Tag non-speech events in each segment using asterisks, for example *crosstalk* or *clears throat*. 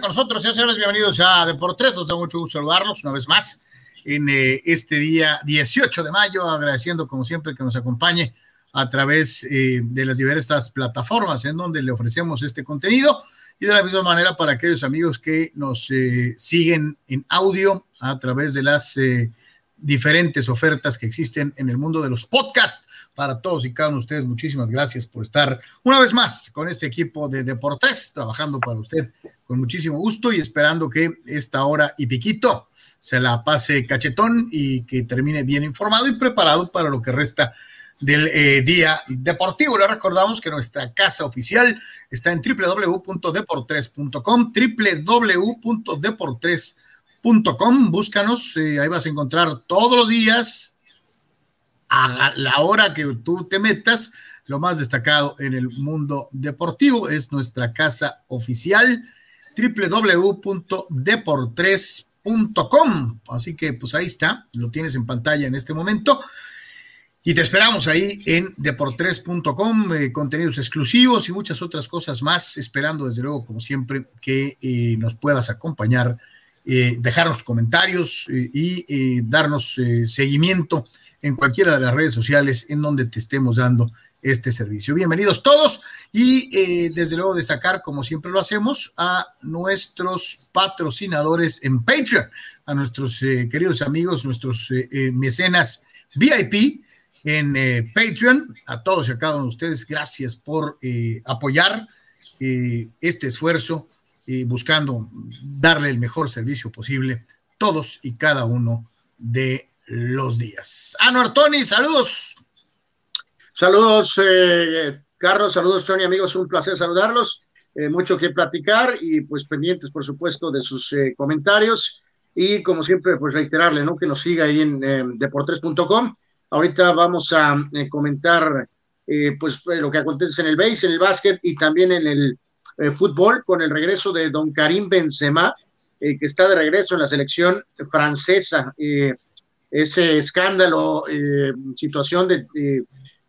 con nosotros, señores. Bienvenidos a Deportes. Nos da mucho gusto saludarlos una vez más en eh, este día 18 de mayo, agradeciendo como siempre que nos acompañe a través eh, de las diversas plataformas en donde le ofrecemos este contenido y de la misma manera para aquellos amigos que nos eh, siguen en audio a través de las diferentes ofertas que existen en el mundo de los podcasts. Para todos y cada uno de ustedes, muchísimas gracias por estar una vez más con este equipo de Deportes, trabajando para usted con muchísimo gusto y esperando que esta hora y piquito se la pase cachetón y que termine bien informado y preparado para lo que resta del eh, día deportivo. Le recordamos que nuestra casa oficial está en www.deportres.com, www.deportres.com. Búscanos, eh, ahí vas a encontrar todos los días, a la hora que tú te metas, lo más destacado en el mundo deportivo. Es nuestra casa oficial www.deportres.com. Así que pues ahí está, lo tienes en pantalla en este momento. Y te esperamos ahí en deportres.com, eh, contenidos exclusivos y muchas otras cosas más, esperando desde luego, como siempre, que eh, nos puedas acompañar, eh, dejarnos comentarios y darnos seguimiento en cualquiera de las redes sociales en donde te estemos dando este servicio. Bienvenidos todos y eh, desde luego destacar, como siempre lo hacemos, a nuestros patrocinadores en Patreon, a nuestros eh, queridos amigos, nuestros eh, mecenas VIP en Patreon, a todos y a cada uno de ustedes, gracias por apoyar este esfuerzo buscando darle el mejor servicio posible todos y cada uno de los días. Anuar Tony, saludos. Saludos, eh, Carlos, saludos, Tony, amigos, un placer saludarlos. Eh, mucho que platicar y pues pendientes, por supuesto, de sus eh, comentarios. Y como siempre, pues reiterarle, ¿no? Que nos siga ahí en deportes.com. Ahorita vamos a comentar, pues, lo que acontece en el base, en el básquet y también en el fútbol con el regreso de don Karim Benzema, que está de regreso en la selección francesa. Ese escándalo, situación de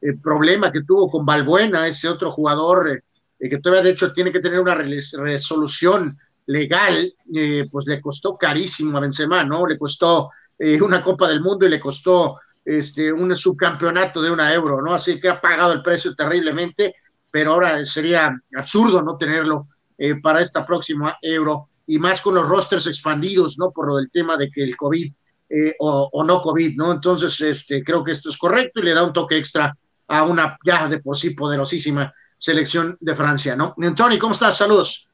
el problema que tuvo con Balbuena, ese otro jugador eh, que todavía de hecho tiene que tener una resolución legal, eh, pues le costó carísimo a Benzema, ¿no? Le costó eh, una Copa del Mundo y le costó este, un subcampeonato de una euro, ¿no? Así que ha pagado el precio terriblemente, pero ahora sería absurdo no tenerlo para esta próxima euro y más con los rosters expandidos, ¿no? Por lo del tema de que el COVID o, o, no COVID, ¿no? Entonces, este, creo que esto es correcto y le da un toque extra a una ya de por sí poderosísima selección de Francia, ¿no? Tony, ¿cómo estás? Saludos.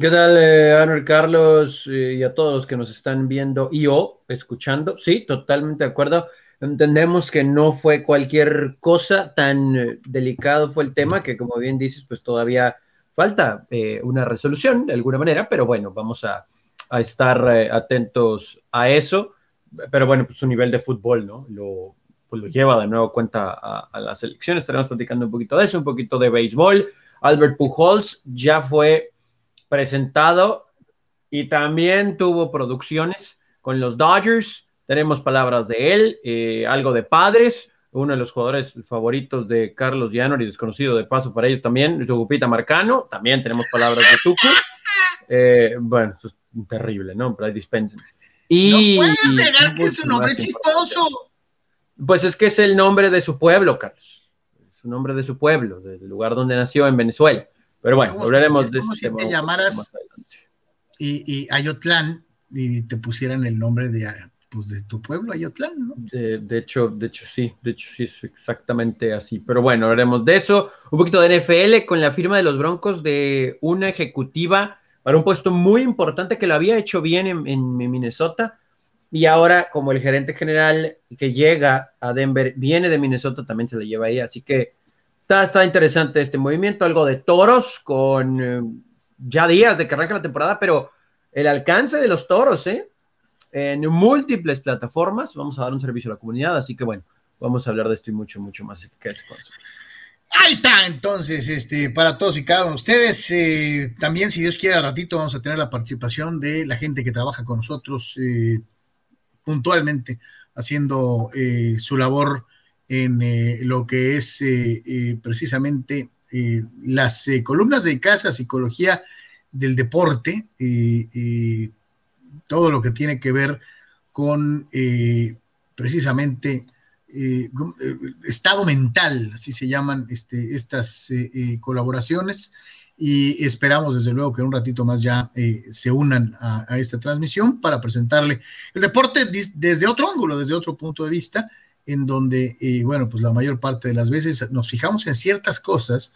¿Qué tal, eh, Carlos eh, y a todos los que nos están viendo y o escuchando? Sí, totalmente de acuerdo. Entendemos que no fue cualquier cosa, tan eh, delicado fue el tema que, como bien dices, pues todavía falta eh, una resolución de alguna manera, pero bueno, vamos a, a estar atentos a eso. Pero bueno, pues su nivel de fútbol, ¿no? Lo, pues, lo lleva de nuevo cuenta a, la selección. Estaremos platicando un poquito de eso, un poquito de béisbol. Albert Pujols ya fue presentado y también tuvo producciones con los Dodgers. Tenemos palabras de él, eh, algo de padres, uno de los jugadores favoritos de Carlos y desconocido de paso para ellos también, Tugupita Marcano. También tenemos palabras de Tucu. Eh, bueno, eso es terrible, ¿no? Pero dispensen. Y, no puedes negar que es un hombre chistoso. Pues es que es el nombre de su pueblo, Carlos. Es un nombre de su pueblo, del lugar donde nació en Venezuela. Pero bueno, hablaremos de eso. Si te llamaras y, y, Ayotlán y te pusieran el nombre de, pues, de tu pueblo, Ayotlán, ¿no? De, hecho, de hecho, sí, de hecho, sí, es exactamente así. Pero bueno, hablaremos de eso. Un poquito de NFL con la firma de los Broncos de una ejecutiva para un puesto muy importante que lo había hecho bien en, Minnesota y ahora, como el gerente general que llega a Denver viene de Minnesota, también se le lleva ahí. Así que está, está interesante este movimiento. Algo de toros con eh, ya días de que arranca la temporada, pero el alcance de los toros, ¿eh? En múltiples plataformas. Vamos a dar un servicio a la comunidad. Así que bueno, vamos a hablar de esto y mucho, mucho más. Ahí está, entonces, este, para todos y cada uno de ustedes, eh, también, si Dios quiere, al ratito vamos a tener la participación de la gente que trabaja con nosotros, eh, puntualmente haciendo eh, su labor en eh, lo que es precisamente las columnas dedicadas a psicología del deporte, y todo lo que tiene que ver con precisamente estado mental, así se llaman este, estas colaboraciones. Y esperamos desde luego que en un ratito más ya eh, se unan a, esta transmisión para presentarle el deporte desde otro ángulo, desde otro punto de vista, en donde, eh, bueno, pues la mayor parte de las veces nos fijamos en ciertas cosas,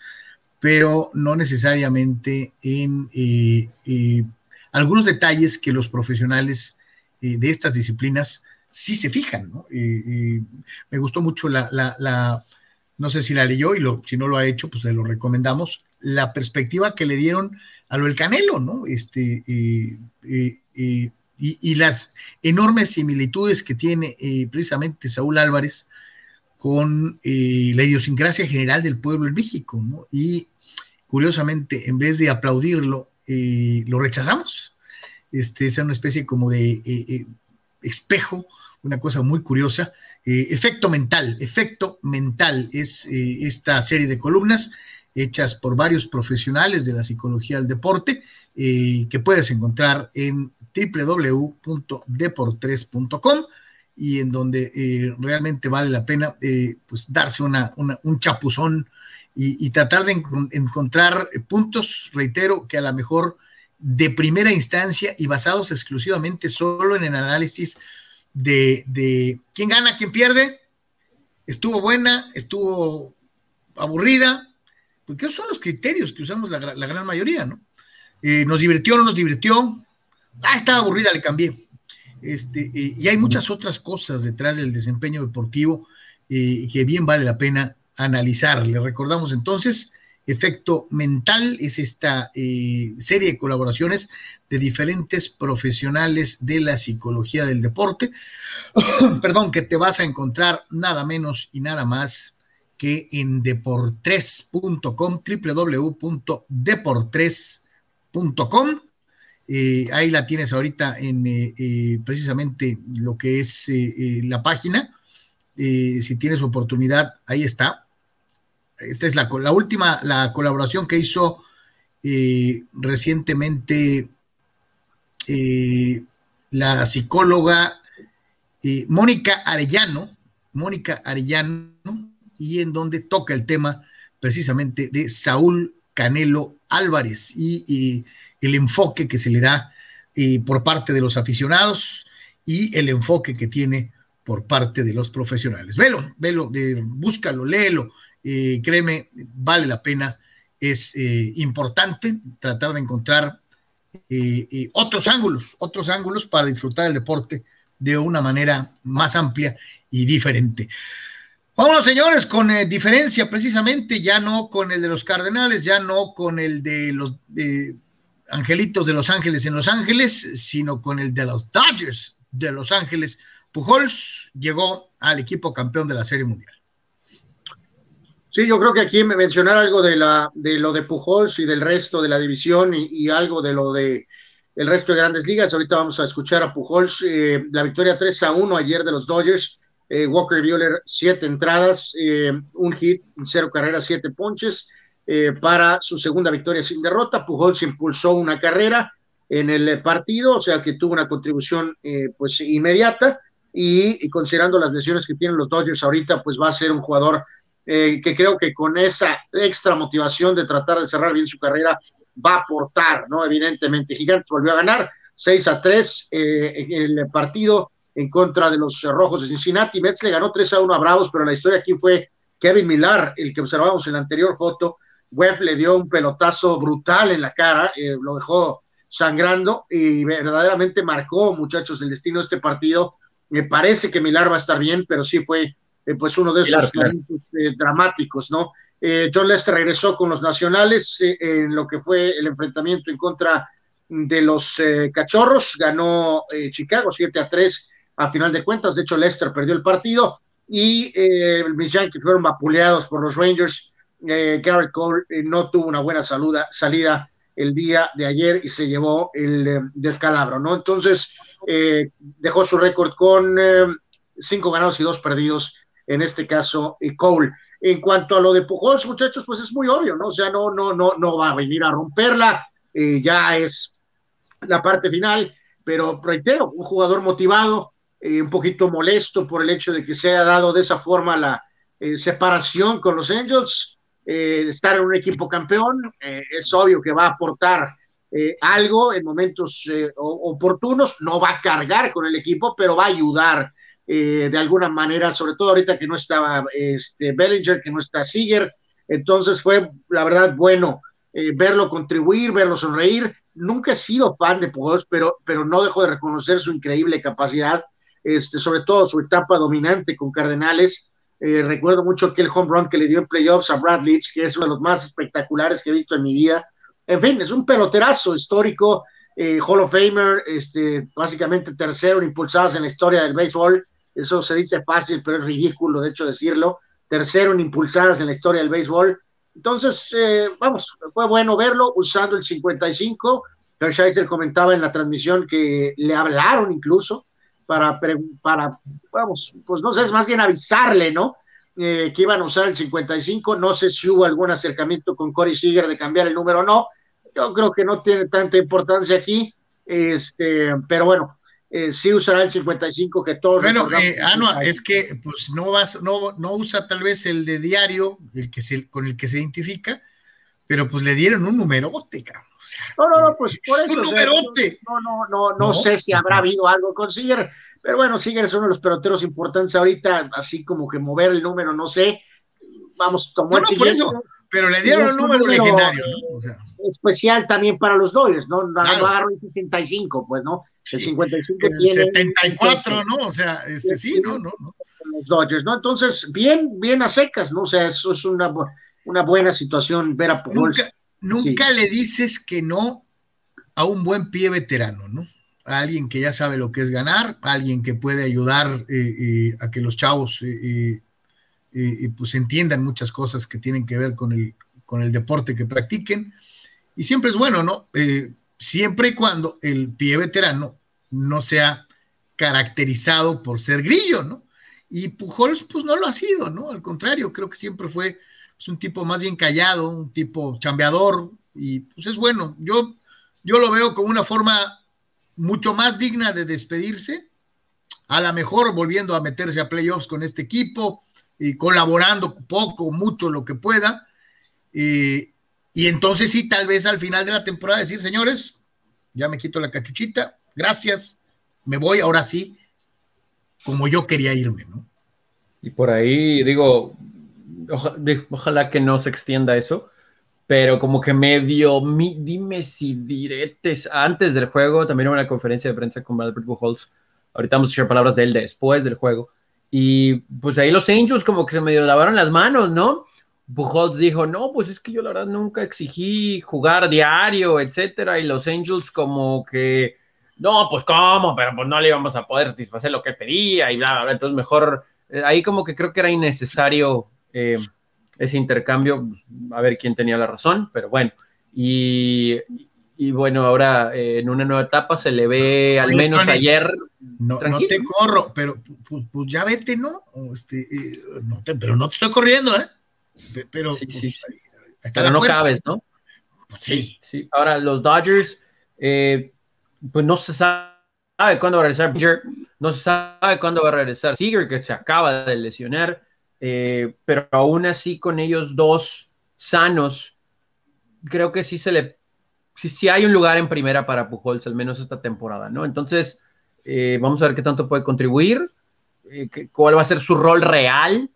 pero no necesariamente en eh, algunos detalles que los profesionales de estas disciplinas sí se fijan, ¿no? me gustó mucho la, la, no sé si la leyó y si no lo ha hecho, pues le lo recomendamos, la perspectiva que le dieron a lo del Canelo, ¿no? Este, y, las enormes similitudes que tiene eh, precisamente Saúl Álvarez con eh, la idiosincrasia general del pueblo en México, ¿no? Y curiosamente, en vez de aplaudirlo, eh, lo rechazamos. Este, es una especie como de espejo, una cosa muy curiosa. efecto mental, efecto mental es esta serie de columnas hechas por varios profesionales de la psicología del deporte, eh, que puedes encontrar en www.deportres.com y en donde eh, realmente vale la pena eh, pues darse una, un chapuzón y, tratar de encontrar puntos, reitero, que a lo mejor de primera instancia y basados exclusivamente solo en el análisis de, de quién gana, quién pierde, estuvo buena, estuvo aburrida, porque esos son los criterios que usamos la, gran mayoría, ¿no? Eh, nos divirtió, no nos divirtió, ah, estaba aburrida, le cambié. Este, eh, y hay muchas otras cosas detrás del desempeño deportivo eh, que bien vale la pena analizar. Le recordamos entonces, Efecto Mental es esta serie de colaboraciones de diferentes profesionales de la psicología del deporte, *clears throat* perdón, que te vas a encontrar nada menos y nada más que en deportres.com, www.deportres.com. Eh, ahí la tienes ahorita en eh, eh, precisamente lo que es la página. si tienes oportunidad, ahí está. Esta es la, última, la colaboración que hizo recientemente la psicóloga Mónica Arellano. Mónica Arellano y en donde toca el tema precisamente de Saúl Canelo Álvarez y, el enfoque que se le da eh, por parte de los aficionados y el enfoque que tiene por parte de los profesionales. Velo, velo, eh, búscalo, léelo, eh, créeme, vale la pena, es importante tratar de encontrar otros ángulos, otros ángulos para disfrutar el deporte de una manera más amplia y diferente. Vámonos, señores, con eh, diferencia precisamente, ya no con el de los Cardenales, ya no con el de los Angelitos de Los Ángeles en Los Ángeles, sino con el de los Dodgers de Los Ángeles. Pujols llegó al equipo campeón de la Serie Mundial. Sí, yo creo que aquí mencionar algo de, la, de lo de Pujols y del resto de la división y, algo de lo de el resto de grandes ligas. Ahorita vamos a escuchar a Pujols, eh, la victoria 3 a 1 ayer de los Dodgers eh, Walker Buehler, siete entradas, eh, un hit, cero carreras, siete ponches para su segunda victoria sin derrota. Pujols impulsó una carrera en el partido, o sea que tuvo una contribución pues inmediata y, considerando las lesiones que tienen los Dodgers ahorita, pues va a ser un jugador que creo que con esa extra motivación de tratar de cerrar bien su carrera va a aportar, ¿no? Evidentemente, Gigante volvió a ganar 6 a 3 en el partido en contra de los rojos de Cincinnati. Mets le ganó 3 a 1 a Bravos, pero la historia aquí fue Kevin Millar, el que observamos en la anterior foto. Webb le dio un pelotazo brutal en la cara, eh, lo dejó sangrando y verdaderamente marcó, muchachos, el destino de este partido. Me parece que Millar va a estar bien, pero sí fue eh, pues uno de esos momentos eh, dramáticos, ¿no? John Lester regresó con los nacionales en lo que fue el enfrentamiento en contra de los cachorros, ganó Chicago 7 a 3 a final de cuentas. De hecho, Lester perdió el partido y eh, mis Yankees fueron vapuleados por los Rangers. Eh, Garrett Cole eh, no tuvo una buena saluda, salida el día de ayer y se llevó el eh, descalabro, ¿no? Entonces, dejó su récord con cinco ganados y dos perdidos, en este caso, Cole. En cuanto a lo de Pujols, muchachos, pues es muy obvio, ¿no? O sea, no, no, no, no va a venir a romperla. eh, ya es la parte final, pero reitero, un jugador motivado, eh, un poquito molesto por el hecho de que se haya dado de esa forma la eh, separación con los Angels, estar en un equipo campeón, es obvio que va a aportar algo en momentos oportunos, no va a cargar con el equipo, pero va a ayudar de alguna manera, sobre todo ahorita que no estaba este, Bellinger, que no está Seager, entonces fue, la verdad, bueno eh, verlo contribuir, verlo sonreír. Nunca he sido fan de Pujols, pero, pero no dejo de reconocer su increíble capacidad, este, sobre todo su etapa dominante con Cardenales. Eh, recuerdo mucho aquel home run que le dio en playoffs a Brad Leach, que es uno de los más espectaculares que he visto en mi vida. En fin, es un peloterazo histórico, eh, Hall of Famer, este, básicamente tercero en impulsadas en la historia del béisbol. Eso se dice fácil, pero es ridículo, de hecho, decirlo tercero en impulsadas en la historia del béisbol. Entonces, eh, vamos, fue bueno verlo usando el 55. Hershiser comentaba en la transmisión que le hablaron incluso para, para, vamos, pues no sé, es más bien avisarle, ¿no? Eh, que iban a usar el 55. No sé si hubo algún acercamiento con Corey Seager de cambiar el número o no. Yo creo que no tiene tanta importancia aquí. Este, pero bueno, eh, sí usará el 55 que todos. Bueno, eh, es que pues no vas, no, no usa tal vez el de diario, el que se, con el que se identifica, pero pues le dieron un numerote, cabrón. no, no, no, pues por eso. Un numerote. No, no, no, no, sé si habrá habido algo con Siger, pero bueno, Siger es uno de los peloteros importantes ahorita, así como que mover el número, no sé. Vamos, tomó el siguiente pero le dieron un número, legendario, especial también para los Dodgers, ¿no? No, agarró el 65, pues, ¿no? El 55 el tiene 74, ¿no? O sea, este sí, ¿no? no, no. Los Dodgers, ¿no? Entonces, bien, bien a secas, ¿no? O sea, eso es una, una buena situación ver a Pujols. Nunca, nunca le dices que no a un buen pie veterano, ¿no? A alguien que ya sabe lo que es ganar, a alguien que puede ayudar eh, eh, a que los chavos eh, pues entiendan muchas cosas que tienen que ver con el, con el deporte que practiquen. Y siempre es bueno, ¿no? Siempre y cuando el pie veterano no sea caracterizado por ser grillo, ¿no? Y Pujols, pues no lo ha sido, ¿no? Al contrario, creo que siempre fue pues, un tipo más bien callado, un tipo chambeador, y pues es bueno. Yo, yo lo veo como una forma mucho más digna de despedirse, a lo mejor volviendo a meterse a playoffs con este equipo, y colaborando poco, mucho, lo que pueda. y entonces sí, tal vez al final de la temporada decir, señores, ya me quito la cachuchita, gracias, me voy ahora sí, como yo quería irme, ¿no? Y por ahí digo, ojalá que no se extienda eso, pero como que medio, dime si diretes antes del juego, también hubo una conferencia de prensa con Albert Pujols, ahorita vamos a escuchar palabras de él después del juego, y pues ahí los Angels como que se medio lavaron las manos, ¿no? Pujols dijo, no, pues es que yo la verdad nunca exigí jugar diario, etcétera, y los Angels como que, no, pues cómo, pero pues no le íbamos a poder satisfacer lo que pedía y bla, bla, bla, entonces mejor, eh, ahí como que creo que era innecesario eh, ese intercambio, pues, a ver quién tenía la razón, pero bueno, y, y bueno, ahora eh, en una nueva etapa se le ve, al menos ayer. No, no, te corro, pero pues, pues ya vete, ¿no? Este, no te, pero no te estoy corriendo, ¿eh? Pero, sí, sí, pues, pero no cabes, ¿no? Sí. sí. Ahora, los Dodgers, eh, pues no se sabe cuándo va a regresar no se sabe cuándo va a regresar Seager, que se acaba de lesionar, pero aún así con ellos dos sanos, creo que sí se le si hay un lugar en primera para Pujols, al menos esta temporada, ¿no? Entonces, eh, vamos a ver qué tanto puede contribuir, eh, cuál va a ser su rol real.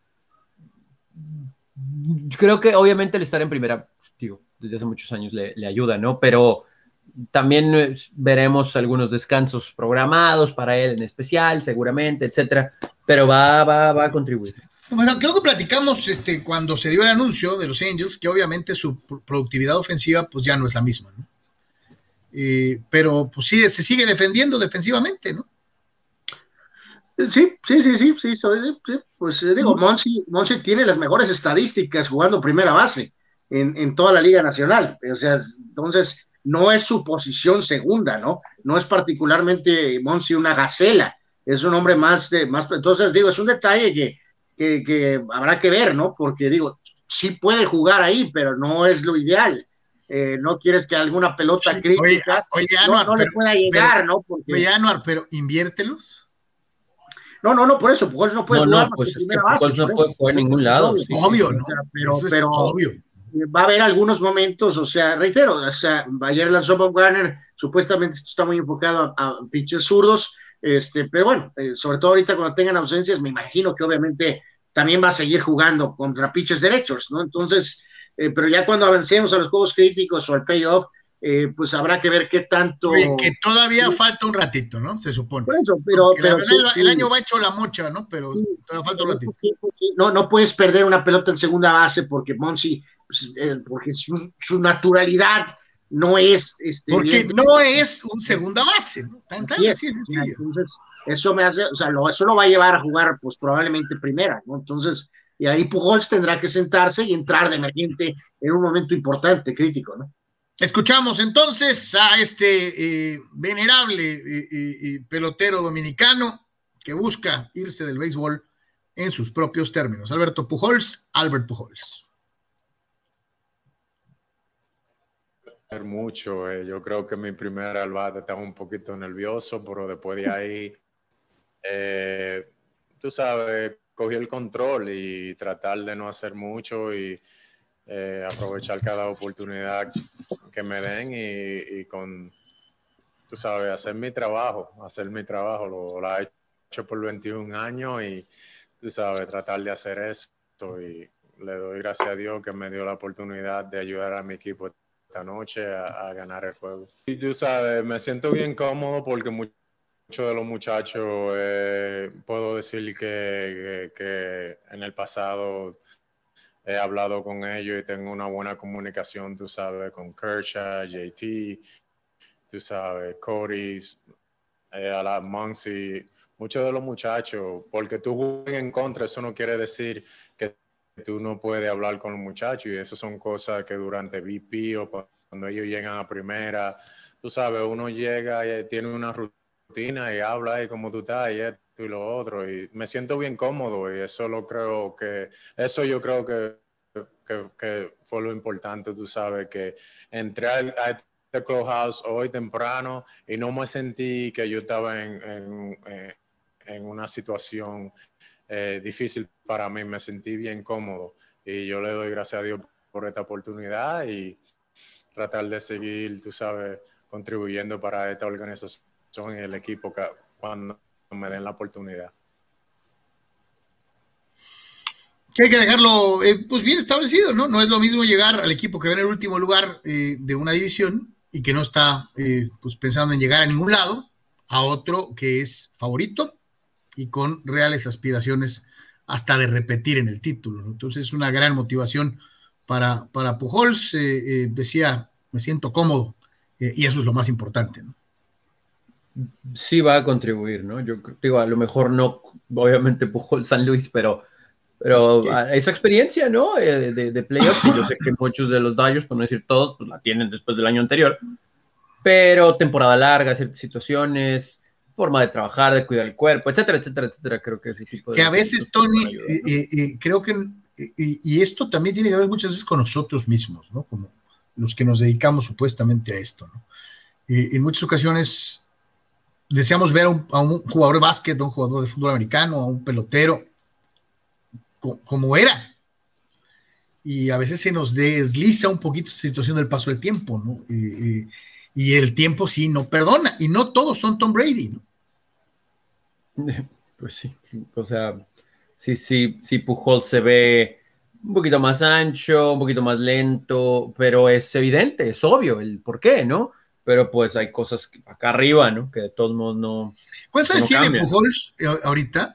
Creo que obviamente el estar en primera, digo, desde hace muchos años le, ayuda, ¿no? Pero también eh, veremos algunos descansos programados para él en especial, seguramente, etcétera, pero va, va, va a contribuir. Bueno, creo que platicamos este, cuando se dio el anuncio de los Angels que obviamente su productividad ofensiva pues ya no es la misma, ¿no? Eh, pero pues sí, se sigue defendiendo defensivamente, ¿no? Sí, sí, sí, sí, sí, pues eh, digo, Monsi, tiene las mejores estadísticas jugando primera base en, toda la Liga Nacional, o sea, entonces no es su posición segunda, ¿no? No es particularmente Monsi una gacela, es un hombre más de, más, entonces digo, es un detalle que, que habrá que ver, ¿no? Porque digo, sí puede jugar ahí, pero no es lo ideal. eh, no quieres que alguna pelota crítica no, le pueda llegar, ¿no? Porque, oye, Anuar, pero inviértelos. No, no, no, por eso, Pujols no puede jugar. No, pues es que Pujols no puede jugar en ningún lado. Obvio, ¿no? pero, pero obvio. Va a haber algunos momentos, o sea, reitero, o sea, ayer lanzó Bob Garner, supuestamente está muy enfocado a, a pitches zurdos, este, pero bueno, eh, sobre todo ahorita cuando tengan ausencias, me imagino que obviamente también va a seguir jugando contra pitches derechos, ¿no? Entonces, eh, pero ya cuando avancemos a los juegos críticos o al playoff, eh, pues habrá que ver qué tanto. que todavía falta un ratito, ¿no? Se supone. Por eso, pero. pero el, año va hecho la mocha, ¿no? Pero todavía falta un ratito. no, no puedes perder una pelota en segunda base porque Monsi, porque su, su, naturalidad no es. Este, porque no es un segunda base, ¿no? Tan, tan así es, Entonces, eso me hace, o sea, lo, eso lo va a llevar a jugar, pues probablemente primera, ¿no? Entonces, y ahí Pujols tendrá que sentarse y entrar de emergente en un momento importante, crítico, ¿no? Escuchamos entonces a este eh, venerable eh, eh, pelotero dominicano que busca irse del béisbol en sus propios términos. Alberto Pujols, Albert Pujols. Mucho, yo creo que mi primer albate estaba un poquito nervioso, pero después de *laughs* ahí, tú sabes, cogí el control y tratar de no hacer mucho y eh, aprovechar cada oportunidad que me den y, con, tú sabes, hacer mi trabajo, hacer mi trabajo, lo, lo he hecho por 21 años y, tú sabes, tratar de hacer esto y le doy gracias a Dios que me dio la oportunidad de ayudar a mi equipo esta noche a, ganar el juego. Y tú sabes, me siento bien cómodo porque muchos de los muchachos, eh, puedo decir que, que, en el pasado he hablado con ellos y tengo una buena comunicación, tú sabes, con Kershaw, JT, tú sabes, Cody, eh, a Muncy, muchos de los muchachos, porque tú juegas en contra, eso no quiere decir tú no puedes hablar con los muchachos y eso son cosas que durante VP o cuando ellos llegan a primera, tú sabes, uno llega y tiene una rutina y habla y como tú estás y esto y lo otro y me siento bien cómodo y eso lo creo que, eso yo creo que, que, fue lo importante, tú sabes, que entré a este clubhouse hoy temprano y no me sentí que yo estaba en, en una situación eh, difícil para mí, me sentí bien cómodo y yo le doy gracias a Dios por esta oportunidad y tratar de seguir, tú sabes, contribuyendo para esta organización y el equipo cuando me den la oportunidad. Hay que dejarlo eh, pues bien establecido, ¿no? No es lo mismo llegar al equipo que va en el último lugar eh, de una división y que no está eh, pues pensando en llegar a ningún lado, a otro que es favorito y con reales aspiraciones hasta de repetir en el título. ¿no? Entonces es una gran motivación para, para Pujols. decía, me siento cómodo y eso es lo más importante. ¿no? sí va a contribuir, ¿no? Yo digo, a lo mejor no, obviamente pujó el San Luis, pero, pero esa experiencia, ¿no? Eh, de, de playoffs, yo sé que muchos de los Dodgers, por no decir todos, pues la tienen después del año anterior, pero temporada larga, ciertas situaciones, forma de trabajar, de cuidar el cuerpo, etcétera, etcétera, etcétera, creo que ese tipo de... Que a veces, Tony, eh, eh, creo que, y esto también tiene que ver muchas veces con nosotros mismos, ¿no? Como los que nos dedicamos supuestamente a esto, ¿no? en muchas ocasiones deseamos ver a un, jugador de básquet, a un jugador de fútbol americano, a un pelotero, como era. Y a veces se nos desliza un poquito esa situación del paso del tiempo, ¿no? y el tiempo sí no perdona, y no todos son Tom Brady, ¿no? *laughs* Pues sí, o sea, sí, sí, sí, Pujol se ve un poquito más ancho, un poquito más lento, pero es evidente, es obvio el por qué, ¿no? pero pues hay cosas acá arriba, ¿no? Que de todos modos no. ¿Cuántos años tiene Pujols eh, ahorita?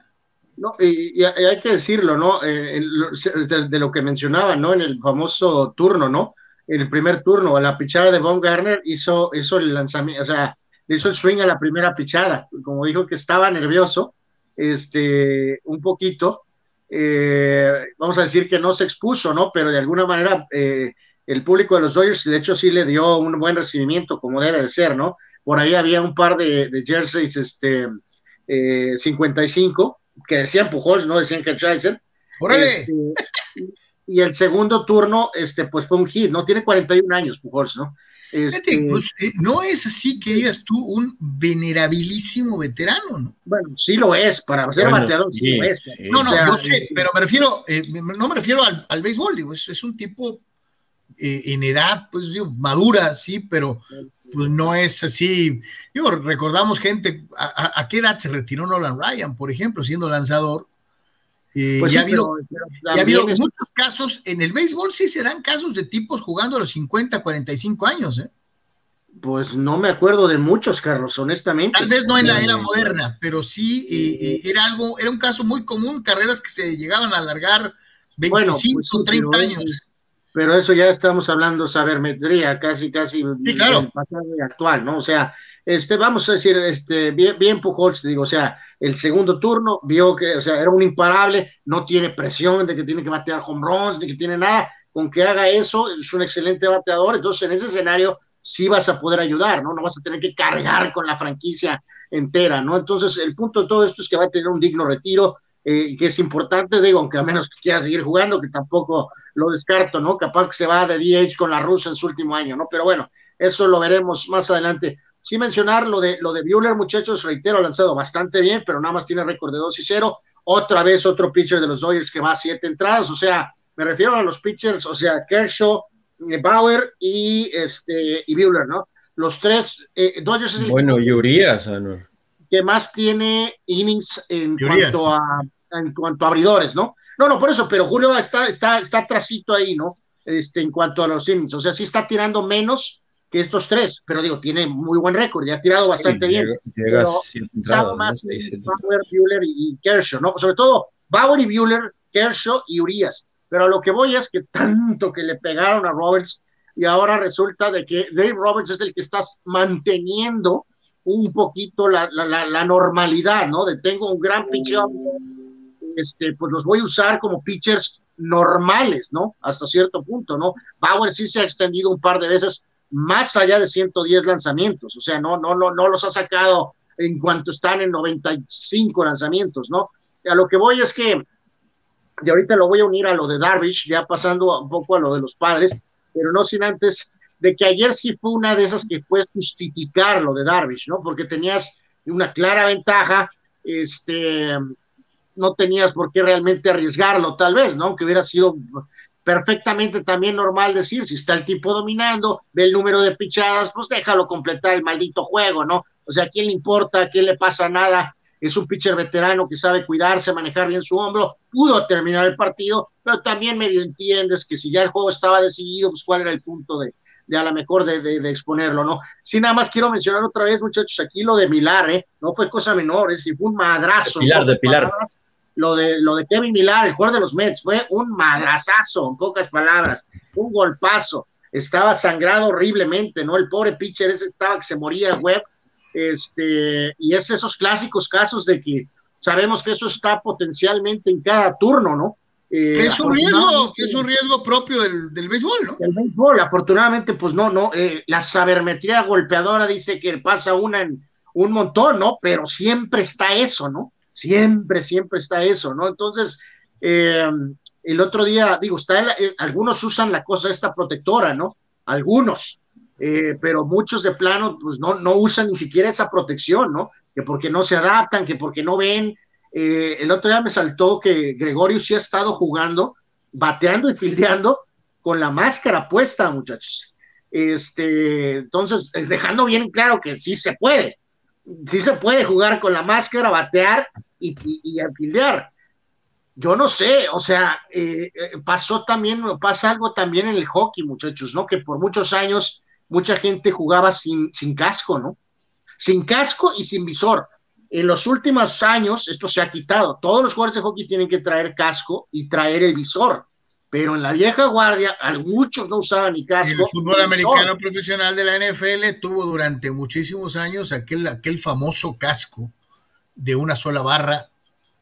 No, y, hay que decirlo, ¿no? Eh, de, lo que mencionaba, ¿no? En el famoso turno, ¿no? En el primer turno, la pichada de Von Garner hizo, hizo el lanzamiento, o sea, hizo el swing a la primera pichada. Como dijo que estaba nervioso, este, un poquito. Eh, vamos a decir que no se expuso, ¿no? Pero de alguna manera el público de los Dodgers, de hecho, sí le dio un buen recibimiento, como debe de ser, ¿no? Por ahí había un par de, jerseys este, 55 eh, que decían Pujols, no decían Kersheiser. ¡Órale! Este, y el segundo turno, este, pues fue un hit, ¿no? Tiene 41 años, Pujols, ¿no? Este... Pues, eh, no es así que digas tú un venerabilísimo veterano, ¿no? Bueno, sí lo es, para ser bateador sí, lo es. no, no, yo sé, pero me refiero, eh, no me refiero al, al béisbol, digo, es, es un tipo eh, en edad, pues digo, madura, sí, pero pues no es así. Digo, recordamos gente, a, a, qué edad se retiró Nolan Ryan, por ejemplo, siendo lanzador? Eh, pues ya, ha habido, ha habido muchos casos, en el béisbol sí se dan casos de tipos jugando a los 50, 45 años, ¿eh? Pues no me acuerdo de muchos, Carlos, honestamente. Tal vez no en la era moderna, pero sí eh, eh, era algo, era un caso muy común, carreras que se llegaban a alargar 25, bueno, pues sí, 30 años. Pero eso ya estamos hablando sabermetría, casi, casi sí, claro. pasado actual, ¿no? O sea, este, vamos a decir, este, bien, bien Pujols, digo, o sea, el segundo turno vio que, o sea, era un imparable, no tiene presión de que tiene que batear home runs, de que tiene nada, con que haga eso, es un excelente bateador, entonces en ese escenario sí vas a poder ayudar, ¿no? No vas a tener que cargar con la franquicia entera, ¿no? Entonces, el punto de todo esto es que va a tener un digno retiro, eh, que es importante, digo, aunque a menos que quiera seguir jugando, que tampoco lo descarto, ¿no? Capaz que se va de DH con la rusa en su último año, ¿no? Pero bueno, eso lo veremos más adelante. Sí mencionar lo de, lo de Bueller, muchachos, reitero, ha lanzado bastante bien, pero nada más tiene récord de 2 y 0. Otra vez otro pitcher de los Dodgers que va a siete entradas, o sea, me refiero a los pitchers, o sea, Kershaw, eh, Bauer y, este, y Bueller, ¿no? Los tres, eh, Dodgers es el Bueno, y Urias, que más tiene innings en cuanto a en cuanto a abridores, ¿no? No, no, por eso, pero Julio está, está, está trasito ahí, ¿no? Este, en cuanto a los innings, o sea, sí está tirando menos, que estos tres, pero digo, tiene muy buen récord, ya ha tirado bastante sí, bien. Llega, llega más ¿no? Bauer, Bueller y, Kershaw, ¿no? Sobre todo Bauer y Bueller, Kershaw y Urias. Pero a lo que voy es que tanto que le pegaron a Roberts y ahora resulta de que Dave Roberts es el que está manteniendo un poquito la, la, la, normalidad, ¿no? De tengo un gran pitcher, este, pues los voy a usar como pitchers normales, ¿no? Hasta cierto punto, ¿no? Bauer sí se ha extendido un par de veces más allá de 110 lanzamientos, o sea, no, no, no, no los ha sacado en cuanto están en 95 lanzamientos, ¿no? A lo que voy es que, y ahorita lo voy a unir a lo de Darvish, ya pasando un poco a lo de los padres, pero no sin antes de que ayer sí fue una de esas que puedes justificar lo de Darvish, ¿no? Porque tenías una clara ventaja, este, no tenías por qué realmente arriesgarlo, tal vez, ¿no? Que hubiera sido perfectamente también normal decir, si está el tipo dominando, ve el número de pichadas, pues déjalo completar el maldito juego, ¿no? O sea, ¿a quién le importa? ¿A quién le pasa nada? Es un pitcher veterano que sabe cuidarse, manejar bien su hombro, pudo terminar el partido, pero también medio entiendes que si ya el juego estaba decidido, pues cuál era el punto de, de a lo mejor de, de, de, exponerlo, ¿no? Sí, nada más quiero mencionar otra vez, muchachos, aquí lo de Milar, ¿eh? No fue cosa menor, es ¿eh? fue un madrazo. De Pilar, de Pilar. Lo de, lo de Kevin Millar, el jugador de los Mets, fue un madrazazo, en pocas palabras, un golpazo, estaba sangrado horriblemente, ¿no? El pobre pitcher ese estaba que se moría, web, este, y es esos clásicos casos de que sabemos que eso está potencialmente en cada turno, ¿no? Eh, es un riesgo, es un riesgo propio del, del béisbol, ¿no? El béisbol, afortunadamente, pues no, no, eh, la sabermetría golpeadora dice que pasa una en un montón, ¿no? Pero siempre está eso, ¿no? Siempre, siempre está eso, ¿no? Entonces, eh, el otro día, digo, está eh, algunos usan la cosa esta protectora, ¿no? Algunos, eh, pero muchos de plano, pues no, no usan ni siquiera esa protección, ¿no? Que porque no se adaptan, que porque no ven. El otro día me saltó que Gregorio sí ha estado jugando, bateando y fildeando con la máscara puesta, muchachos. Este, entonces, dejando bien claro que sí se puede, sí se puede jugar con la máscara, batear y, y. Yo no sé, o sea, eh, pasó también, pasa algo también en el hockey, muchachos, ¿no? Que por muchos años mucha gente jugaba sin, sin casco, ¿no? Sin casco y sin visor. En los últimos años esto se ha quitado. Todos los jugadores de hockey tienen que traer casco y traer el visor. Pero en la vieja guardia, muchos no usaban ni casco. El fútbol americano profesional de la NFL tuvo durante muchísimos años aquel, aquel famoso casco de una sola barra.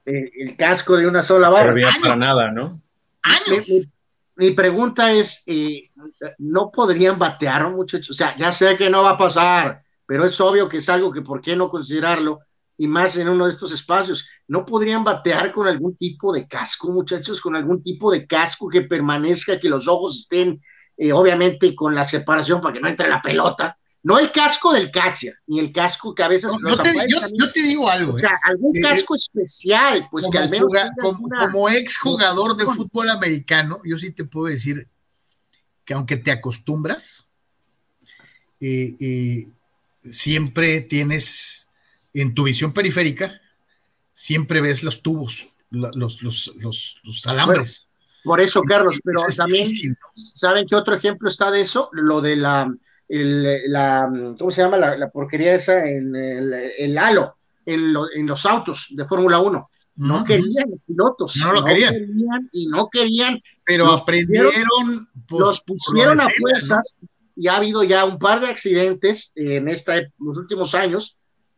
El casco de una sola barra. No para nada, ¿no? Años. Mi, mi, mi pregunta es, eh, ¿no podrían batear, muchachos? O sea, ya sé que no va a pasar, pero es obvio que es algo que, ¿por qué no considerarlo? Y más en uno de estos espacios. ¿No podrían batear con algún tipo de casco, muchachos? Con algún tipo de casco que permanezca, que los ojos estén, eh, obviamente, con la separación para que no entre la pelota. No el casco del catcher, ni el casco que a veces... yo, te, digo algo. O sea, eh. algún eh, casco especial, pues que al menos... como, ex jugador de fútbol americano, yo sí te puedo decir que aunque te acostumbras, siempre tienes en tu visión periférica siempre ves los tubos, los, los, los, alambres. por eso, Carlos, pero también, ¿saben qué otro ejemplo está de eso? Lo de la, la ¿cómo se llama? La, porquería esa en el, halo, en, en, los autos de Fórmula 1. No querían los pilotos. No lo querían. Y no querían. Pero aprendieron. los pusieron a fuerzas. Y ha habido ya un par de accidentes en esta, los últimos años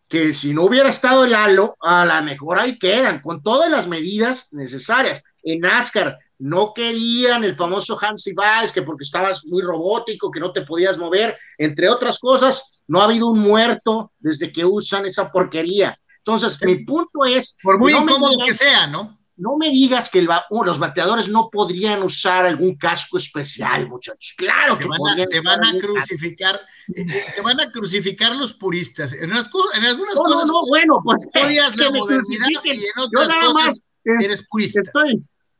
que si no hubiera estado el halo, a lo mejor ahí quedan, con todas las medidas necesarias. En NASCAR no querían el famoso Hansi Weiss, que porque estabas muy robótico, que no te podías mover, entre otras cosas, no ha habido un muerto desde que usan esa porquería. Entonces, mi punto es... Por muy incómodo que sea, ¿no? No me digas que uh, los bateadores no podrían usar algún casco especial, muchachos. Claro que te van a, te van a crucificar, eh, eh, te van a crucificar los puristas. En, algunas cosas no, bueno, pues odias la modernidad y en otras cosas eres purista.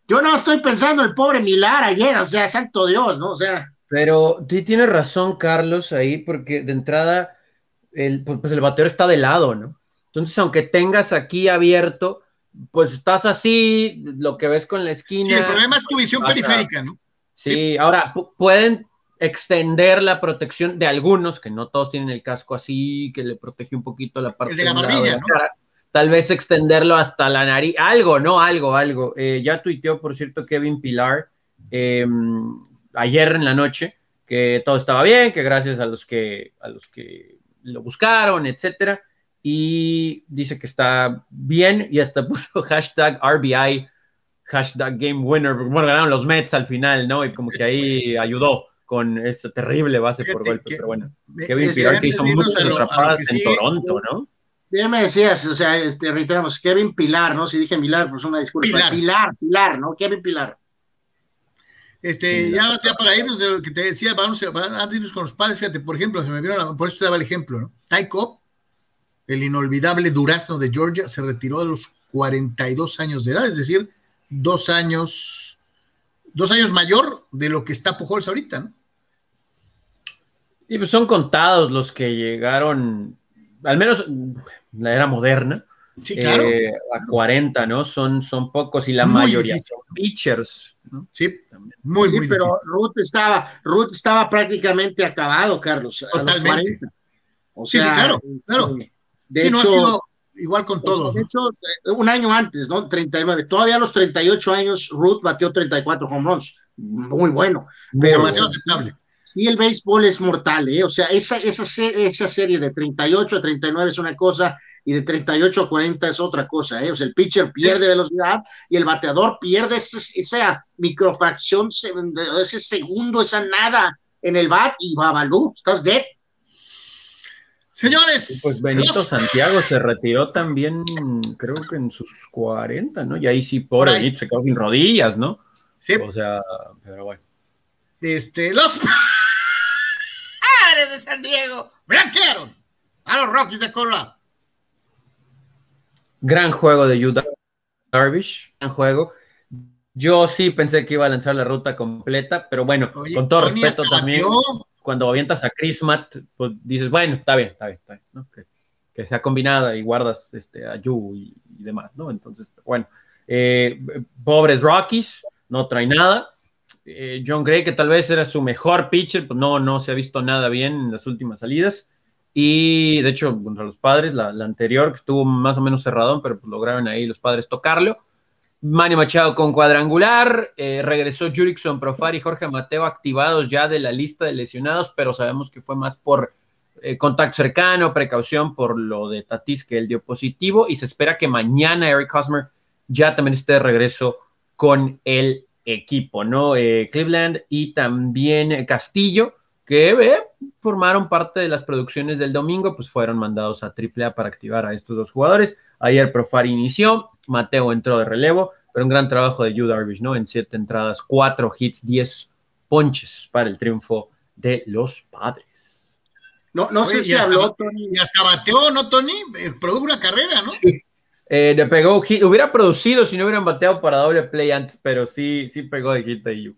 yo no estoy pensando el pobre Milar ayer, o sea, santo Dios, ¿no? O sea. Pero sí tiene razón, Carlos, ahí, porque de entrada el, pues, pues el bateador está de lado, ¿no? Entonces, aunque tengas aquí abierto, pues estás así, lo que ves con la esquina. Sí, el problema es tu visión periférica, ¿no? Sí, ahora pueden extender la protección de algunos, que no todos tienen el casco así, que le protege un poquito la parte de la barbilla, ¿no? Tal vez extenderlo hasta la nariz, algo, ¿no? Algo, algo. Eh, ya tuiteó, por cierto, Kevin Pilar em, ayer en la noche que todo estaba bien, que gracias a los que, a los que lo buscaron, etcétera y dice que está bien y hasta *laughs* puso hashtag RBI, hashtag Game Winner, bueno, ganaron los Mets al final, ¿no? Y como que ahí *laughs* ayudó con esa terrible base por golpe, pero bueno, Kevin Pilar que hizo muchas atrapadas en Toronto, ¿no? Bien me decías, o sea, este, reiteramos, Kevin Pilar, ¿no? Si dije Pilar, pues una disculpa. Pilar, Pilar, ¿no? Kevin Pilar. Este, ya, ya para irnos de lo que te decía, vamos, antes de irnos con los padres, fíjate, por ejemplo, se me vieron, por eso te daba el ejemplo, ¿no? Ty Cobb el inolvidable Durazno de Georgia, se retiró a los 42 años de edad, es decir, dos años, dos años mayor de lo que está Pujols ahorita, ¿no? Sí, pues son contados los que llegaron, al menos la era moderna, sí, claro. Eh, a 40, ¿no? Son, son pocos y la mayoría son pitchers, ¿no? Sí, muy, sí, pero Ruth estaba, Ruth estaba prácticamente acabado, Carlos. Totalmente. sí, sí, claro, claro. De hecho, no ha sido igual con pues, todos. De hecho, un año antes, ¿no? 39. Todavía a los 38 años, Ruth batió 34 home runs. Muy bueno. Pero, Demasiado aceptable. Sí, el béisbol es mortal, ¿eh? O sea, esa, esa, esa serie de 38 a 39 es una cosa y de 38 a 40 es otra cosa, ¿eh? O sea, el pitcher pierde velocidad y el bateador pierde esa microfracción, ese segundo, esa nada en el bat y Babalú, estás dead. Señores. Pues Benito Santiago se retiró también, creo que en sus 40, ¿no? Y ahí sí, pobre Benito, se quedó sin rodillas, ¿no? Sí. O sea, pero bueno. Este, los padres de San Diego blanquearon a los Rockies de Colorado. Gran juego de Utah Darvish, gran juego. Yo sí pensé que iba a lanzar la ruta completa, pero bueno, con todo respeto también cuando avientas a Chris Matt, pues dices, bueno, está bien, está bien, está bien, ¿no? que, sea combinada y guardas este, a Yu y, demás, ¿no? Entonces, bueno, eh, pobres Rockies, no trae nada. Eh, John Gray, que tal vez era su mejor pitcher, pues no, no se ha visto nada bien en las últimas salidas. Y de hecho, contra los padres, la, la anterior, que estuvo más o menos cerradón, pero pues lograron ahí los padres tocarlo. Manny Machado con cuadrangular, eh, regresó Jurickson Profar y Jorge Mateo activados ya de la lista de lesionados, pero sabemos que fue más por eh, contacto cercano, precaución por lo de Tatis que él dio positivo y se espera que mañana Eric Hosmer ya también esté de regreso con el equipo, ¿no? Eh, Cleveland y también Castillo, que eh, formaron parte de las producciones del domingo, pues fueron mandados a AAA para activar a estos dos jugadores. Ayer Profari inició, Mateo entró de relevo, pero un gran trabajo de Yu Darvish, ¿no? En siete entradas, cuatro hits, diez ponches para el triunfo de los padres. No, no sé si habló Tony. Y hasta bateó, ¿no, Tony? Eh, produjo una carrera, ¿no? Sí. Eh, le pegó hit, hubiera producido si no hubieran bateado para doble play antes, pero sí, sí pegó de hit a Yu.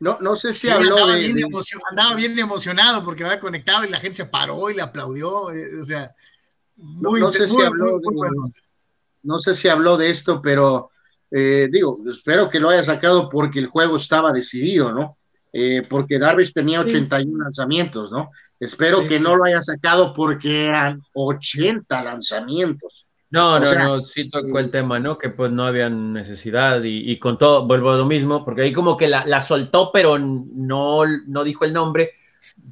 No, no sé si habló andaba de, bien Andaba bien emocionado porque había conectado y la gente se paró y le aplaudió. Eh, o sea, muy, no, sé si habló no sé si habló de esto, pero eh, digo, espero que lo haya sacado porque el juego estaba decidido, ¿no? Eh, porque Darvish tenía 81 lanzamientos, ¿no? Espero que no lo haya sacado porque eran 80 lanzamiamientos. No, no, no, sí tocó el tema, ¿no? Que pues no había necesidad y, con todo, vuelvo a lo mismo, porque ahí como que la, soltó, pero no, no dijo el nombre,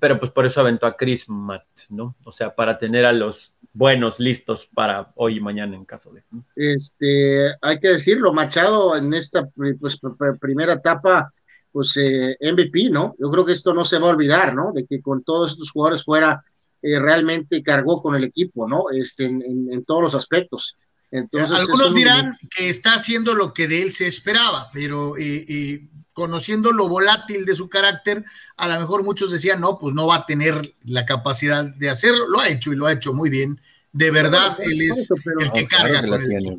pero pues por eso aventó a Chris Matt, ¿no? O sea, para tener a los buenos listos para hoy y mañana en caso de. Este, hay que decirlo, Machado en esta pues, primera etapa, pues eh, MVP, ¿no? Yo creo que esto no se va a olvidar, ¿no? De que con todos estos jugadores fuera, eh, realmente cargó con el equipo, ¿no? Este, en, todos los aspectos. Entonces, Algunos dirán que está haciendo lo que de él se esperaba, pero eh, conociendo lo volátil de su carácter, a lo mejor muchos decían, no, pues no va a tener la capacidad de hacerlo. Lo ha hecho y lo ha hecho muy bien. De verdad, él es el que carga con el tiene.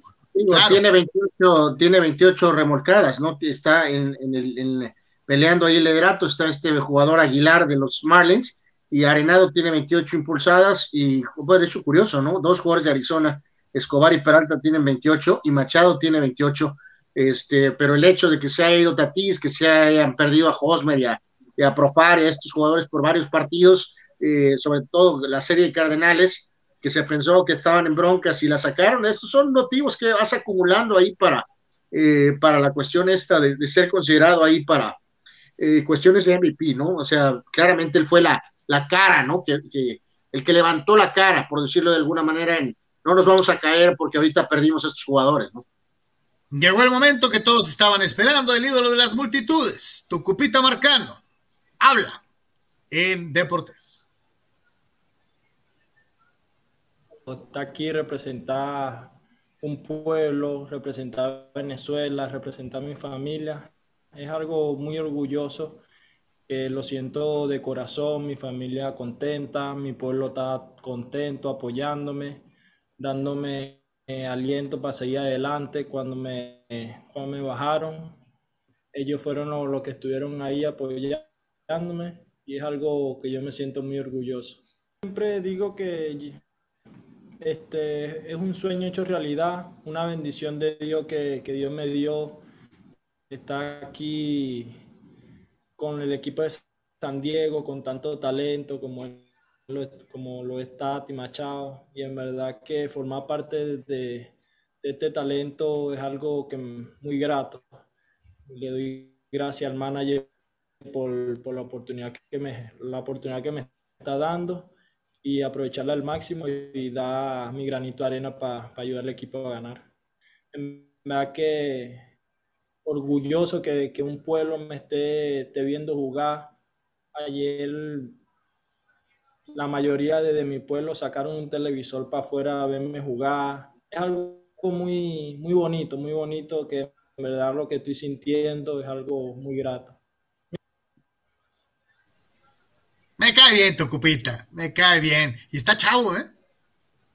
tiene 28, tiene 28 remolcadas, ¿no? Está en, el, peleando ahí el liderato, está este jugador Aguilar de los Marlins y Arenado tiene 28 impulsadas y, de hecho, curioso, ¿no? Dos jugadores de Arizona, Escobar y Peralta tienen 28 y Machado tiene 28 este, pero el hecho de que se haya ido Tatís, que se hayan perdido a Hosmer y a, y a Profar a estos jugadores por varios partidos, eh, sobre todo la serie de Cardenales, que se pensó que estaban en broncas y la sacaron, estos son motivos que vas acumulando ahí para, eh, para la cuestión esta de, ser considerado ahí para eh, cuestiones de MVP, ¿no? O sea, claramente él fue la, la cara, ¿no? Que, que, el que levantó la cara, por decirlo de alguna manera, en no nos vamos a caer porque ahorita perdimos a estos jugadores, ¿no? Llegó el momento que todos estaban esperando, el ídolo de las multitudes, tu cupita Marcano. Habla en Deportes. Está aquí representar un pueblo, representar Venezuela, representar mi familia. Es algo muy orgulloso. Lo siento de corazón, mi familia contenta, mi pueblo está contento, apoyándome, dándome eh, aliento para seguir adelante cuando me, cuando me bajaron. Ellos fueron los, que estuvieron ahí apoyándome y es algo que yo me siento muy orgulloso. Siempre digo que este, es un sueño hecho realidad, una bendición de Dios que, que Dios me dio. Estar aquí con el equipo de San Diego, con tanto talento como el como lo está Timachao y en verdad que formar parte de, este talento es algo que muy grato. Le doy gracias al manager por, por, la, oportunidad que me, la oportunidad que me está dando y aprovecharla al máximo y, dar mi granito de arena para ayudar al equipo a ganar. En verdad que orgulloso que, que un pueblo me esté, esté viendo jugar. Ayer la mayoría de, mi pueblo sacaron un televisor para afuera a verme jugar. Es algo muy, muy bonito, muy bonito que en verdad lo que estoy sintiendo es algo muy grato. Me cae bien tu cupita, me cae bien. Y está chavo, ¿eh?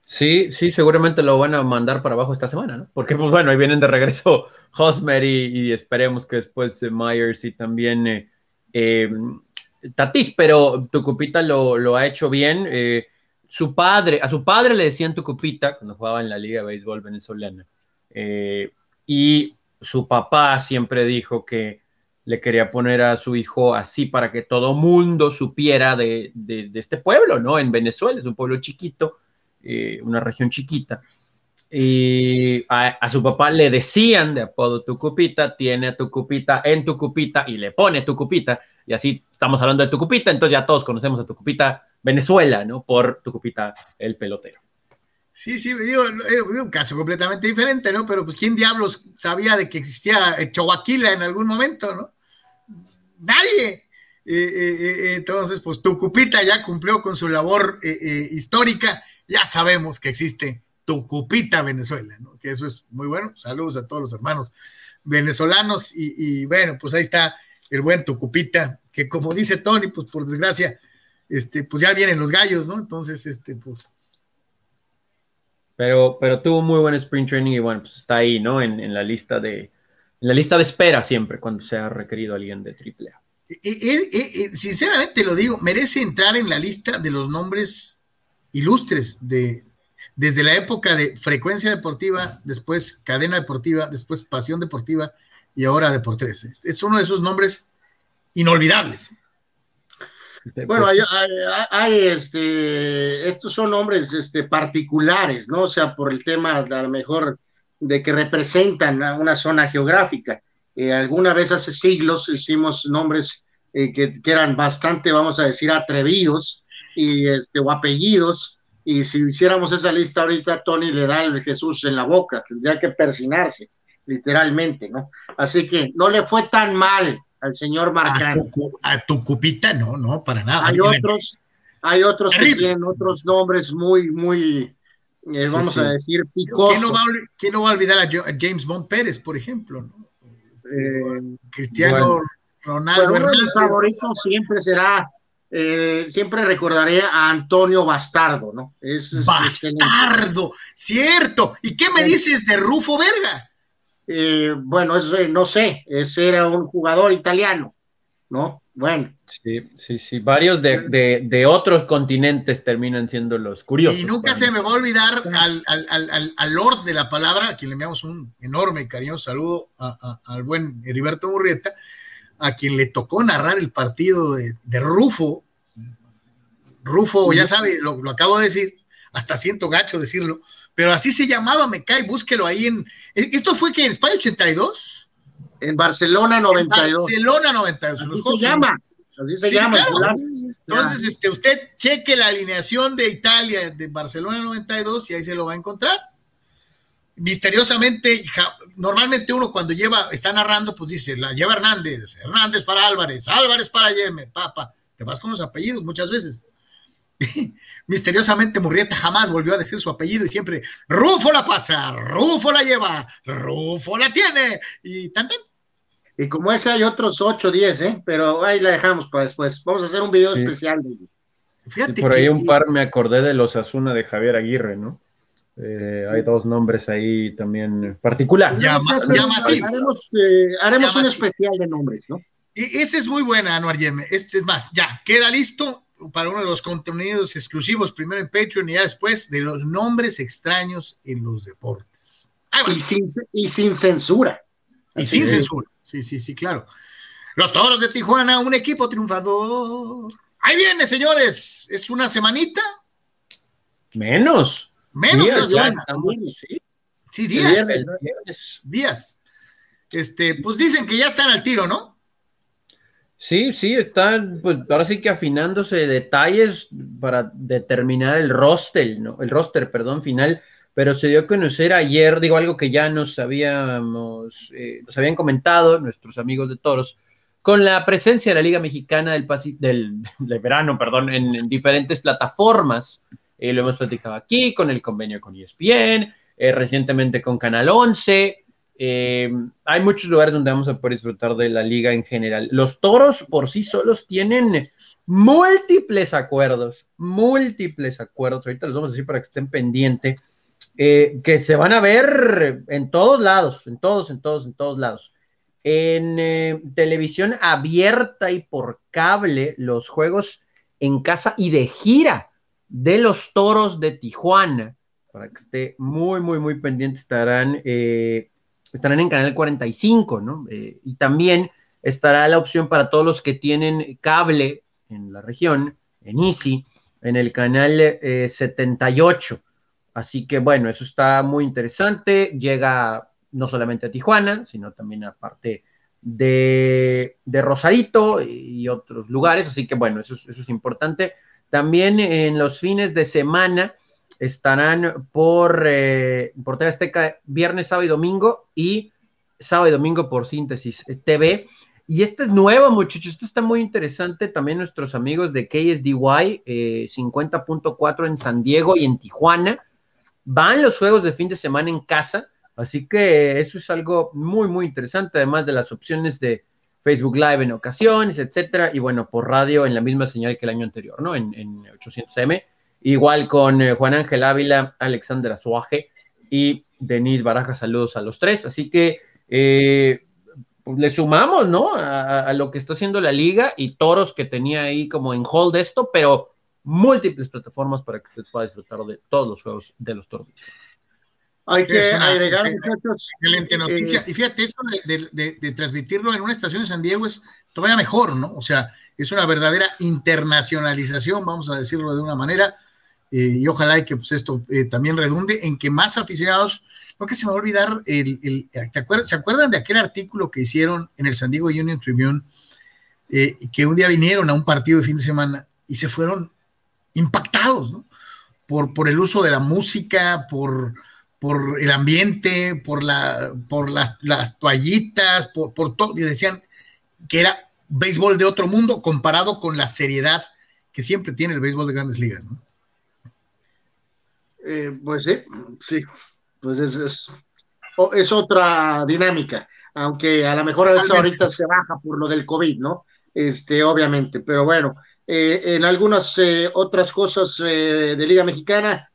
Sí, sí, seguramente lo van a mandar para abajo esta semana, ¿no? Porque, pues bueno, ahí vienen de regreso Hosmer y, esperemos que después Myers y también eh, eh, Tatis, pero Tucupita lo, lo ha hecho bien. Eh, su padre, a su padre le decían Tucupita cuando jugaba en la Liga de Béisbol venezolana. Eh, y su papá siempre dijo que le quería poner a su hijo así para que todo mundo supiera de, este pueblo, ¿no? En Venezuela, es un pueblo chiquito, eh, una región chiquita y a, su papá le decían de apodo Tucupita, tiene a Tucupita en Tucupita y le pone Tucupita, y así estamos hablando de Tucupita, entonces ya todos conocemos a Tucupita Venezuela, ¿no? Por Tucupita el pelotero. Sí, sí, digo, un caso completamente diferente, ¿no? Pero pues quién diablos sabía de que existía Chihuahua en algún momento, ¿no? Nadie. entonces, pues Tucupita ya cumplió con su labor histórica. Ya sabemos que existe Tucupita Venezuela, ¿no? Que eso es muy bueno. Saludos a todos los hermanos venezolanos y, bueno, pues ahí está el buen Tucupita, que como dice Tony, pues por desgracia, este, pues ya vienen los gallos, ¿no? Entonces, este, pues. Pero, pero tuvo muy buen sprint training y bueno, pues está ahí, ¿no? En, la lista de, en la lista de espera siempre cuando se ha requerido alguien de AAA. Eh, eh, eh, sinceramente lo digo, merece entrar en la lista de los nombres ilustres de, desde la época de frecuencia deportiva, después cadena deportiva, después pasión deportiva y ahora Deportes. Es uno de esos nombres inolvidables. Bueno, hay, este, estos son nombres este, particulares, ¿no? O sea, por el tema a lo mejor de que representan a una zona geográfica. Eh, alguna vez hace siglos hicimos nombres eh, que, que, eran bastante, vamos a decir, atrevidos y este, o apellidos y si hiciéramos esa lista ahorita, Tony le da el Jesús en la boca, tendría que persinarse, literalmente, ¿no? Así que no le fue tan mal al señor Marcano. A tu, cupita, no, no, para nada. Hay otros, hay otros que tienen otros nombres muy, muy, eh, vamos a decir, picosos. ¿Quién no, va, a olvidar a, James Bond Pérez, por ejemplo? Eh, Cristiano Ronaldo. uno de mis favoritos siempre será eh, siempre recordaré a Antonio Bastardo, ¿no? Es, Bastardo, cierto. ¿Y qué me dices de Rufo Verga? Eh, bueno, eh, no sé, ese era un jugador italiano, ¿no? Bueno. Sí, sí, sí, varios de, otros continentes terminan siendo los curiosos. Y nunca se me va a olvidar al, Lord de la palabra, a quien le enviamos un enorme cariñoso saludo al buen Heriberto Murrieta, a quien le tocó narrar el partido de, Rufo. Rufo, ya sabe, lo, acabo de decir, hasta siento gacho decirlo, pero así se llamaba, me cae, búsquelo ahí en. ¿Esto fue que en España 82? En Barcelona 92. Barcelona 92. Así se llama. Así se llama. Entonces, este, usted cheque la alineación de Italia de Barcelona 92 y ahí se lo va a encontrar misteriosamente, normalmente uno cuando lleva, está narrando, pues dice, la lleva Hernández, Hernández para Álvarez, Álvarez para Yeme, papa, te vas con los apellidos muchas veces. *laughs* misteriosamente Murrieta jamás volvió a decir su apellido y siempre, Rufo la pasa, Rufo la lleva, Rufo la tiene, y tan, Y como ese hay otros 8 o 10, ¿eh? pero ahí la dejamos para después. Vamos a hacer un video especial de Fíjate por ahí un par me acordé de los Asuna de Javier Aguirre, ¿no? Eh, hay dos nombres ahí también particulares. haremos, eh, haremos un especial de nombres, ¿no? Ese es muy buena, Anuar Yeme. Este es más, ya, queda listo para uno de los contenidos exclusivos, primero en Patreon y ya después de los nombres extraños en los deportes. y, sin, y sin censura. Y sin censura. Sí, sí, sí, claro. Los Toros de Tijuana, un equipo triunfador. Ahí viene, señores. Es una semanita. Menos. Menos días, ¿sí? Sí, días. Días. Este, pues dicen que ya están al tiro, ¿no? Sí, sí, están, pues ahora sí que afinándose detalles para determinar el roster, ¿no? El roster, perdón, final, pero se dio a conocer ayer, digo algo que ya nos habíamos, eh, nos habían comentado nuestros amigos de Toros, con la presencia de la Liga Mexicana del, *laughs* del, verano, perdón, en diferentes plataformas eh, lo hemos platicado aquí con el convenio con ESPN, eh, recientemente con Canal 11. Eh, hay muchos lugares donde vamos a poder disfrutar de la liga en general. Los toros por sí solos tienen múltiples acuerdos, múltiples acuerdos. Ahorita les vamos a decir para que estén pendientes, que se van a ver en todos lados, en todos, en todos, en todos lados. En televisión abierta y por cable, los juegos en casa y de gira de los toros de Tijuana. Para que esté muy, muy, muy pendiente, estarán, eh, estarán en Canal 45, ¿no? Eh, y también estará la opción para todos los que tienen cable en la región, en Easy, en el canal 78. Eh, Así que bueno, eso está muy interesante. Llega no solamente a Tijuana, sino también a parte de, de Rosarito y otros lugares. Así que bueno, eso es importante. También en los fines de semana estarán por, eh, por TV Azteca viernes, sábado y domingo y sábado y domingo por Síntesis TV. Y esta es nueva, muchachos. Esta está muy interesante. También nuestros amigos de KSDY, 50.4 eh, en San Diego y en Tijuana. Van los juegos de fin de semana en casa. Así que eso es algo muy, muy interesante. Además de las opciones de Facebook Live en ocasiones, etcétera. Y bueno, por radio en la misma señal que el año anterior, ¿no? En, 800M. Igual con eh, Juan Ángel Ávila, Alexander Azuaje y Denise Baraja. Saludos a los tres. Así que. Eh, pues, le sumamos, ¿no? A, lo que está haciendo la liga y toros que tenía ahí como en hold esto, pero múltiples plataformas para que usted pueda disfrutar de todos los juegos de los toros. Hay que agregar, muchachos. Excelente noticia. Eh, y fíjate, eso de, transmitirlo en una estación de San Diego es todavía mejor, ¿no? O sea, es una verdadera internacionalización, vamos a decirlo de una manera, eh, y ojalá que pues, esto eh, también redunde en que más aficionados no que se me va a olvidar, el, ¿se acuerdan de aquel artículo que hicieron en el San Diego Union Tribune? Eh, que un día vinieron a un partido de fin de semana y se fueron impactados, ¿no? Por, por el uso de la música, por, por el ambiente, por, la, por las, toallitas, por, por todo, y decían que era béisbol de otro mundo comparado con la seriedad que siempre tiene el béisbol de grandes ligas, ¿no? Eh, pues sí, sí, pues es, es, otra dinámica, aunque a lo mejor eso ahorita se baja por lo del COVID, ¿no? Este, obviamente, pero bueno, eh, en algunas eh, otras cosas eh, de Liga Mexicana,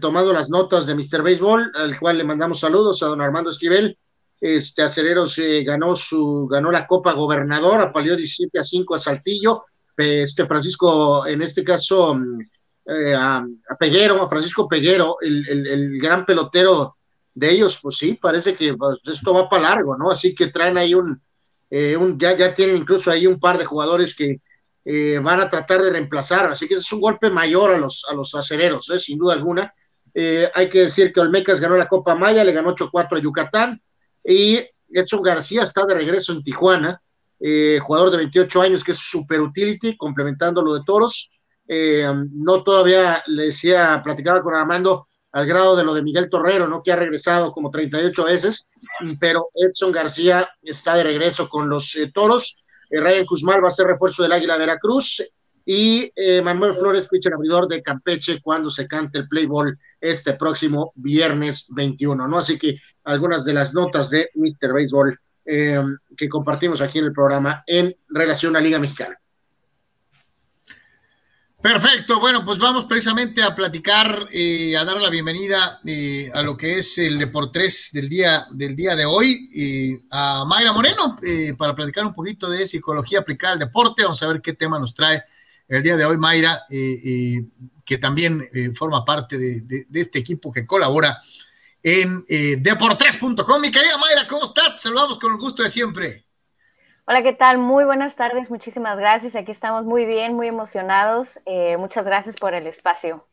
tomando las notas de Mr. Baseball, al cual le mandamos saludos a don Armando Esquivel, este Acereros ganó su ganó la Copa Gobernador, apaleó 17 a 5 a Saltillo, este Francisco, en este caso, mm, eh, a, Peguero, a Francisco Peguero, el, gran pelotero de ellos, pues sí, parece que pues, esto va para largo, ¿no? Así que traen ahí un, eh, un ya, ya tienen incluso ahí un par de jugadores que eh, van a tratar de reemplazar, así que es un golpe mayor a los, a los acereros, sin duda alguna. hay que decir que Olmecas ganó la Copa Maya, le ganó 8-4 a Yucatán, y Edson García está de regreso en Tijuana, jugador de 28 años que es super utility, complementando lo de Toros, eh, no todavía le decía, platicaba con Armando al grado de lo de Miguel Torrero, ¿no? Que ha regresado como 38 veces, pero Edson García está de regreso con los eh, toros. Eh, Ryan Cusmal va a ser refuerzo del Águila Veracruz y Manuel Flores, pitcher abridor de Campeche cuando se cante el play ball este próximo viernes 21, ¿no? Así que algunas de las notas de Mr. Baseball que compartimos aquí en el programa en relación a Liga Mexicana. Perfecto, bueno, pues vamos precisamente a platicar, eh, a dar la bienvenida eh, a lo que es el Deportes del día, del día de hoy, eh, a Mayra Moreno, para platicar un poquito de psicología aplicada al deporte. Vamos a ver qué tema nos trae el día de hoy Mayra, que también forma parte de, de, este equipo que colabora en deportres.com. Mi querida Mayra, ¿cómo estás? Saludamos con el gusto de siempre. Hola, ¿qué tal? Muy buenas tardes, muchísimas gracias. Aquí estamos muy bien, muy emocionados. Eh, muchas gracias por el espacio.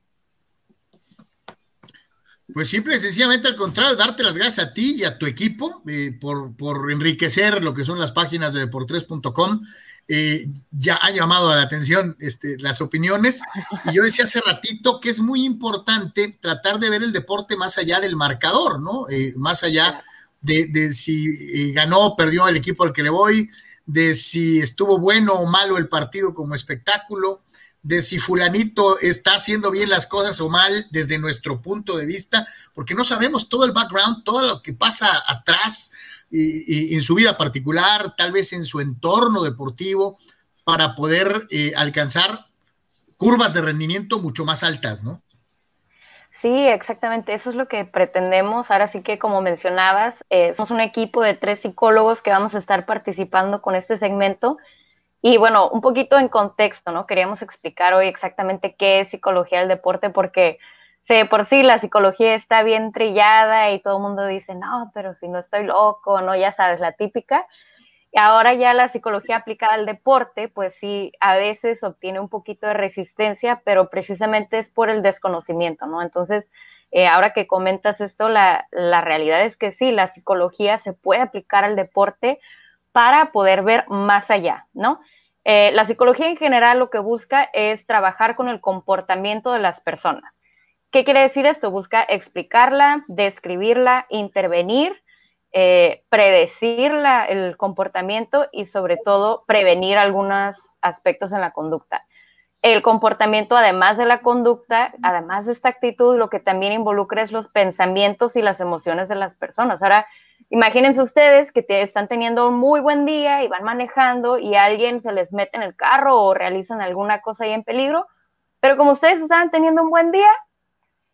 Pues simple y sencillamente al contrario, darte las gracias a ti y a tu equipo eh, por, por, enriquecer lo que son las páginas de deportres.com. Eh, ya ha llamado la atención este, las opiniones y yo decía hace ratito que es muy importante tratar de ver el deporte más allá del marcador, ¿no? más allá de, si eh, ganó o perdió el equipo al que le voy, de si estuvo bueno o malo el partido como espectáculo, de si fulanito está haciendo bien las cosas o mal desde nuestro punto de vista, porque no sabemos todo el background, todo lo que pasa atrás y, en su vida particular, tal vez en su entorno deportivo, para poder eh, alcanzar curvas de rendimiento mucho más altas, ¿no? Sí, exactamente, eso es lo que pretendemos. Ahora sí que, como mencionabas, eh, somos un equipo de tres psicólogos que vamos a estar participando con este segmento. Y bueno, un poquito en contexto, ¿no? Queríamos explicar hoy exactamente qué es psicología del deporte, porque si por sí la psicología está bien trillada y todo el mundo dice, no, pero si no estoy loco, ¿no? Ya sabes, la típica. Ahora ya la psicología aplicada al deporte, pues sí, a veces obtiene un poquito de resistencia, pero precisamente es por el desconocimiento, ¿no? Entonces, eh, ahora que comentas esto, la, realidad es que sí, la psicología se puede aplicar al deporte para poder ver más allá, ¿no? Eh, la psicología en general lo que busca es trabajar con el comportamiento de las personas. ¿Qué quiere decir esto? Busca explicarla, describirla, intervenir eh, predecir el comportamiento y sobre todo prevenir algunos aspectos en la conducta. El comportamiento, además de la conducta, además de esta actitud, lo que también involucra es los pensamientos y las emociones de las personas. Ahora, imagínense ustedes que están teniendo un muy buen día y van manejando y alguien se les mete en el carro o realizan alguna cosa ahí en peligro, pero como ustedes estaban teniendo un buen día,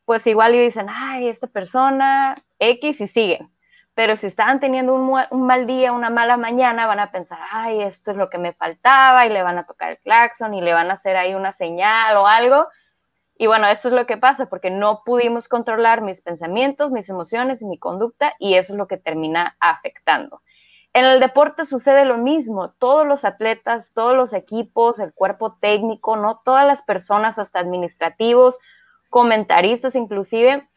pues igual y dicen, ay, esta persona X y siguen pero si estaban teniendo un, mal día, una mala mañana, van a pensar, ay, esto es lo que me faltaba, y le van a tocar el claxon y le van a hacer ahí una señal o algo. Y bueno, esto es lo que pasa, porque no pudimos controlar mis pensamientos, mis emociones y mi conducta, y eso es lo que termina afectando. En el deporte sucede lo mismo, todos los atletas, todos los equipos, el cuerpo técnico, ¿no? Todas las personas, hasta administrativos, comentaristas inclusive,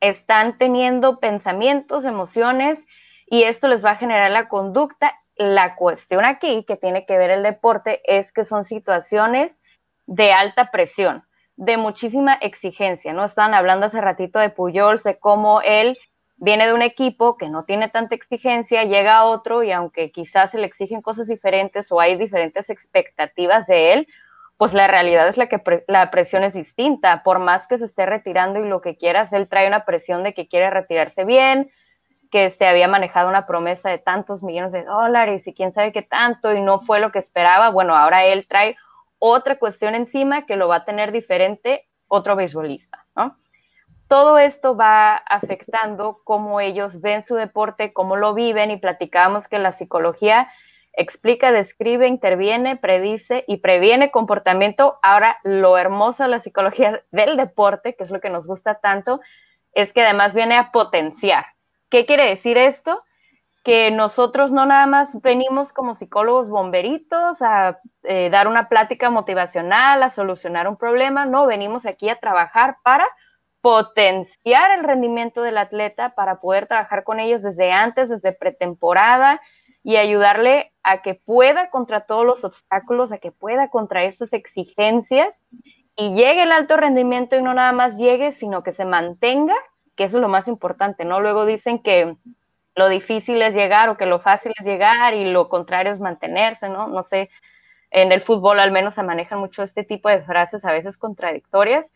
están teniendo pensamientos, emociones y esto les va a generar la conducta. La cuestión aquí que tiene que ver el deporte es que son situaciones de alta presión, de muchísima exigencia, ¿no? Estaban hablando hace ratito de Puyol, de cómo él viene de un equipo que no tiene tanta exigencia, llega a otro y aunque quizás se le exigen cosas diferentes o hay diferentes expectativas de él, pues la realidad es la que la presión es distinta. Por más que se esté retirando y lo que quieras, él trae una presión de que quiere retirarse bien, que se había manejado una promesa de tantos millones de dólares y quién sabe qué tanto y no fue lo que esperaba. Bueno, ahora él trae otra cuestión encima que lo va a tener diferente otro beisbolista. Todo esto va afectando cómo ellos ven su deporte, cómo lo viven y platicábamos que la psicología explica, describe, interviene, predice y previene comportamiento. Ahora, lo hermoso de la psicología del deporte, que es lo que nos gusta tanto, es que además viene a potenciar. ¿Qué quiere decir esto? Que nosotros no nada más venimos como psicólogos bomberitos a eh, dar una plática motivacional, a solucionar un problema, no, venimos aquí a trabajar para potenciar el rendimiento del atleta, para poder trabajar con ellos desde antes, desde pretemporada, y ayudarle a que pueda contra todos los obstáculos, a que pueda contra estas exigencias y llegue el alto rendimiento y no nada más llegue, sino que se mantenga, que eso es lo más importante, ¿no? Luego dicen que lo difícil es llegar o que lo fácil es llegar y lo contrario es mantenerse, ¿no? No sé, en el fútbol al menos se manejan mucho este tipo de frases a veces contradictorias,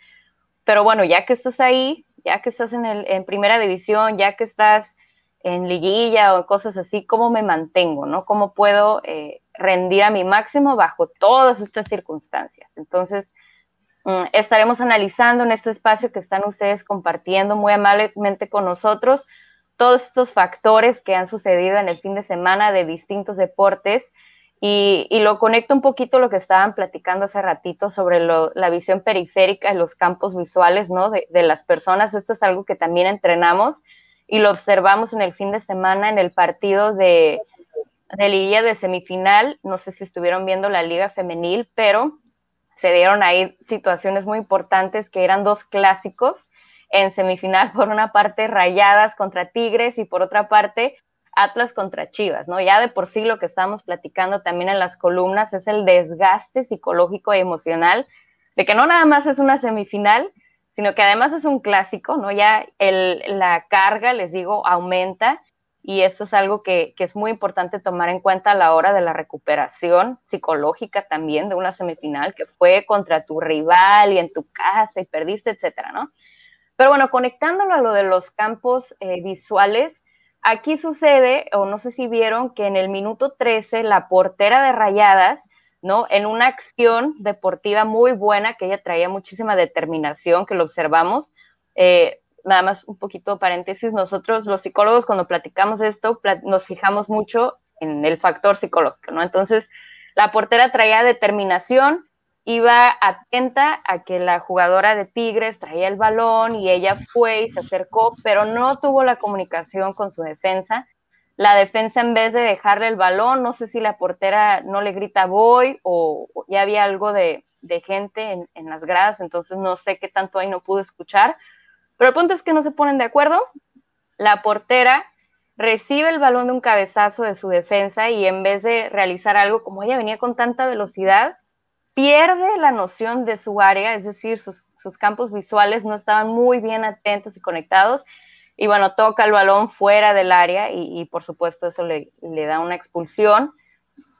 pero bueno, ya que estás ahí, ya que estás en, el, en primera división, ya que estás en liguilla o cosas así, ¿cómo me mantengo? ¿no? ¿Cómo puedo eh, rendir a mi máximo bajo todas estas circunstancias? Entonces, mm, estaremos analizando en este espacio que están ustedes compartiendo muy amablemente con nosotros todos estos factores que han sucedido en el fin de semana de distintos deportes y, lo conecto un poquito a lo que estaban platicando hace ratito sobre la visión periférica y los campos visuales ¿no? de las personas. Esto es algo que también entrenamos y lo observamos en el fin de semana en el partido de, de Liga de semifinal. No sé si estuvieron viendo la Liga Femenil, pero se dieron ahí situaciones muy importantes que eran dos clásicos en semifinal, *laughs* por una parte Rayadas contra Tigres y por otra parte Atlas contra Chivas, ¿no? Ya de por sí lo que estamos platicando también en las columnas es el desgaste psicológico y emocional de que no nada más es una semifinal, sino que además es un clásico, ¿no? Ya la carga, les digo, aumenta y esto es algo que, es muy importante tomar en cuenta a la hora de la recuperación psicológica también de una semifinal que fue contra tu rival y en tu casa y perdiste, etcétera, ¿no? Pero bueno, conectándolo a lo de los campos eh, visuales, aquí sucede, o no sé si vieron, que en el minuto 13 la portera de Rayadas ¿no? En una acción deportiva muy buena, que ella traía muchísima determinación, que lo observamos. Eh, nada más un poquito paréntesis, nosotros los psicólogos cuando platicamos esto, nos fijamos mucho en el factor psicológico, ¿no? Entonces, la portera traía determinación, iba atenta a que la jugadora de Tigres traía el balón y ella fue y se acercó, pero no tuvo la comunicación con su defensa la defensa en vez de dejarle el balón, no sé si la portera no le grita voy o, ya había algo de, gente en, las gradas, entonces no sé qué tanto ahí no pude escuchar, pero el punto es que no se ponen de acuerdo. La portera recibe el balón de un cabezazo de su defensa y en vez de realizar algo como ella venía con tanta velocidad, pierde la noción de su área, es decir, sus, sus campos visuales no estaban muy bien atentos y conectados y bueno, toca el balón fuera del área y, por supuesto eso le, le, da una expulsión.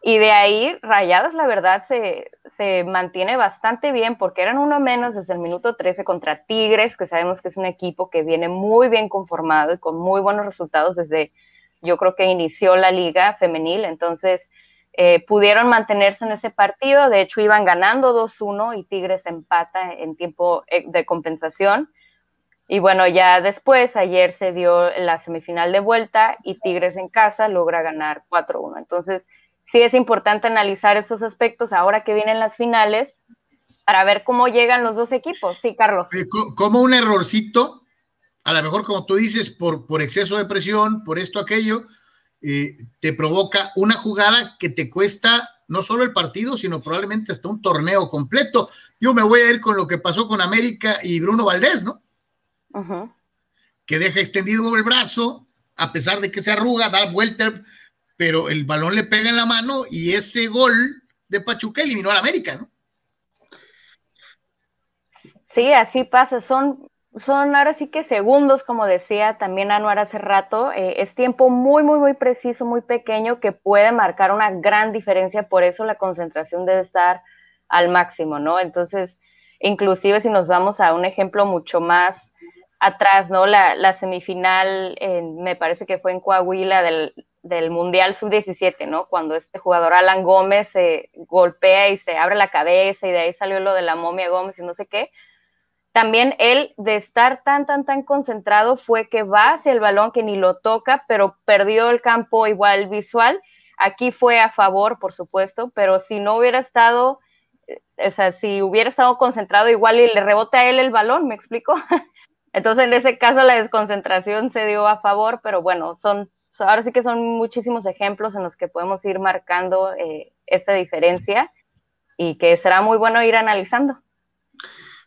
Y de ahí Rayadas, la verdad, se, se, mantiene bastante bien porque eran uno menos desde el minuto 13 contra Tigres, que sabemos que es un equipo que viene muy bien conformado y con muy buenos resultados desde, yo creo que inició la liga femenil. Entonces, eh, pudieron mantenerse en ese partido. De hecho, iban ganando 2-1 y Tigres empata en tiempo eh, de compensación. Y bueno, ya después, ayer se dio la semifinal de vuelta y Tigres en casa logra ganar 4-1. Entonces, sí es importante analizar estos aspectos ahora que vienen las finales para ver cómo llegan los dos equipos. Sí, Carlos. Eh, como un errorcito, a lo mejor como tú dices, por, por exceso de presión, por esto, aquello, eh, te provoca una jugada que te cuesta no solo el partido, sino probablemente hasta un torneo completo. Yo me voy a ir con lo que pasó con América y Bruno Valdés, ¿no? Que deja extendido el brazo, a pesar de que se arruga, da vuelta, pero el balón le pega en la mano y ese gol de Pachuca eliminó al América, ¿no? Sí, así pasa, son, son ahora sí que segundos, como decía también Anuar hace rato, eh, es tiempo muy, muy, muy preciso, muy pequeño que puede marcar una gran diferencia, por eso la concentración debe estar al máximo, ¿no? Entonces, inclusive si nos vamos a un ejemplo mucho más atrás, ¿no? La, semifinal, me parece que fue en Coahuila del, Mundial Sub-17, ¿no? Cuando este jugador Alan Gómez se golpea y se abre la cabeza y de ahí salió lo de la momia Gómez y no sé qué. También él, de estar tan, tan, tan concentrado, fue que va hacia el balón que ni lo toca, pero perdió el campo igual visual. Aquí fue a favor, por supuesto, pero si no hubiera estado, eh, o sea, si hubiera estado concentrado igual y le rebote a él el balón, ¿me explico? *laughs* Entonces, en ese caso, la desconcentración se dio a favor, pero bueno, son, ahora sí que son muchísimos ejemplos en los que podemos ir marcando eh, esta diferencia y que será muy bueno ir analizando.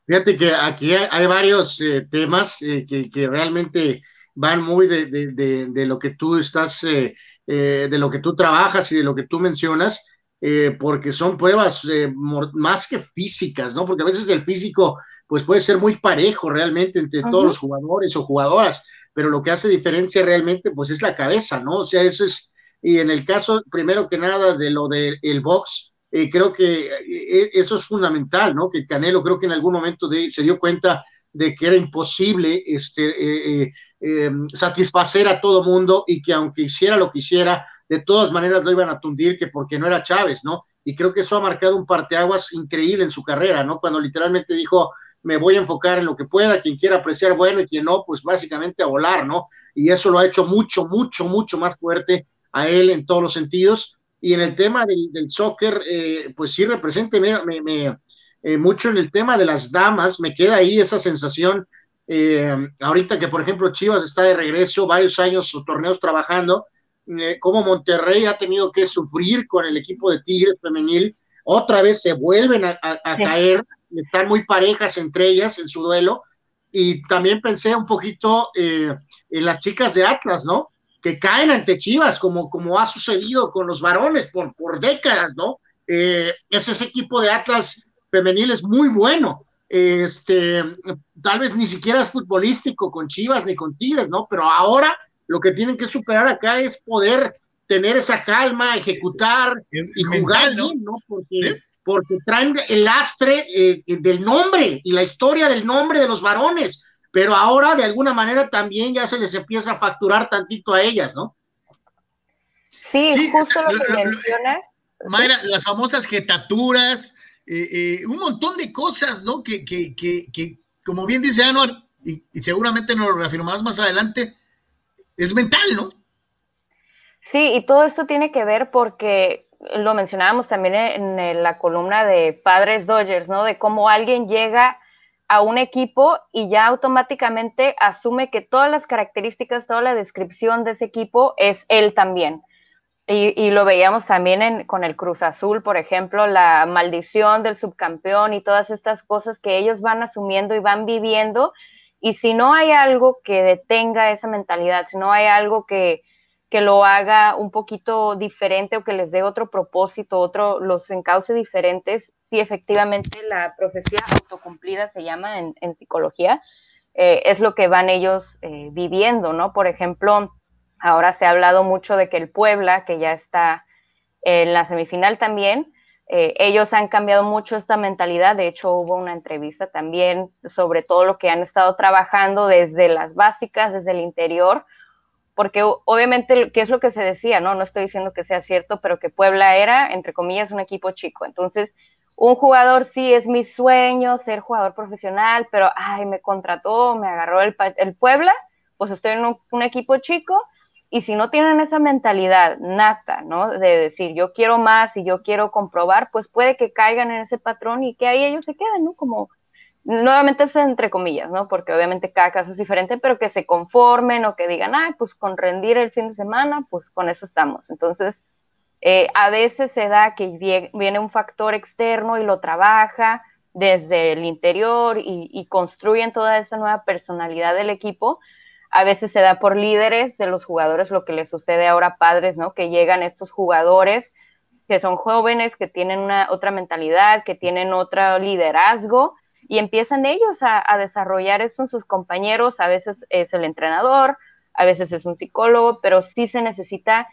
Fíjate que aquí hay, varios eh, temas eh, que, realmente van muy de, lo que tú estás, de lo que tú trabajas y de lo que tú mencionas, porque son pruebas más que físicas, ¿no? Porque a veces el físico pues puede ser muy parejo realmente entre todos los jugadores o jugadoras, pero lo que hace diferencia realmente pues es la cabeza, ¿no? O sea, eso es, y en el caso, primero que nada, de lo del el box, eh, creo que eh, eso es fundamental, ¿no? Que Canelo creo que en algún momento se dio cuenta de que era imposible este, eh, satisfacer a todo mundo y que aunque hiciera lo que hiciera, de todas maneras lo iban a tundir, que porque no era Chávez, ¿no? Y creo que eso ha marcado un parteaguas increíble en su carrera, ¿no? Cuando literalmente dijo, me voy a enfocar en lo que pueda, quien quiera apreciar bueno y quien no, pues básicamente a volar, ¿no? Y eso lo ha hecho mucho, mucho, mucho más fuerte a él en todos los sentidos. Y en el tema del, soccer, eh, pues sí representa me, me, eh, mucho en el tema de las damas, me queda ahí esa sensación, eh, ahorita que por ejemplo Chivas está de regreso, varios años o torneos trabajando, como Monterrey ha tenido que sufrir con el equipo de Tigres femenil, otra vez se vuelven a, caer están muy parejas entre ellas en su duelo. Y también pensé un poquito eh, en las chicas de Atlas, ¿no? Que caen ante Chivas, como, como ha sucedido con los varones por, por décadas, ¿no? Eh, es ese equipo de Atlas femenil es muy bueno. Este, tal vez ni siquiera es futbolístico con Chivas ni con Tigres, ¿no? Pero ahora lo que tienen que superar acá es poder tener esa calma, ejecutar y jugar ¿no? ¿no? Porque porque traen el lastre eh, del nombre y la historia del nombre de los varones, pero ahora de alguna manera también ya se les empieza a facturar tantito a ellas, ¿no? Sí, justo lo, que mencionas. Mayra, las famosas jetaturas, eh, eh, un montón de cosas, ¿no? Que, que, que, como bien dice Anuar, y, y, seguramente nos lo reafirmarás más adelante, es mental, ¿no? Sí, y todo esto tiene que ver porque lo mencionábamos también en la columna de Padres Dodgers, ¿no? De cómo alguien llega a un equipo y ya automáticamente asume que todas las características, toda la descripción de ese equipo es él también. Y, lo veíamos también con el Cruz Azul, por ejemplo, la maldición del subcampeón y todas estas cosas que ellos van asumiendo y van viviendo. Y si no hay algo que detenga esa mentalidad, si no hay algo que, que lo haga un poquito diferente o que les dé otro propósito, otro, los encauce diferentes, si efectivamente la profecía autocumplida se llama en, psicología, eh, es lo que van ellos eh, viviendo, ¿no? Por ejemplo, ahora se ha hablado mucho de que el Puebla, que ya está en la semifinal también, eh, ellos han cambiado mucho esta mentalidad. De hecho, hubo una entrevista también sobre todo lo que han estado trabajando desde las básicas, desde el interior, porque obviamente, ¿qué es lo que se decía? No, no estoy diciendo que sea cierto, pero que Puebla era, entre comillas, un equipo chico. Entonces, un jugador sí es mi sueño, ser jugador profesional, pero, ay, me contrató, me agarró el, el Puebla, pues estoy en un, equipo chico, y si no tienen esa mentalidad nata, ¿no? De decir, yo quiero más y yo quiero comprobar, pues puede que caigan en ese patrón y que ahí ellos se queden, ¿no? Como nuevamente es entre comillas, ¿no? Porque obviamente cada caso es diferente, pero que se conformen o que digan, ay, pues con rendir el fin de semana, pues con eso estamos. Entonces, eh, a veces se da que viene un factor externo y lo trabaja desde el interior y, y construyen toda esa nueva personalidad del equipo. A veces se da por líderes de los jugadores, lo que le sucede ahora a padres, ¿no? Que llegan estos jugadores que son jóvenes, que tienen una otra mentalidad, que tienen otro liderazgo, y empiezan ellos a, desarrollar eso en sus compañeros, a veces es el entrenador, a veces es un psicólogo, pero sí se necesita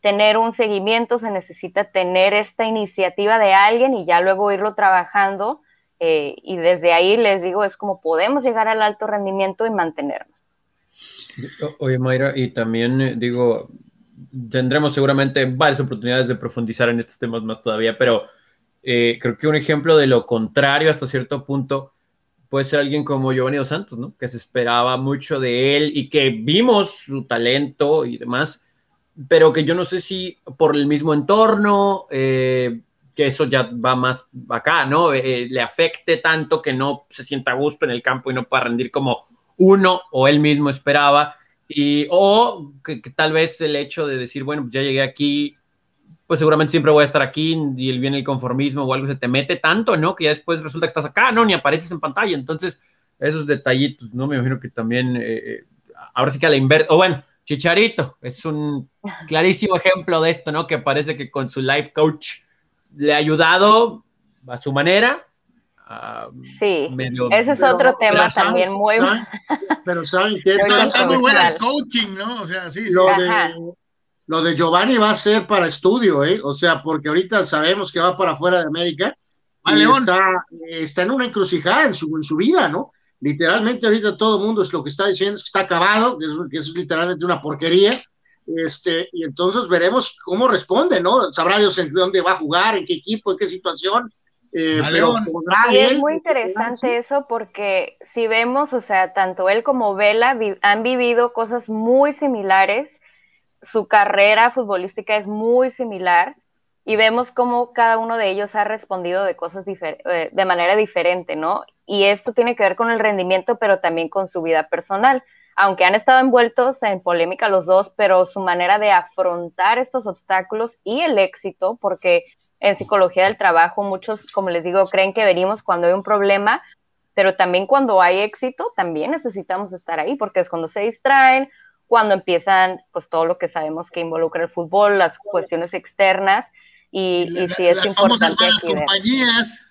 tener un seguimiento, se necesita tener esta iniciativa de alguien y ya luego irlo trabajando. Eh, y desde ahí les digo, es como podemos llegar al alto rendimiento y mantenernos. Oye, Mayra, y también eh, digo, tendremos seguramente varias oportunidades de profundizar en estos temas más todavía, pero eh, creo que un ejemplo de lo contrario hasta cierto punto puede ser alguien como Giovanni Dos Santos, ¿no? Que se esperaba mucho de él y que vimos su talento y demás, pero que yo no sé si por el mismo entorno, eh, que eso ya va más acá, ¿no? Eh, le afecte tanto que no se sienta a gusto en el campo y no pueda rendir como uno o él mismo esperaba. Y, o que, que tal vez el hecho de decir, bueno, ya llegué aquí, pues seguramente siempre voy a estar aquí y el viene el conformismo o algo se te mete tanto, ¿no? Que ya después resulta que estás acá, no, ni apareces en pantalla. Entonces, esos detallitos, ¿no? Me imagino que también, eh, eh, ahora sí que a la inversa, o bueno, Chicharito es un clarísimo ejemplo de esto, ¿no? Que parece que con su life coach le ha ayudado a su manera. sí, ese es otro tema también muy... pero saben que está muy buena el coaching, ¿no? O sea, sí, sí. Lo de Giovanni va a ser para estudio, ¿eh? O sea, porque ahorita sabemos que va para afuera de América. y está, en una encrucijada en su, en su vida, ¿no? Literalmente ahorita todo el mundo es lo que está diciendo, es que está acabado, que es, que es literalmente una porquería. Este, y entonces veremos cómo responde, ¿no? Sabrá Dios en dónde va a jugar, en qué equipo, en qué situación. Eh, pero es muy interesante eso porque si vemos, o sea, tanto él como Vela han vivido cosas muy similares su carrera futbolística es muy similar y vemos cómo cada uno de ellos ha respondido de cosas eh, de manera diferente, ¿no? Y esto tiene que ver con el rendimiento, pero también con su vida personal. Aunque han estado envueltos en polémica los dos, pero su manera de afrontar estos obstáculos y el éxito, porque en psicología del trabajo muchos, como les digo, creen que venimos cuando hay un problema, pero también cuando hay éxito, también necesitamos estar ahí, porque es cuando se distraen cuando empiezan pues todo lo que sabemos que involucra el fútbol, las cuestiones externas y, y, sí es importante. compañías.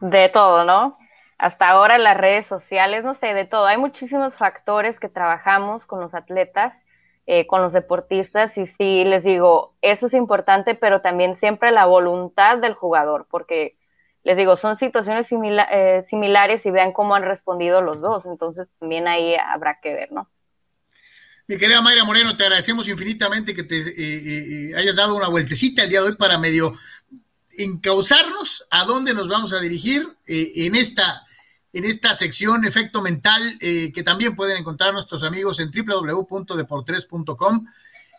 De todo, ¿no? Hasta ahora las redes sociales, no sé, de todo. Hay muchísimos factores que trabajamos con los atletas, eh, con los deportistas y sí, les digo, eso es importante, pero también siempre la voluntad del jugador, porque les digo, son situaciones eh, similares y vean cómo han respondido los dos, entonces también ahí habrá que ver, ¿no? Mi querida Mayra Moreno, te agradecemos infinitamente que te eh, eh, eh, hayas dado una vueltecita el día de hoy para medio encauzarnos a dónde nos vamos a dirigir en, esta, en esta sección Efecto Mental, que también pueden encontrar nuestros amigos en www.deportres.com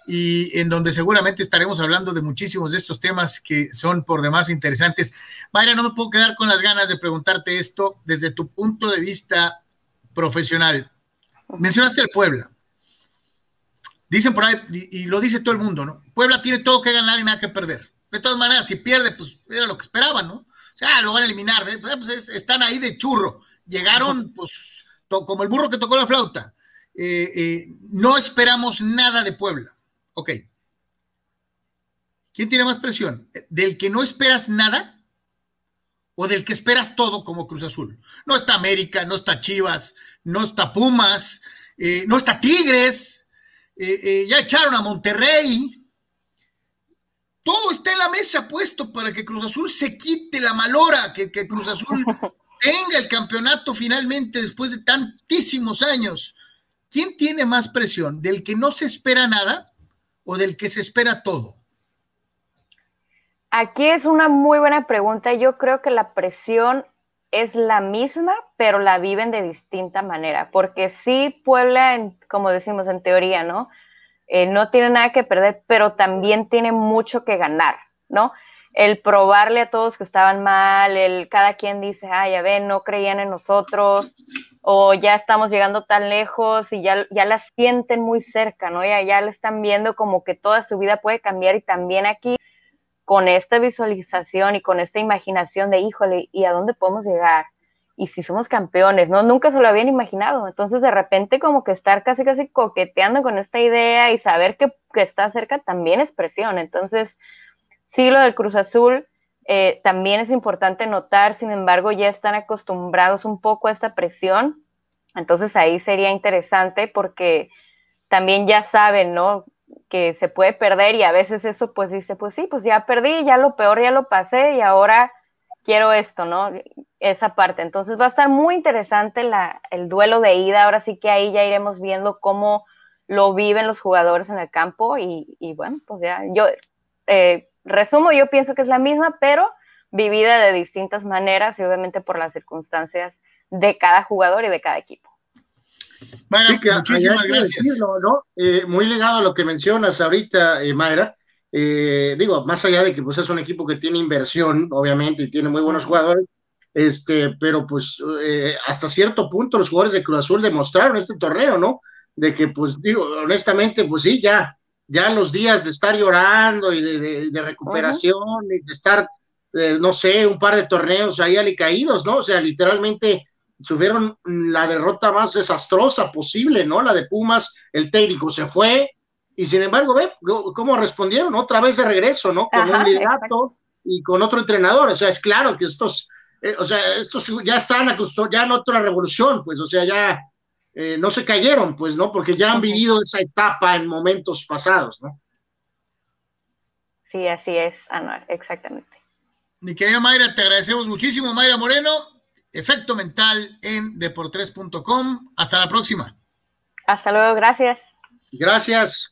y en donde seguramente estaremos hablando de muchísimos de estos temas que son por demás interesantes. Mayra, no me puedo quedar con las ganas de preguntarte esto desde tu punto de vista profesional. Mencionaste el Puebla. Dicen por ahí, y, lo dice todo el mundo, ¿no? Puebla tiene todo que ganar y nada que perder. De todas maneras, si pierde, pues era lo que esperaban, ¿no? O sea, lo van a eliminar, ¿eh? pues, pues están ahí de churro. Llegaron, pues, como el burro que tocó la flauta. Eh, eh, no esperamos nada de Puebla. Ok. ¿Quién tiene más presión? ¿Del que no esperas nada o del que esperas todo como Cruz Azul? No está América, no está Chivas, no está Pumas, eh, no está Tigres, eh, eh, ya echaron a Monterrey. Todo está en la mesa puesto para que Cruz Azul se quite la malora, que, que Cruz Azul *laughs* tenga el campeonato finalmente después de tantísimos años. ¿Quién tiene más presión? ¿Del que no se espera nada o del que se espera todo? Aquí es una muy buena pregunta. Yo creo que la presión es la misma, pero la viven de distinta manera, porque sí Puebla, como decimos en teoría, ¿no? Eh, no tiene nada que perder, pero también tiene mucho que ganar, ¿no? El probarle a todos que estaban mal, el cada quien dice, ay, ya ven, no creían en nosotros, o ya estamos llegando tan lejos y ya, ya la sienten muy cerca, ¿no? Ya, ya la están viendo como que toda su vida puede cambiar y también aquí con esta visualización y con esta imaginación de, híjole, ¿y a dónde podemos llegar? Y si somos campeones, ¿no? Nunca se lo habían imaginado. Entonces, de repente, como que estar casi, casi coqueteando con esta idea y saber que, está cerca también es presión. Entonces, sí, lo del Cruz Azul eh, también es importante notar, sin embargo, ya están acostumbrados un poco a esta presión. Entonces, ahí sería interesante porque también ya saben, ¿no? Que se puede perder y a veces eso pues dice, pues sí, pues ya perdí, ya lo peor ya lo pasé y ahora quiero esto, ¿no? Esa parte. Entonces va a estar muy interesante la, el duelo de ida, ahora sí que ahí ya iremos viendo cómo lo viven los jugadores en el campo y, bueno, pues ya yo eh, resumo, yo pienso que es la misma, pero vivida de distintas maneras y obviamente por las circunstancias de cada jugador y de cada equipo. Muchísimas gracias. Eh, muy ligado a lo que mencionas ahorita, eh, Mayra. Eh, digo, más allá de que pues, es un equipo que tiene inversión, obviamente, y tiene muy buenos jugadores, este, pero pues hasta cierto punto los jugadores de Cruz Azul demostraron este torneo, ¿no? De que, pues digo, honestamente, pues sí, ya, ya los días de estar llorando y de, recuperación y de estar, no sé, un par de torneos ahí alicaídos, ¿no? O sea, literalmente sufrieron la derrota más desastrosa posible, ¿no? La de Pumas, el técnico se fue, y sin embargo, ve cómo respondieron, otra vez de regreso, ¿no? Con un liderato y con otro entrenador, o sea, es claro que estos, eh, o sea, estos ya están acostumbrados, ya en otra revolución, pues, o sea, ya eh, no se cayeron, pues, ¿no? Porque ya han vivido esa etapa en momentos pasados, ¿no? Sí, así es, Anuar, exactamente. Mi querida Mayra, te agradecemos muchísimo, Mayra Moreno. Efecto Mental en deportres.com. Hasta la próxima. Hasta luego, gracias. Gracias.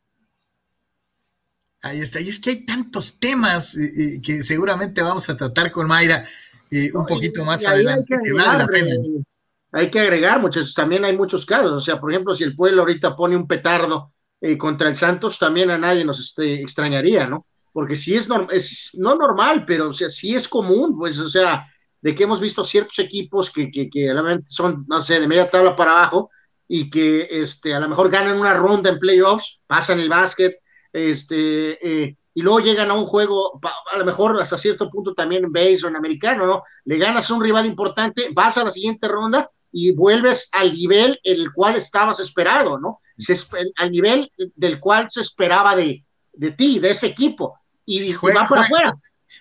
Ahí está. Y es que hay tantos temas eh, eh, que seguramente vamos a tratar con Mayra eh, un poquito más adelante. Hay que, agregar, muchachos, también hay muchos casos. O sea, por ejemplo, si el pueblo ahorita pone un petardo contra el Santos, también a nadie nos este, extrañaría, ¿no? Porque si es, es no normal, pero o sea, sí es común, pues, o sea, de que hemos visto ciertos equipos que, que, que son, no sé, de media tabla para abajo y que este, a lo mejor ganan una ronda en playoffs, pasan el básquet, este, eh, y luego llegan a un juego, a lo mejor hasta cierto punto también en base o en americano, ¿no? Le ganas a un rival importante, vas a la siguiente ronda y vuelves al nivel en el cual estabas esperado, ¿no? al nivel del cual se esperaba de, de ti, de ese equipo, y, va para afuera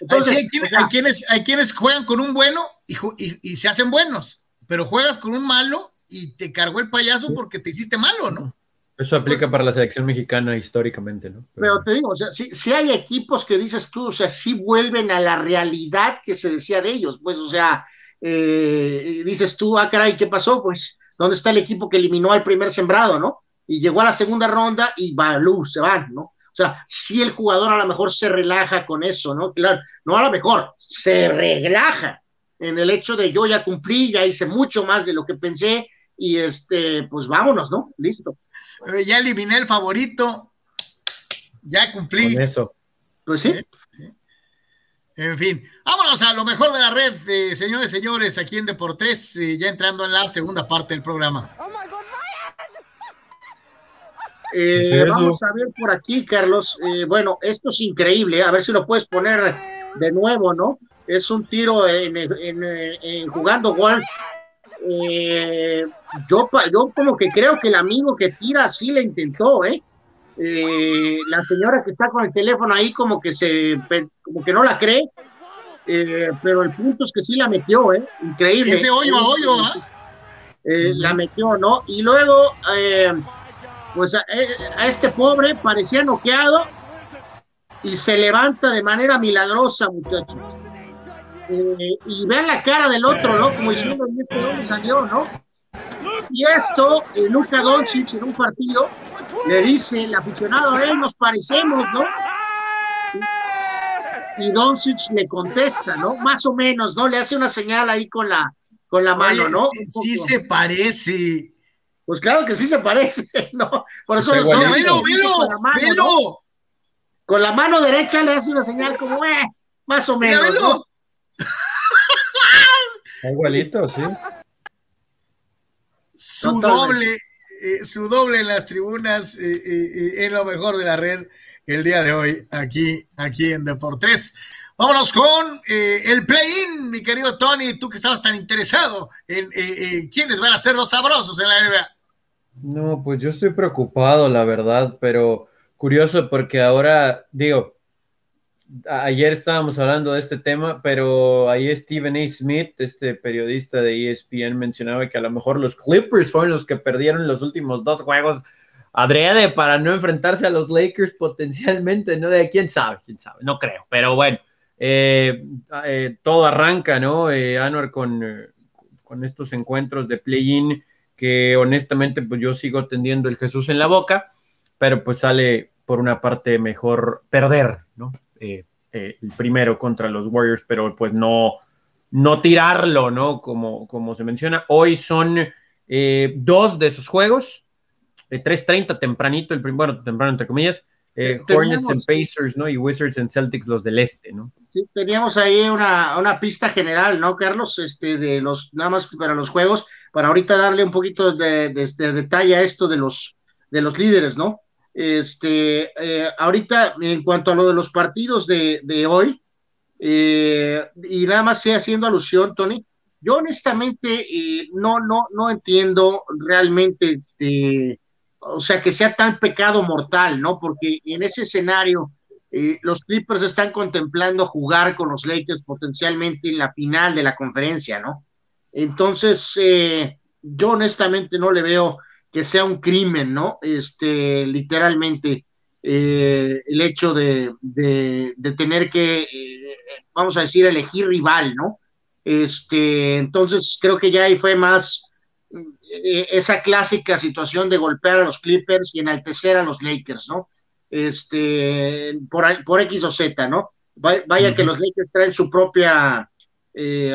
hay, quienes, hay quienes juegan con un bueno y, se hacen buenos, pero juegas con un malo y te cargó el payaso porque te hiciste malo, ¿no? Eso aplica para la selección mexicana históricamente, ¿no? Pero, te digo, o sea, si, hay equipos que dices tú, o sea, sí vuelven a la realidad que se decía de ellos, pues, o sea, eh, dices tú, ah, caray, ¿qué pasó? Pues, ¿dónde está el equipo que eliminó al primer sembrado, no? Y llegó a la segunda ronda y Balú se van, ¿no? O sea, si el jugador a lo mejor se relaja con eso, ¿no? Claro, no a lo mejor, se relaja en el hecho de yo ya cumplí, ya hice mucho más de lo que pensé y este, pues vámonos, ¿no? Listo. Eh, ya eliminé el favorito, ya cumplí. Con eso. Pues sí. En fin, vámonos a lo mejor de la red, señores y señores, aquí en Deportes, eh, ya entrando en la segunda parte del programa. Oh eh, vamos a ver por aquí, Carlos. Eh, bueno, esto es increíble. A ver si lo puedes poner de nuevo, ¿no? Es un tiro en, jugando golf. Eh, yo, yo como que creo que el amigo que tira sí le intentó, ¿eh? la señora que está con el teléfono ahí como que se como que no la cree, pero el punto es que sí la metió, ¿eh? Increíble. Es de hoyo a hoyo, ¿ah? eh, la metió, ¿no? Y luego, eh, pues a, este pobre parecía noqueado y se levanta de manera milagrosa, muchachos. y vean la cara del otro, ¿no? Como diciendo, ¿de dónde salió, no? Y esto, Luca Doncic en un partido le dice el aficionado, él nos parecemos, ¿no? Y Doncic le contesta, ¿no? Más o menos, ¿no? Le hace una señal ahí con la, con la mano, ¿no? Sí, se parece. Pues claro que sí se parece, *laughs* ¿no? Por eso no, con la mano, Con la mano derecha le hace una señal como, eh, más o menos. ¿no? *laughs* Igualito, sí. Su doble, eh, su doble en las tribunas eh, eh, en lo mejor de la red el día de hoy aquí, aquí en Deportes. Vámonos con el play-in, mi querido Tony, tú que estabas tan interesado en quiénes van a ser los sabrosos en la NBA. No, pues yo estoy preocupado, la verdad, pero curioso porque ahora, digo, ayer estábamos hablando de este tema, pero ahí Stephen A. Smith, este periodista de ESPN, mencionaba que a lo mejor los Clippers fueron los que perdieron los últimos dos juegos adrede para no enfrentarse a los Lakers potencialmente, ¿no? De quién sabe, quién sabe, no creo, pero bueno, eh, eh, todo arranca, ¿no? Eh, Anwar con, con estos encuentros de play-in que honestamente pues yo sigo tendiendo el Jesús en la boca, pero pues sale por una parte mejor perder, ¿no? Eh, eh, el primero contra los Warriors, pero pues no, no tirarlo, ¿no? Como, como se menciona. Hoy son eh, dos de esos juegos, 3.30 tempranito, el primero, temprano entre comillas, Hornets and Pacers, ¿no? Y Wizards and Celtics, los del este, ¿no? Sí, teníamos ahí una, una, pista general, ¿no, Carlos? Este, de los, nada más para los juegos, para ahorita darle un poquito de, de detalle a esto de los, de los líderes, ¿no? Este, eh, ahorita, en cuanto a lo de los partidos de, hoy, eh, y nada más estoy haciendo alusión, Tony, yo honestamente eh, no, no, no entiendo realmente, o sea, que sea tan pecado mortal, ¿no? Porque en ese escenario, los Clippers están contemplando jugar con los Lakers potencialmente en la final de la conferencia, ¿no? Entonces, yo honestamente no le veo que sea un crimen, ¿no? Este, literalmente, eh, el hecho de, tener que, eh, vamos a decir, elegir rival, ¿no? Este, entonces creo que ya ahí fue más eh, esa clásica situación de golpear a los Clippers y enaltecer a los Lakers, ¿no? Este, por, por X o Z, ¿no? Vaya que los Lakers traen su propia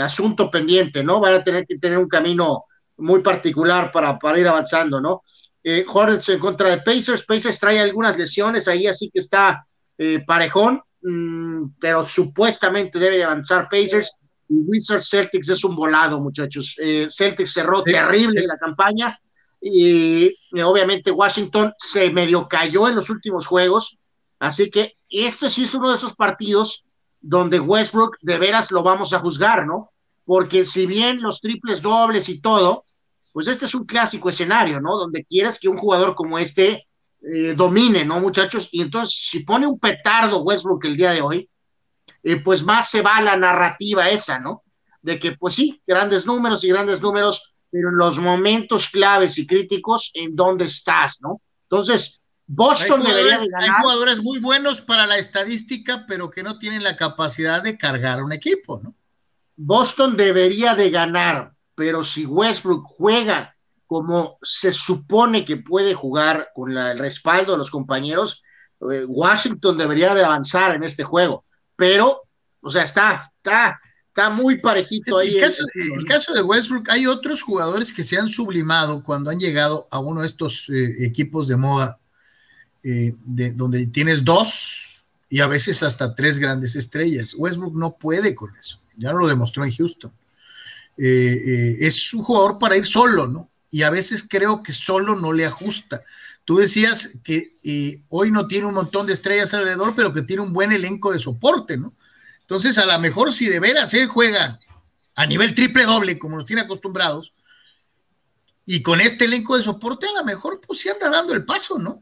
asunto pendiente, ¿no? Van a tener que tener un camino muy particular para, para ir avanzando, ¿no? Eh, Hornets en contra de Pacers, Pacers trae algunas lesiones ahí, así que está eh, parejón, mm, pero supuestamente debe de avanzar Pacers. Y Wizards Celtics es un volado, muchachos. Eh, Celtics cerró terrible la campaña y eh, obviamente Washington se medio cayó en los últimos juegos, así que este sí es uno de esos partidos donde Westbrook de veras lo vamos a juzgar, ¿no? porque si bien los triples dobles y todo, pues este es un clásico escenario, ¿no? Donde quieres que un jugador como este eh, domine, ¿no, muchachos? Y entonces, si pone un petardo Westbrook el día de hoy, eh, pues más se va la narrativa esa, ¿no? De que, pues sí, grandes números y grandes números, pero en los momentos claves y críticos, ¿en dónde estás, no? Entonces, Boston debería de ganar. Hay jugadores muy buenos para la estadística, pero que no tienen la capacidad de cargar un equipo, ¿no? Boston debería de ganar, pero si Westbrook juega como se supone que puede jugar con el respaldo de los compañeros, eh, Washington debería de avanzar en este juego. Pero, o sea, está, está, está muy parejito ahí. El caso, el caso, de Westbrook, hay otros jugadores que se han sublimado cuando han llegado a uno de estos eh, equipos de moda, eh, de, donde tienes dos y a veces hasta tres grandes estrellas. Westbrook no puede con eso ya lo demostró en Houston. Eh, eh, es un jugador para ir solo, ¿no? Y a veces creo que solo no le ajusta. Tú decías que eh, hoy no tiene un montón de estrellas alrededor, pero que tiene un buen elenco de soporte, ¿no? Entonces, a lo mejor si de veras él juega a nivel triple doble, como nos tiene acostumbrados, y con este elenco de soporte, a lo mejor pues sí anda dando el paso, ¿no?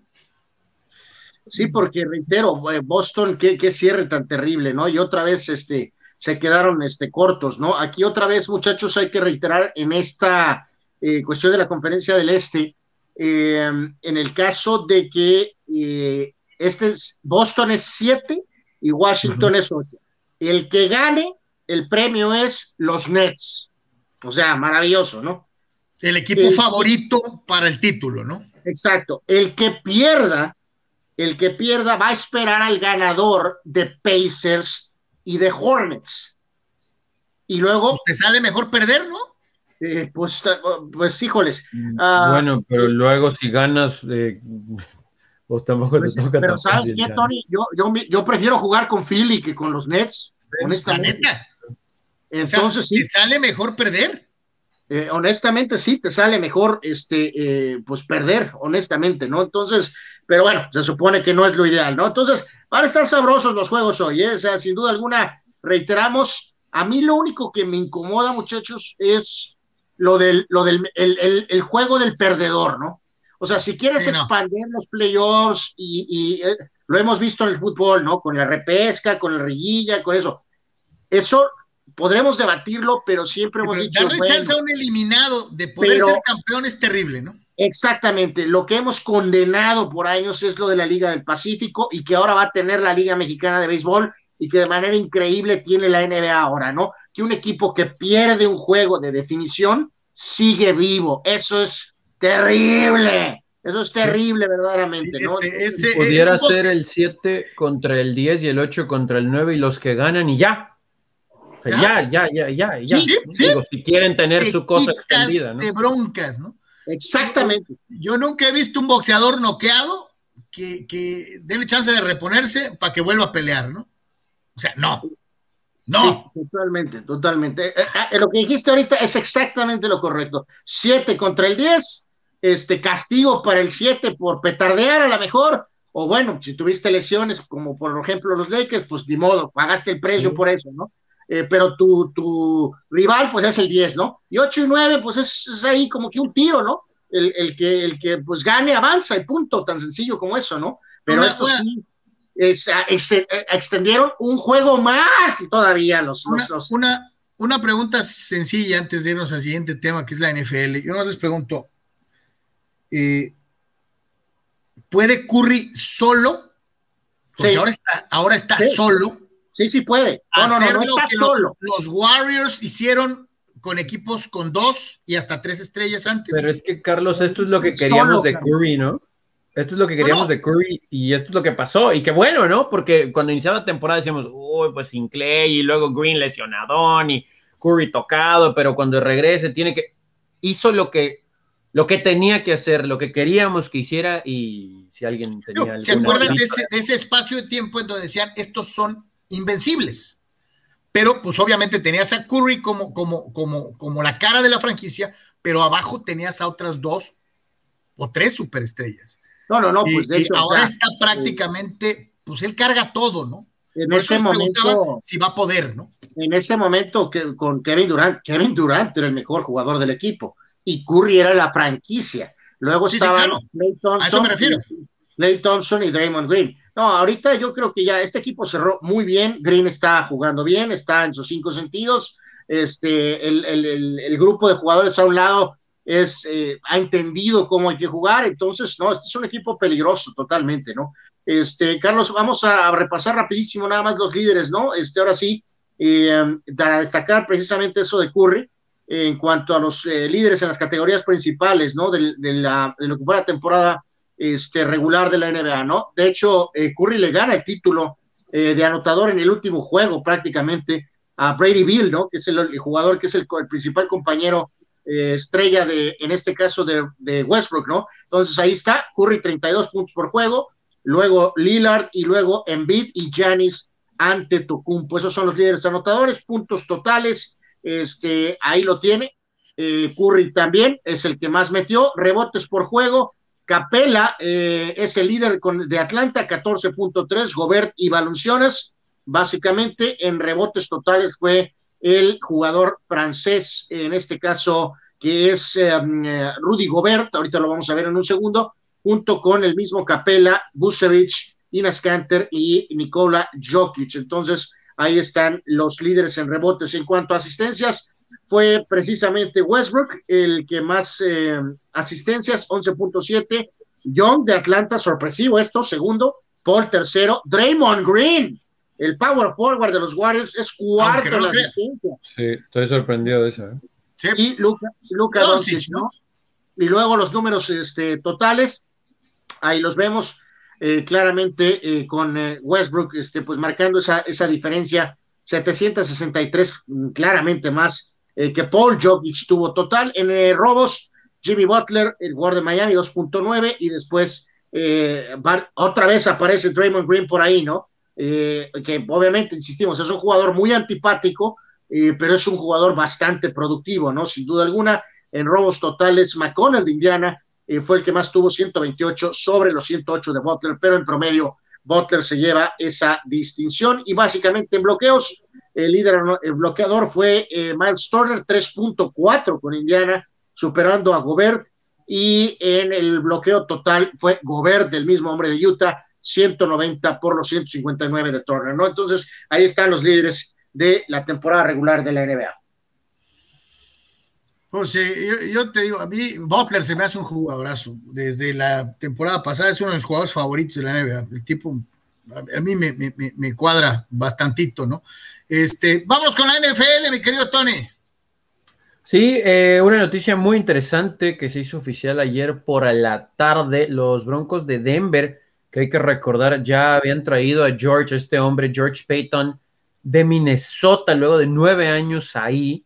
Sí, porque reitero, Boston, qué, qué cierre tan terrible, ¿no? Y otra vez, este, se quedaron este, cortos, ¿no? Aquí otra vez, muchachos, hay que reiterar en esta eh, cuestión de la conferencia del Este, eh, en el caso de que eh, este es, Boston es 7 y Washington es 8. El que gane, el premio es los Nets. O sea, maravilloso, ¿no? El equipo favorito para el título, ¿no? Exacto. El que pierda, el que pierda va a esperar al ganador de Pacers y de Hornets. Y luego. Te sale mejor perder, ¿no? Eh, pues, pues, híjoles. Uh, bueno, pero luego si ganas, eh, vos tampoco pues, te toca. Pero ¿sabes qué, Tony? Yo, yo, yo, prefiero jugar con Philly que con los Nets. Honestamente. Entonces, o sea, ¿te sale mejor perder? Eh, honestamente, sí, te sale mejor, este, pues perder, honestamente, ¿no? Entonces, pero bueno, se supone que no es lo ideal, ¿no? Entonces, van a estar sabrosos los juegos hoy, ¿eh? O sea, sin duda alguna, reiteramos, a mí lo único que me incomoda, muchachos, es lo del, lo del el, el, juego del perdedor, ¿no? O sea, si quieres sí, no. expandir los playoffs y, y eh, lo hemos visto en el fútbol, ¿no? Con la repesca, con la riguilla, con eso. Eso podremos debatirlo, pero siempre sí, hemos pero dicho. Darle bueno, chance a un eliminado de poder pero, ser campeón es terrible, ¿no? Exactamente, lo que hemos condenado por años es lo de la Liga del Pacífico y que ahora va a tener la Liga Mexicana de Béisbol y que de manera increíble tiene la NBA ahora, ¿no? Que un equipo que pierde un juego de definición sigue vivo. Eso es terrible. Eso es terrible, verdaderamente, sí, ¿no? Este, ese, Pudiera ese, ser el 7 contra el 10 y el 8 contra el 9 y los que ganan y ya. Ya, ya, ya, ya, ya. Sí, sí. Digo, si quieren tener su cosa extendida, ¿no? De broncas, ¿no? Exactamente. Yo nunca he visto un boxeador noqueado que, que déle chance de reponerse para que vuelva a pelear, ¿no? O sea, no. No. Sí, totalmente, totalmente. Eh, eh, lo que dijiste ahorita es exactamente lo correcto. Siete contra el 10, este castigo para el 7 por petardear a lo mejor, o bueno, si tuviste lesiones, como por ejemplo los Lakers, pues ni modo, pagaste el precio sí. por eso, ¿no? Eh, pero tu, tu, rival, pues es el 10, ¿no? Y 8 y 9, pues es, es ahí como que un tiro, ¿no? El, el, que, el que pues gane avanza y punto, tan sencillo como eso, ¿no? Pero una, esto sí es, es, es, extendieron un juego más todavía los, una, los... Una, una, pregunta sencilla antes de irnos al siguiente tema, que es la NFL. Yo no les pregunto, eh, ¿puede Curry solo? Porque sí. ahora está, ahora está sí. solo. Sí, sí puede. No, no, no, no está solo. Los, los, Warriors hicieron con equipos con dos y hasta tres estrellas antes. Pero es que, Carlos, esto es lo que queríamos solo, de Curry, ¿no? Esto es lo que queríamos no, de Curry y esto es lo que pasó. Y qué bueno, ¿no? Porque cuando iniciaba la temporada decíamos, uy, pues sin Clay y luego Green lesionadón y Curry tocado, pero cuando regrese tiene que... Hizo lo que, lo que tenía que hacer, lo que queríamos que hiciera y si alguien tenía... No, ¿Se acuerdan de ese, de ese espacio de tiempo en donde decían, estos son invencibles? Pero pues obviamente tenías a Curry como, como, como, como la cara de la franquicia, pero abajo tenías a otras dos o tres superestrellas. No, no, no, pues de hecho. Y ahora o sea, está prácticamente, pues él carga todo, ¿no? En Por ese momento. Si va a poder, ¿no? En ese momento que, con Kevin Durant, Kevin Durant era el mejor jugador del equipo y Curry era la franquicia. Luego sí, estaban sí, claro. Thompson, a eso me refiero. Clay Thompson y Draymond Green. No, ahorita yo creo que ya este equipo cerró muy bien. Green está jugando bien, está en sus cinco sentidos. Este, el, el, el, el grupo de jugadores a un lado es, eh, ha entendido cómo hay que jugar, entonces, no, este es un equipo peligroso totalmente, ¿no? Este, Carlos, vamos a repasar rapidísimo nada más los líderes, ¿no? Este, ahora sí, eh, para destacar precisamente eso de Curry, en cuanto a los eh, líderes en las categorías principales, ¿no? De, de, la, de lo que fue la temporada este, regular de la NBA, ¿no? De hecho, eh, Curry le gana el título eh, de anotador en el último juego prácticamente a Brady Bill, ¿no? Que es el, jugador que es el, principal compañero eh, estrella de, en este caso, de, Westbrook, ¿no? Entonces ahí está, Curry 32 puntos por juego, luego Lillard y luego Embiid y Giannis ante Tocumpo. Esos son los líderes anotadores, puntos totales, este, ahí lo tiene. Eh, Curry también es el que más metió, rebotes por juego. Capela eh, es el líder de Atlanta, 14.3, Gobert y Balunciones. Básicamente en rebotes totales fue el jugador francés, en este caso, que es um, Rudy Gobert, ahorita lo vamos a ver en un segundo, junto con el mismo Capela, Busevich, Inas Kanter y Nikola Jokic. Entonces, ahí están los líderes en rebotes. En cuanto a asistencias, fue precisamente Westbrook, el que más eh, asistencias, 11.7. Young de Atlanta, sorpresivo esto, segundo. Paul tercero. Draymond Green, el power forward de los Warriors, es cuarto en la asistencia. Sí, estoy sorprendido de eso. ¿eh? Y Luca, Luca Doncic, ¿no? Y luego los números este, totales, ahí los vemos eh, claramente eh, con eh, Westbrook, este, pues marcando esa, esa diferencia, 763, mm, claramente más que Paul Jokic tuvo total. En robos, Jimmy Butler, el guardia de Miami, 2.9, y después otra vez aparece Draymond Green por ahí, ¿no? que obviamente, insistimos, es un jugador muy antipático, pero es un jugador bastante productivo, ¿no? Sin duda alguna, en robos totales, McConnell de Indiana eh, fue el que más tuvo 128 sobre los 108 de Butler, pero en promedio Butler se lleva esa distinción y básicamente en bloqueos, el líder el bloqueador fue eh, Miles Turner, 3.4 con Indiana, superando a Gobert y en el bloqueo total fue Gobert del mismo hombre de Utah, 190 por los 159 de Turner, ¿no? Entonces, ahí están los líderes de la temporada regular de la NBA. Pues yo, te digo, a mí Butler se me hace un jugadorazo. Desde la temporada pasada es uno de los jugadores favoritos de la NBA. El tipo, a, mí me, cuadra bastantito, ¿no? Este, vamos con la NFL, mi querido Tony. Sí, eh, una noticia muy interesante que se hizo oficial ayer por la tarde. Los Broncos de Denver, que hay que recordar, ya habían traído a George, este hombre, George Payton, de Minnesota, luego de nueve años ahí.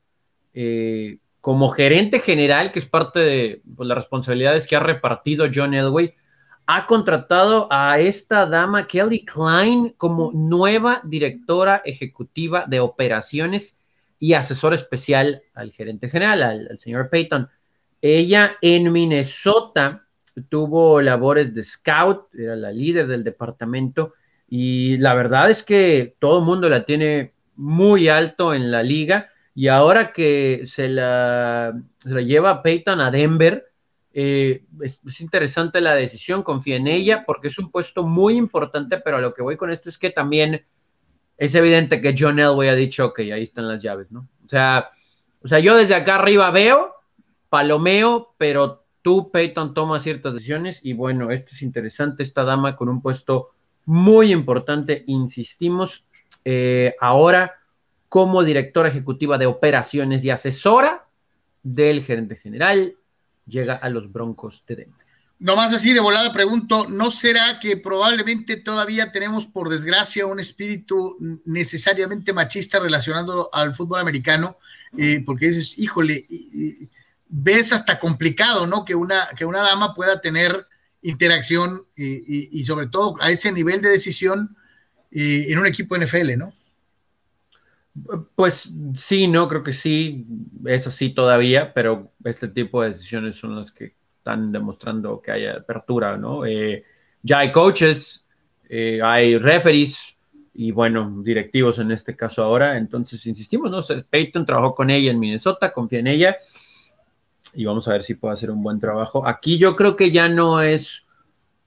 Eh, como gerente general, que es parte de pues, las responsabilidades que ha repartido John Elway, ha contratado a esta dama Kelly Klein como nueva directora ejecutiva de operaciones y asesor especial al gerente general, al, señor Payton. Ella en Minnesota tuvo labores de scout, era la líder del departamento y la verdad es que todo el mundo la tiene muy alto en la liga y ahora que se la, lleva Peyton a Denver, eh, es, interesante la decisión, confía en ella, porque es un puesto muy importante, pero a lo que voy con esto es que también es evidente que John Elway ha dicho, ok, ahí están las llaves, ¿no? O sea, o sea, yo desde acá arriba veo, palomeo, pero tú, Peyton, tomas ciertas decisiones y bueno, esto es interesante, esta dama con un puesto muy importante, insistimos, eh, ahora como directora ejecutiva de operaciones y asesora del gerente general. Llega a los Broncos de Denver. Nomás así de volada pregunto, ¿no será que probablemente todavía tenemos, por desgracia, un espíritu necesariamente machista relacionado al fútbol americano? Eh, porque dices, híjole, ves hasta complicado, ¿no? Que una, que una dama pueda tener interacción y, sobre todo a ese nivel de decisión eh, en un equipo NFL, ¿no? Pues sí, no, creo que sí, es así todavía, pero este tipo de decisiones son las que están demostrando que hay apertura, ¿no? Eh, ya hay coaches, eh, hay referees y bueno, directivos en este caso ahora, entonces insistimos, ¿no? Peyton trabajó con ella en Minnesota, confía en ella y vamos a ver si puede hacer un buen trabajo. Aquí yo creo que ya no es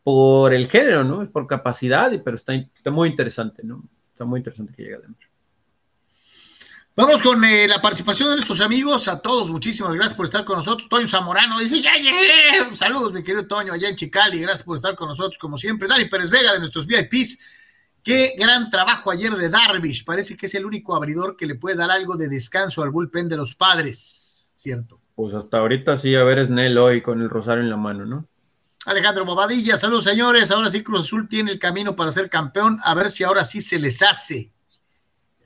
por el género, ¿no? Es por capacidad, pero está, muy interesante, ¿no? Está muy interesante que llegue a Denver. Vamos con eh, la participación de nuestros amigos. A todos, muchísimas gracias por estar con nosotros. Toño Zamorano dice: Ya llegué. Saludos, mi querido Toño, allá en Chicali. Gracias por estar con nosotros, como siempre. Dani Pérez Vega, de nuestros VIPs. Qué gran trabajo ayer de Darvish. Parece que es el único abridor que le puede dar algo de descanso al bullpen de los padres. ¿Cierto? Pues hasta ahorita sí, a ver, Snell hoy con el rosario en la mano, ¿no? Alejandro Bobadilla, saludos señores. Ahora sí Cruz Azul tiene el camino para ser campeón. A ver si ahora sí se les hace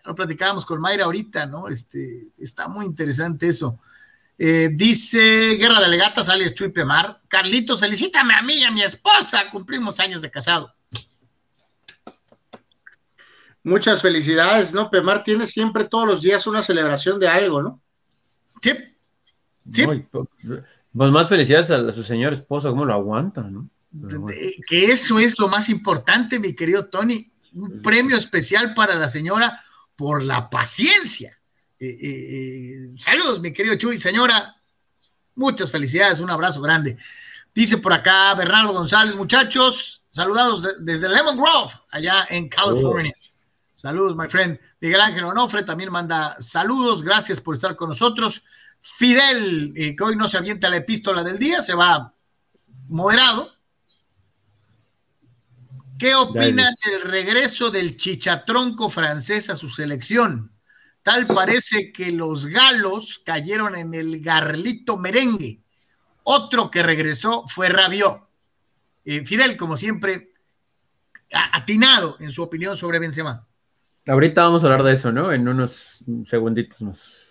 lo platicábamos con Mayra ahorita, ¿no? Este, está muy interesante eso. Eh, dice Guerra de Legatas, alias Chuy Pemar. Carlitos, felicítame a mí y a mi esposa. Cumplimos años de casado. Muchas felicidades, ¿no? Pemar tiene siempre todos los días una celebración de algo, ¿no? Sí. Sí. Pues, pues más felicidades a, su señor esposa, cómo lo aguanta, ¿no? Que eso es lo más importante, mi querido Tony. Un premio especial para la señora por la paciencia. Eh, eh, eh, saludos, mi querido Chuy, señora. Muchas felicidades, un abrazo grande. Dice por acá Bernardo González, muchachos, saludados desde Lemon Grove, allá en California. Saludos, my friend. Miguel Ángel Onofre también manda saludos. Gracias por estar con nosotros. Fidel, eh, que hoy no se avienta la epístola del día, se va moderado. ¿Qué opina del regreso del chichatronco francés a su selección? Tal parece que los galos cayeron en el garlito merengue. Otro que regresó fue Rabiot. Eh, Fidel, como siempre, atinado en su opinión sobre Benzema. Ahorita vamos a hablar de eso, ¿no? En unos segunditos más.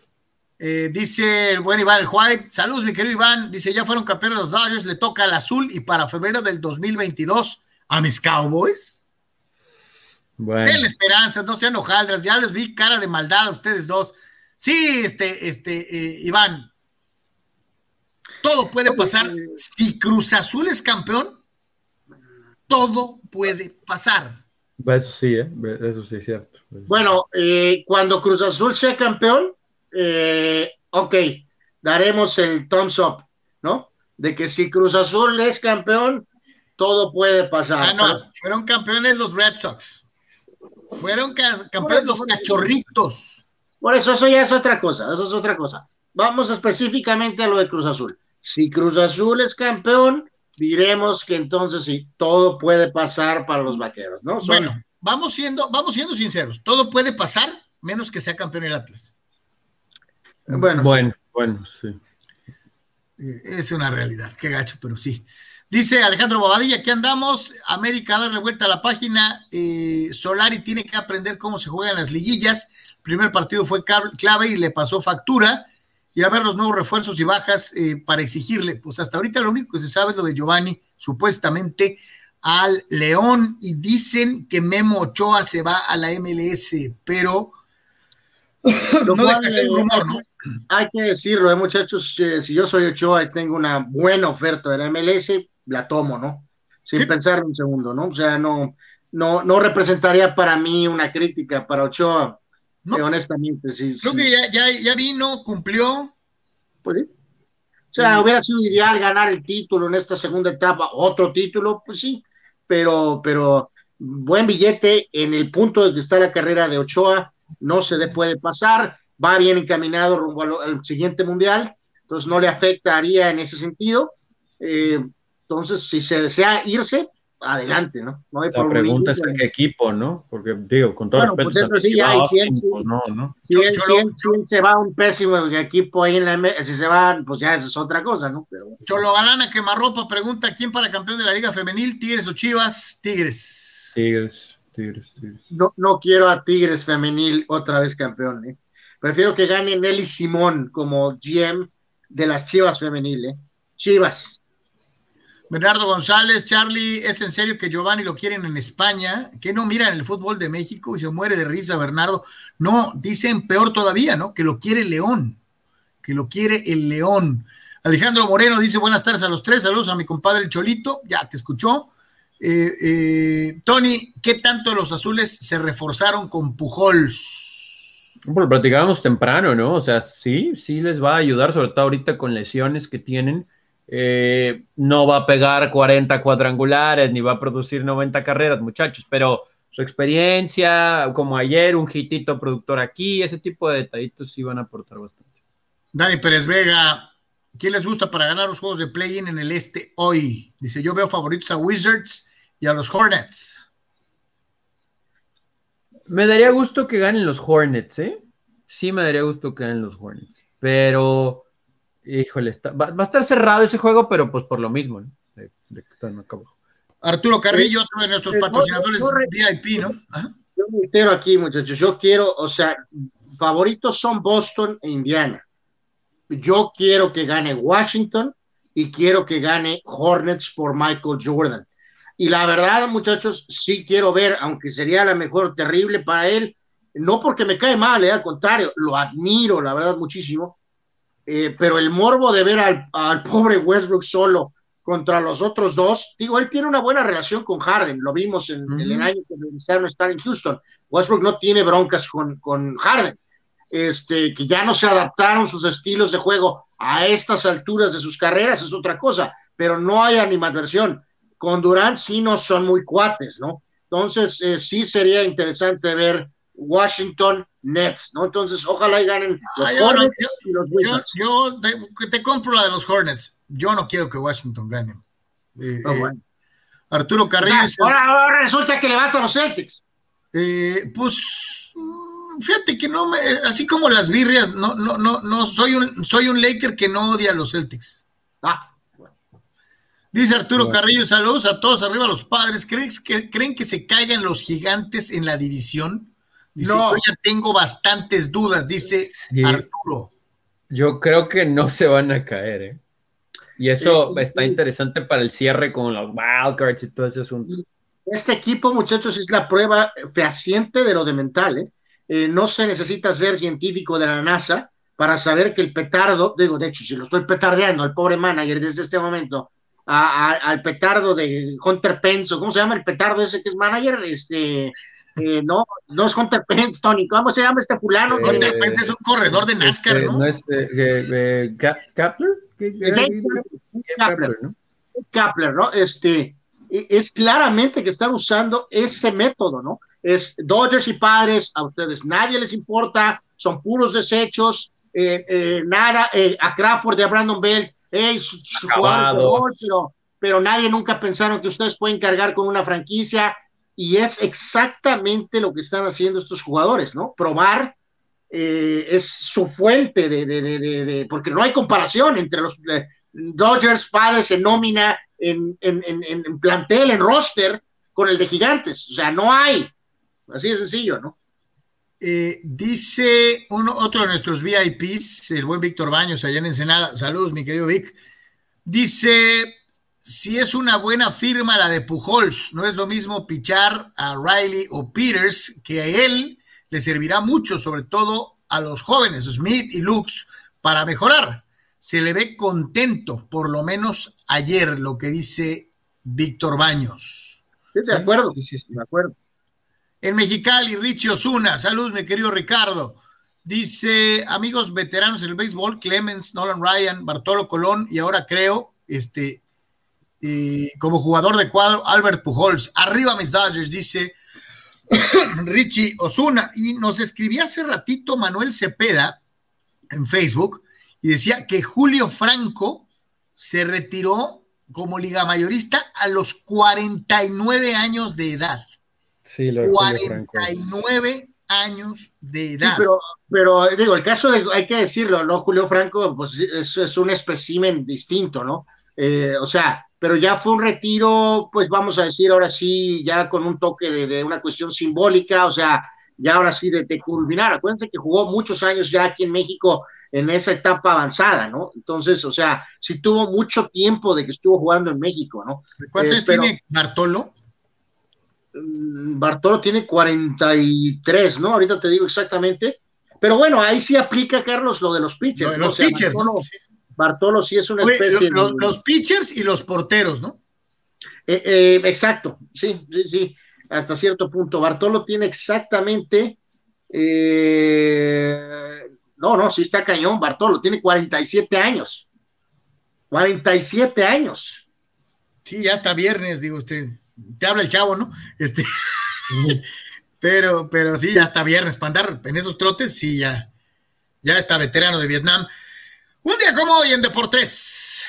Eh, dice el buen Iván el White, saludos mi querido Iván, dice ya fueron campeones los Dodgers, le toca al azul y para febrero del 2022 a mis Cowboys. Bueno. Den esperanza, no sean hojaldras, ya les vi cara de maldad a ustedes dos. Sí, este, este, eh, Iván, todo puede pasar. Si Cruz Azul es campeón, todo puede pasar. Eso sí, ¿eh? eso sí es cierto. Bueno, eh, cuando Cruz Azul sea campeón, eh, ok, daremos el thumbs up, ¿no? De que si Cruz Azul es campeón, todo puede pasar. Ah, no, fueron campeones los Red Sox. Fueron campeones los cachorritos. Por eso, eso ya es otra cosa, eso es otra cosa. Vamos específicamente a lo de Cruz Azul. Si Cruz Azul es campeón, diremos que entonces sí, todo puede pasar para los vaqueros, ¿no? Bueno, vamos siendo, vamos siendo sinceros, todo puede pasar menos que sea campeón el Atlas. Bueno, bueno, bueno, sí. Eh, es una realidad, qué gacho, pero sí. Dice Alejandro Bobadilla, aquí andamos, América a darle vuelta a la página, eh, Solari tiene que aprender cómo se juegan las liguillas, el primer partido fue clave y le pasó factura, y a ver los nuevos refuerzos y bajas eh, para exigirle. Pues hasta ahorita lo único que se sabe es lo de Giovanni, supuestamente al León, y dicen que Memo Ochoa se va a la MLS, pero no deja ser rumor, ¿no? Hay que decirlo, eh, muchachos, eh, si yo soy Ochoa y tengo una buena oferta de la MLS, la tomo, ¿no? Sin pensar un segundo, ¿no? O sea, no, no, no representaría para mí una crítica para Ochoa honestamente, sí. Creo que ya, ya, vino, cumplió. Pues sí. O sea, hubiera sido ideal ganar el título en esta segunda etapa, otro título, pues sí, pero, pero buen billete en el punto de que está la carrera de Ochoa, no se le puede pasar, va bien encaminado rumbo al, siguiente mundial, entonces no le afectaría en ese sentido. Eh, entonces, si se desea irse, adelante, ¿no? no hay La pregunta es a qué equipo, ¿no? Porque, digo, con todo bueno, respeto. Pues eso sí, ya, si, él, no, ¿no? Si, él, se va a un pésimo equipo ahí en la si se va, pues ya eso es otra cosa, ¿no? Pero... Cholo Galana Quemarropa pregunta: ¿quién para campeón de la Liga Femenil? ¿Tigres o Chivas? Tigres. Tigres, Tigres, Tigres. No, no quiero a Tigres Femenil otra vez campeón, ¿eh? Prefiero que gane Nelly Simón como GM de las Chivas Femenil, ¿eh? Chivas. Bernardo González, Charlie, ¿es en serio que Giovanni lo quieren en España? ¿Que no miran el fútbol de México y se muere de risa Bernardo? No, dicen peor todavía, ¿no? Que lo quiere León, que lo quiere el León. Alejandro Moreno dice buenas tardes a los tres, saludos a mi compadre Cholito, ya te escuchó. Eh, eh, Tony, ¿qué tanto los azules se reforzaron con Pujols? Lo platicábamos temprano, ¿no? O sea, sí, sí les va a ayudar, sobre todo ahorita con lesiones que tienen eh, no va a pegar 40 cuadrangulares ni va a producir 90 carreras, muchachos, pero su experiencia, como ayer, un hitito productor aquí, ese tipo de detallitos sí van a aportar bastante. Dani Pérez Vega, ¿quién les gusta para ganar los juegos de play-in en el este hoy? Dice, yo veo favoritos a Wizards y a los Hornets. Me daría gusto que ganen los Hornets, ¿eh? Sí me daría gusto que ganen los Hornets, pero Híjole, va, a estar cerrado ese juego, pero pues por lo mismo, ¿no? de, Arturo Carrillo, otro de nuestros patrocinadores VIP, ¿no? Yo me entero aquí, muchachos. Yo quiero, o sea, favoritos son Boston e Indiana. Yo quiero que gane Washington y quiero que gane Hornets por Michael Jordan. Y la verdad, muchachos, sí quiero ver, aunque sería la mejor terrible para él, no porque me cae mal, ¿eh? al contrario, lo admiro, la verdad, muchísimo eh, pero el morbo de ver al, pobre Westbrook solo contra los otros dos, digo, él tiene una buena relación con Harden, lo vimos en, el año que regresaron a estar en Houston. Westbrook no tiene broncas con, con Harden, este, que ya no se adaptaron sus estilos de juego a estas alturas de sus carreras, es otra cosa, pero no hay animadversión. Con Durant sí no son muy cuates, ¿no? Entonces, eh, sí sería interesante ver Washington Nets, ¿no? Entonces, ojalá y ganen los Ah, Hornets yo- y los Wizards. yo te, te compro la de los Hornets. Yo no quiero que Washington gane. Eh, Ah, eh. Arturo O Carrillo. sea, ahora, ahora resulta que le vas a los Celtics. eh, pues mm, fíjate que no me, así como las birrias, no, no, no, no, soy un, soy un Laker que no odia a los Celtics. Ah. Dice Arturo. Carrillo, saludos a todos, arriba los padres. ¿Crees que, ¿Creen que se caigan los gigantes en la división? Dice, No. yo ya tengo bastantes dudas, dice Sí. Arturo. Yo creo que no se van a caer, ¿eh? Y eso está interesante para el cierre con los wildcards y todo ese asunto. Este equipo, muchachos, es la prueba fehaciente de lo de mental. ¿eh? Eh, no se necesita ser científico de la NASA para saber que el petardo, digo, de hecho, si lo estoy petardeando al pobre manager desde este momento, a- a- al petardo de Hunter Pence, ¿cómo se llama el petardo ese que es manager? Este, eh, no, no es Hunter Pence, Tony, ¿cómo se llama este fulano? Eh, Hunter Pence es un corredor de NASCAR, Este, ¿no? es Ka- Kapler? ¿Qué- qué- Dave qué- Kapler. ¿no? Kapler, ¿no? Este, e- es claramente que están usando ese método, ¿no? Es Dodgers y padres, a ustedes nadie les importa, son puros desechos, eh, eh, nada, eh, a Crawford y a Brandon Bell, hey, su- su pero, pero nadie nunca pensaron que ustedes pueden cargar con una franquicia, y es exactamente lo que están haciendo estos jugadores, ¿no? Probar eh, es su fuente de, de, de, de, porque no hay comparación entre los eh, Dodgers padres en nómina, en, en, en, en plantel, en roster, con el de gigantes. O sea, no hay. Así de sencillo, ¿no? Eh, dice uno, otro de nuestros VIPs, el buen Víctor Baños, allá en Ensenada. Saludos, mi querido Vic. Dice: si es una buena firma la de Pujols, no es lo mismo pichar a Riley o Peters, que a él le servirá mucho, sobre todo a los jóvenes, Smith y Lux, para mejorar. Se le ve contento, por lo menos ayer, lo que dice Víctor Baños. Sí, de acuerdo. Sí, sí, sí. De acuerdo. En Mexicali, Richie Osuna, saludos, mi querido Ricardo. Dice, amigos veteranos del béisbol, Clemens, Nolan Ryan, Bartolo Colón y ahora creo, este, como jugador de cuadro, Albert Pujols. Arriba mis Dodgers, dice *coughs* Richie Osuna. Y nos escribía hace ratito Manuel Cepeda en Facebook y decía que Julio Franco se retiró como liga mayorista a los 49 años de edad. Sí, lo de Julio Franco es- 49 años de Sí, edad. pero, pero digo, el caso de, hay que decirlo, ¿no? Julio Franco, pues es, es un espécimen distinto, ¿no? Eh, o sea, pero ya fue un retiro, pues vamos a decir ahora sí, ya con un toque de, de una cuestión simbólica, o sea, ya ahora sí de, de culminar. Acuérdense que jugó muchos años ya aquí en México en esa etapa avanzada, ¿no? Entonces, o sea, sí tuvo mucho tiempo de que estuvo jugando en México, ¿no? ¿Cuántos eh, años tiene Bartolo? Mm, Bartolo tiene 43, ¿no? Ahorita te digo exactamente. Pero bueno, ahí sí aplica, Carlos, lo de los pitchers. Lo de ¿no? los O Bartolo sí es una Oye, especie lo- los pitchers y los porteros, ¿no? Eh, eh, exacto, sí, sí, sí, hasta cierto punto. Bartolo tiene exactamente. eh, no, no, sí está cañón, Bartolo, tiene 47 años. 47 años. Sí, ya está viernes, digo usted. Te habla el chavo, ¿no? Este, *laughs* pero, pero sí, ya está viernes. Para andar en esos trotes, sí, ya, ya está veterano de Vietnam. Un día como hoy en Deportes.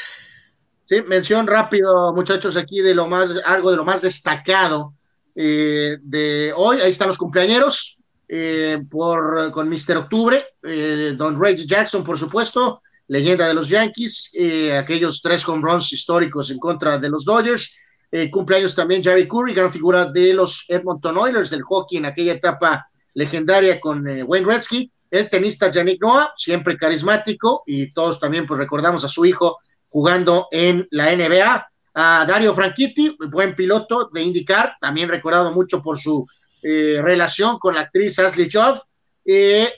Sí, mención rápido, muchachos, aquí de lo más, algo de lo más destacado eh, de hoy. Ahí están los cumpleañeros eh, por, con Mr. Octubre, eh, Don Reggie Jackson, por supuesto, leyenda de los Yankees, eh, aquellos tres home runs históricos en contra de los Dodgers. Eh, cumpleaños también Jerry Curry, gran figura de los Edmonton Oilers del hockey en aquella etapa legendaria con Wayne Gretzky. El tenista Yannick Noah, siempre carismático, y todos también pues recordamos a su hijo jugando en la NBA. A Dario Franchitti, buen piloto de IndyCar, también recordado mucho por su eh, relación con la actriz Ashley Judd. Eh,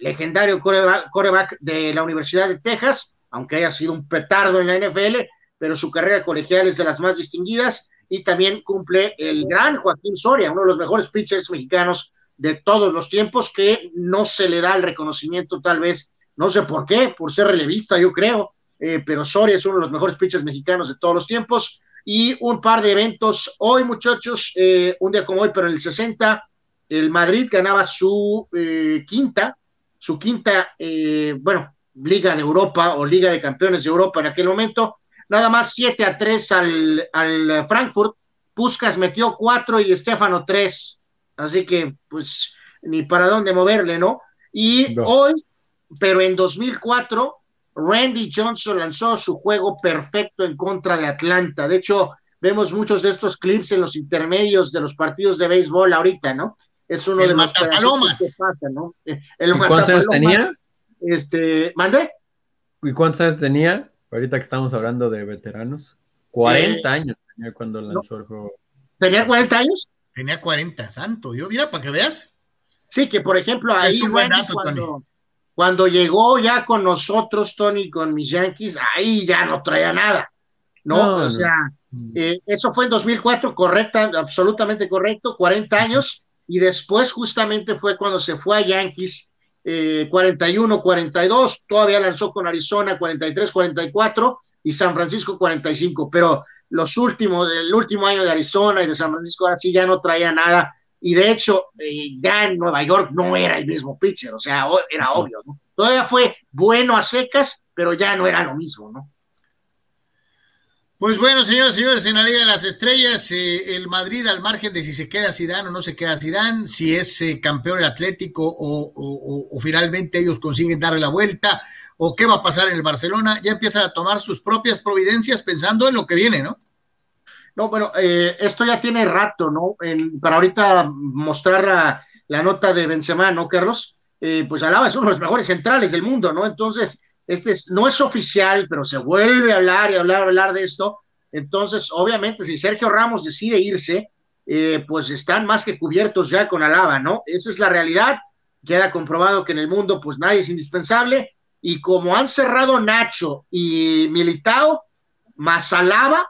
legendario coreback, coreback de la Universidad de Texas, aunque haya sido un petardo en la NFL, pero su carrera colegial es de las más distinguidas. Y también cumple el gran Joaquín Soria, uno de los mejores pitchers mexicanos de todos los tiempos, que no se le da el reconocimiento tal vez, no sé por qué, por ser relevista, yo creo, eh, pero Soria es uno de los mejores pitchers mexicanos de todos los tiempos. Y un par de eventos hoy, muchachos, eh, un día como hoy, pero en el 60, el Madrid ganaba su eh, quinta, su quinta, eh, bueno, Liga de Europa o Liga de Campeones de Europa en aquel momento, nada más 7 a 3 al, al Frankfurt, Puskas metió 4 y Estefano 3, así que pues ni para dónde moverle, ¿no? Y hoy, pero en 2004, Randy Johnson lanzó su juego perfecto en contra de Atlanta. De hecho, vemos muchos de estos clips en los intermedios de los partidos de béisbol ahorita, ¿no? Es uno de los que pasa, ¿no? El ¿Y cuántos años tenía? Este, ¿mande? ¿Y cuántos años tenía? Ahorita que estamos hablando de veteranos. 40 eh, años tenía cuando lanzó el juego. ¿Tenía 40 años? Tenía 40, santo. Yo, mira, para que veas. Sí, que por ejemplo ahí cuando, llegó ya con nosotros, Tony, con mis Yankees, ahí ya no traía nada, ¿no? o sea, eh, eso fue en 2004, correcta, absolutamente correcto, 40 años, y después justamente fue cuando se fue a Yankees, 41, eh, 42, todavía lanzó con Arizona 43, 44 y San Francisco 45, pero los últimos, el último año de Arizona y de San Francisco ahora sí ya no traía nada y de hecho eh, ya en Nueva York no era el mismo pitcher, o sea, era obvio, ¿no? Todavía fue bueno a secas, pero ya no era lo mismo, ¿no? Pues bueno, señores, señores, en la Liga de las Estrellas, eh, el Madrid al margen de si se queda Zidane o no se queda Zidane, si es eh, campeón el Atlético o, o, finalmente ellos consiguen darle la vuelta, o qué va a pasar en el Barcelona, ya empiezan a tomar sus propias providencias pensando en lo que viene, ¿no? No, bueno, eh, esto ya tiene rato, ¿no? para ahorita mostrar la, nota de Benzema, ¿no, Carlos? Eh, pues Alaba es uno de los mejores centrales del mundo, ¿no? Entonces, este no es oficial, pero se vuelve a hablar y hablar, hablar de esto. Entonces, obviamente, si Sergio Ramos decide irse, eh, pues están más que cubiertos ya con Alaba, ¿no? Esa es la realidad. Queda comprobado que en el mundo, pues nadie es indispensable. Y como han cerrado Nacho y Militao, más Alaba,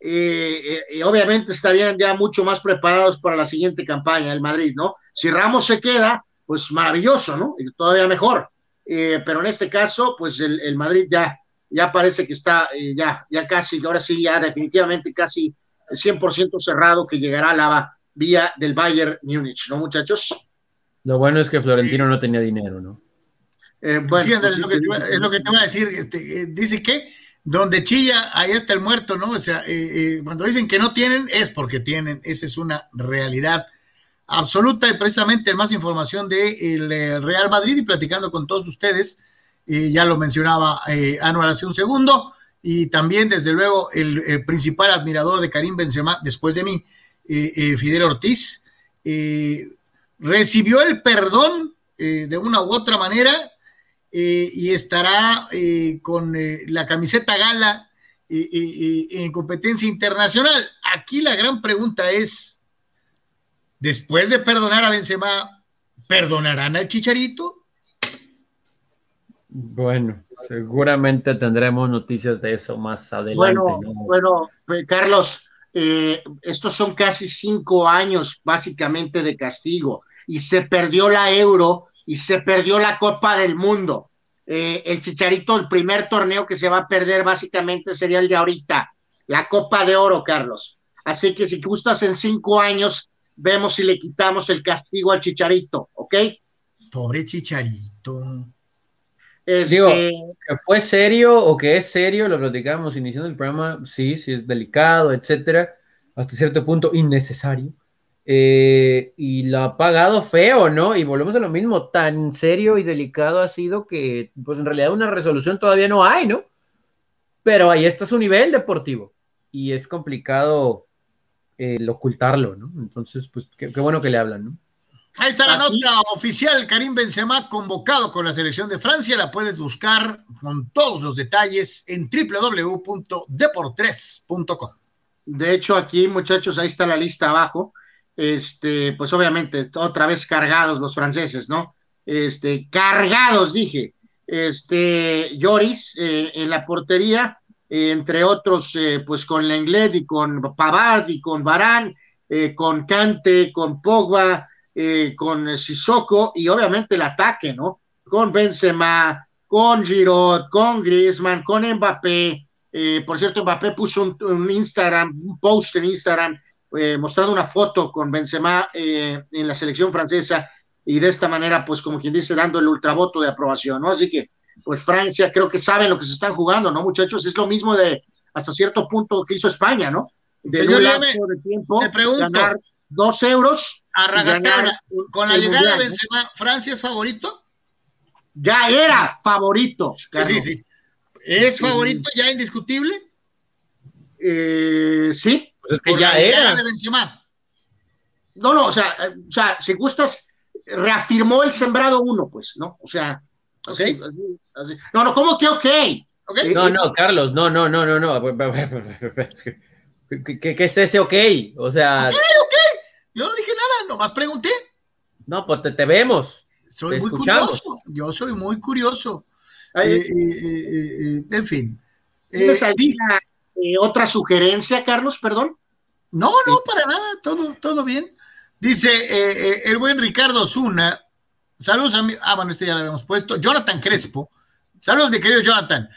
eh, eh, obviamente estarían ya mucho más preparados para la siguiente campaña, el Madrid, ¿no? Si Ramos se queda, pues maravilloso, ¿no? Y todavía mejor. Eh, pero en este caso, pues el, Madrid ya, ya parece que está ya, ya casi, ahora sí, ya definitivamente casi 100% cerrado que llegará a la vía del Bayern Múnich, ¿no, muchachos? Lo bueno es que Florentino no tenía dinero, ¿no? Bueno, sí, pues es, lo que, es, lo que, te voy a decir. Este, dice que donde chilla, ahí está el muerto, ¿no? O sea, eh, eh, cuando dicen que no tienen, es porque tienen, esa es una realidad absoluta y precisamente más información del de eh, Real Madrid y platicando con todos ustedes, ya lo mencionaba Anual hace un segundo, y también desde luego el, principal admirador de Karim Benzema, después de mí, Fidel Ortiz, recibió el perdón de una u otra manera eh, y estará eh, con eh, la camiseta gala en competencia internacional. Aquí la gran pregunta es, después de perdonar a Benzema, ¿perdonarán al Chicharito? Bueno, seguramente tendremos noticias de eso más adelante. Bueno, bueno Carlos, estos son casi cinco años básicamente de castigo y se perdió la euro y se perdió la Copa del Mundo. Eh, el Chicharito, el primer torneo que se va a perder básicamente sería el de ahorita, la Copa de Oro, Carlos. Así que si gustas en cinco años, vemos si le quitamos el castigo al Chicharito, ¿ok? Pobre Chicharito. Este, Digo, que fue serio o que es serio, lo platicamos iniciando el programa, sí, sí es delicado, etcétera, hasta cierto punto innecesario. Eh, y lo ha pagado feo, ¿no? Y volvemos a lo mismo, tan serio y delicado ha sido que, pues en realidad una resolución todavía no hay, ¿no? Pero ahí está su nivel deportivo y es complicado el ocultarlo, ¿no? Entonces, pues qué, bueno que le hablan, ¿no? Ahí está la nota oficial, Karim Benzema convocado con la selección de Francia, la puedes buscar con todos los detalles en www.deportres.com. De hecho, aquí, muchachos, ahí está la lista abajo este, pues obviamente, otra vez cargados los franceses, ¿no? Este, cargados, dije. Este, Lloris eh, en la portería, eh, entre otros, eh, pues con Lenglet y con Pavard y con Barán, con Cante, con Pogba, con Sissoko y obviamente el ataque, ¿no? Con Benzema, con Giroud, con Griezmann, con Mbappé, por cierto, Mbappé puso un, Instagram, un post en Instagram eh, mostrando una foto con Benzema eh, en la selección francesa y de esta manera, pues como quien dice, dando el ultravoto de aprobación, ¿no? Así que, pues Francia creo que saben lo que se están jugando, ¿no, muchachos? Es lo mismo de hasta cierto punto que hizo España, ¿no? De Señor un de tiempo, te pregunto, ganar dos euros. A con la llegada de Benzema, ¿Francia es favorito? Ya era favorito. Sí, sí, sí. ¿Es favorito ya indiscutible? Eh, sí. Pues es que ya era. De No, no, o sea, o sea, si gustas, reafirmó el sembrado uno, pues, ¿no? O sea, así, así, no, no, ¿cómo que ok? okay. No, no, Carlos, no, no, no, no, no. *laughs* ¿Qué, qué es ese ok? O sea. Ok, ok. Yo no dije nada, nomás pregunté. No, pues te, te vemos. Soy muy curioso. Yo soy muy curioso. Eh, eh, eh, en fin. Otra sugerencia, Carlos? Perdón. No, no, para nada. Todo, todo bien. Dice el buen Ricardo Zuna. Saludos a mí. Ah, bueno, este ya lo habíamos puesto. Jonathan Crespo. Saludos, mi querido Jonathan.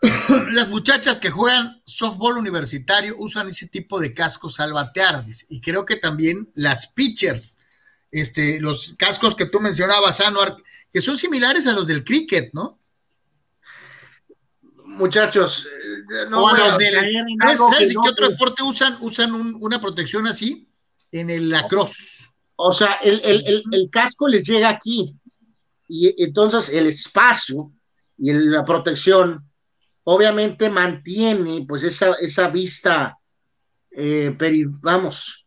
*coughs* Las muchachas que juegan softball universitario usan ese tipo de cascos al batear, y creo que también las pitchers, este, los cascos que tú mencionabas, Anuar, que son similares a los del cricket, ¿no? Muchachos, no los del, ¿sabes, qué otro deporte usan, usan una protección así? En el lacrosse. O sea, el, el casco les llega aquí y entonces el espacio y la protección obviamente mantiene pues esa, esa vista, eh, pero vamos,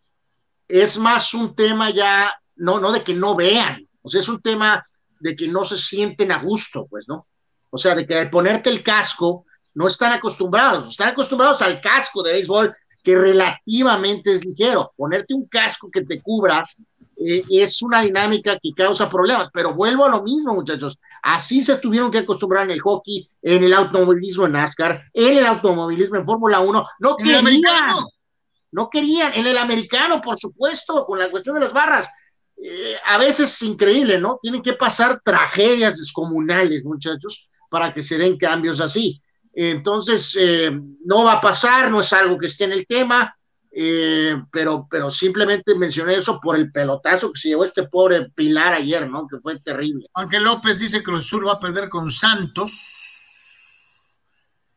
es más un tema ya, no, no de que no vean, o sea, es un tema de que no se sienten a gusto, pues, ¿no? O sea, de que al ponerte el casco, no están acostumbrados, están acostumbrados al casco de béisbol, que relativamente es ligero. Ponerte un casco que te cubra eh, es una dinámica que causa problemas, pero vuelvo a lo mismo, muchachos. Así se tuvieron que acostumbrar en el hockey, en el automovilismo en NASCAR, en el automovilismo en Fórmula 1. No querían, no querían, en el americano, por supuesto, con la cuestión de las barras. Eh, a veces es increíble, ¿no? Tienen que pasar tragedias descomunales, muchachos, para que se den cambios así. Entonces, eh, no va a pasar, no es algo que esté en el tema eh, pero, pero simplemente mencioné eso por el pelotazo que se llevó este pobre Pilar ayer, ¿no? Que fue terrible. Aunque López dice que Cruz Sur va a perder con Santos.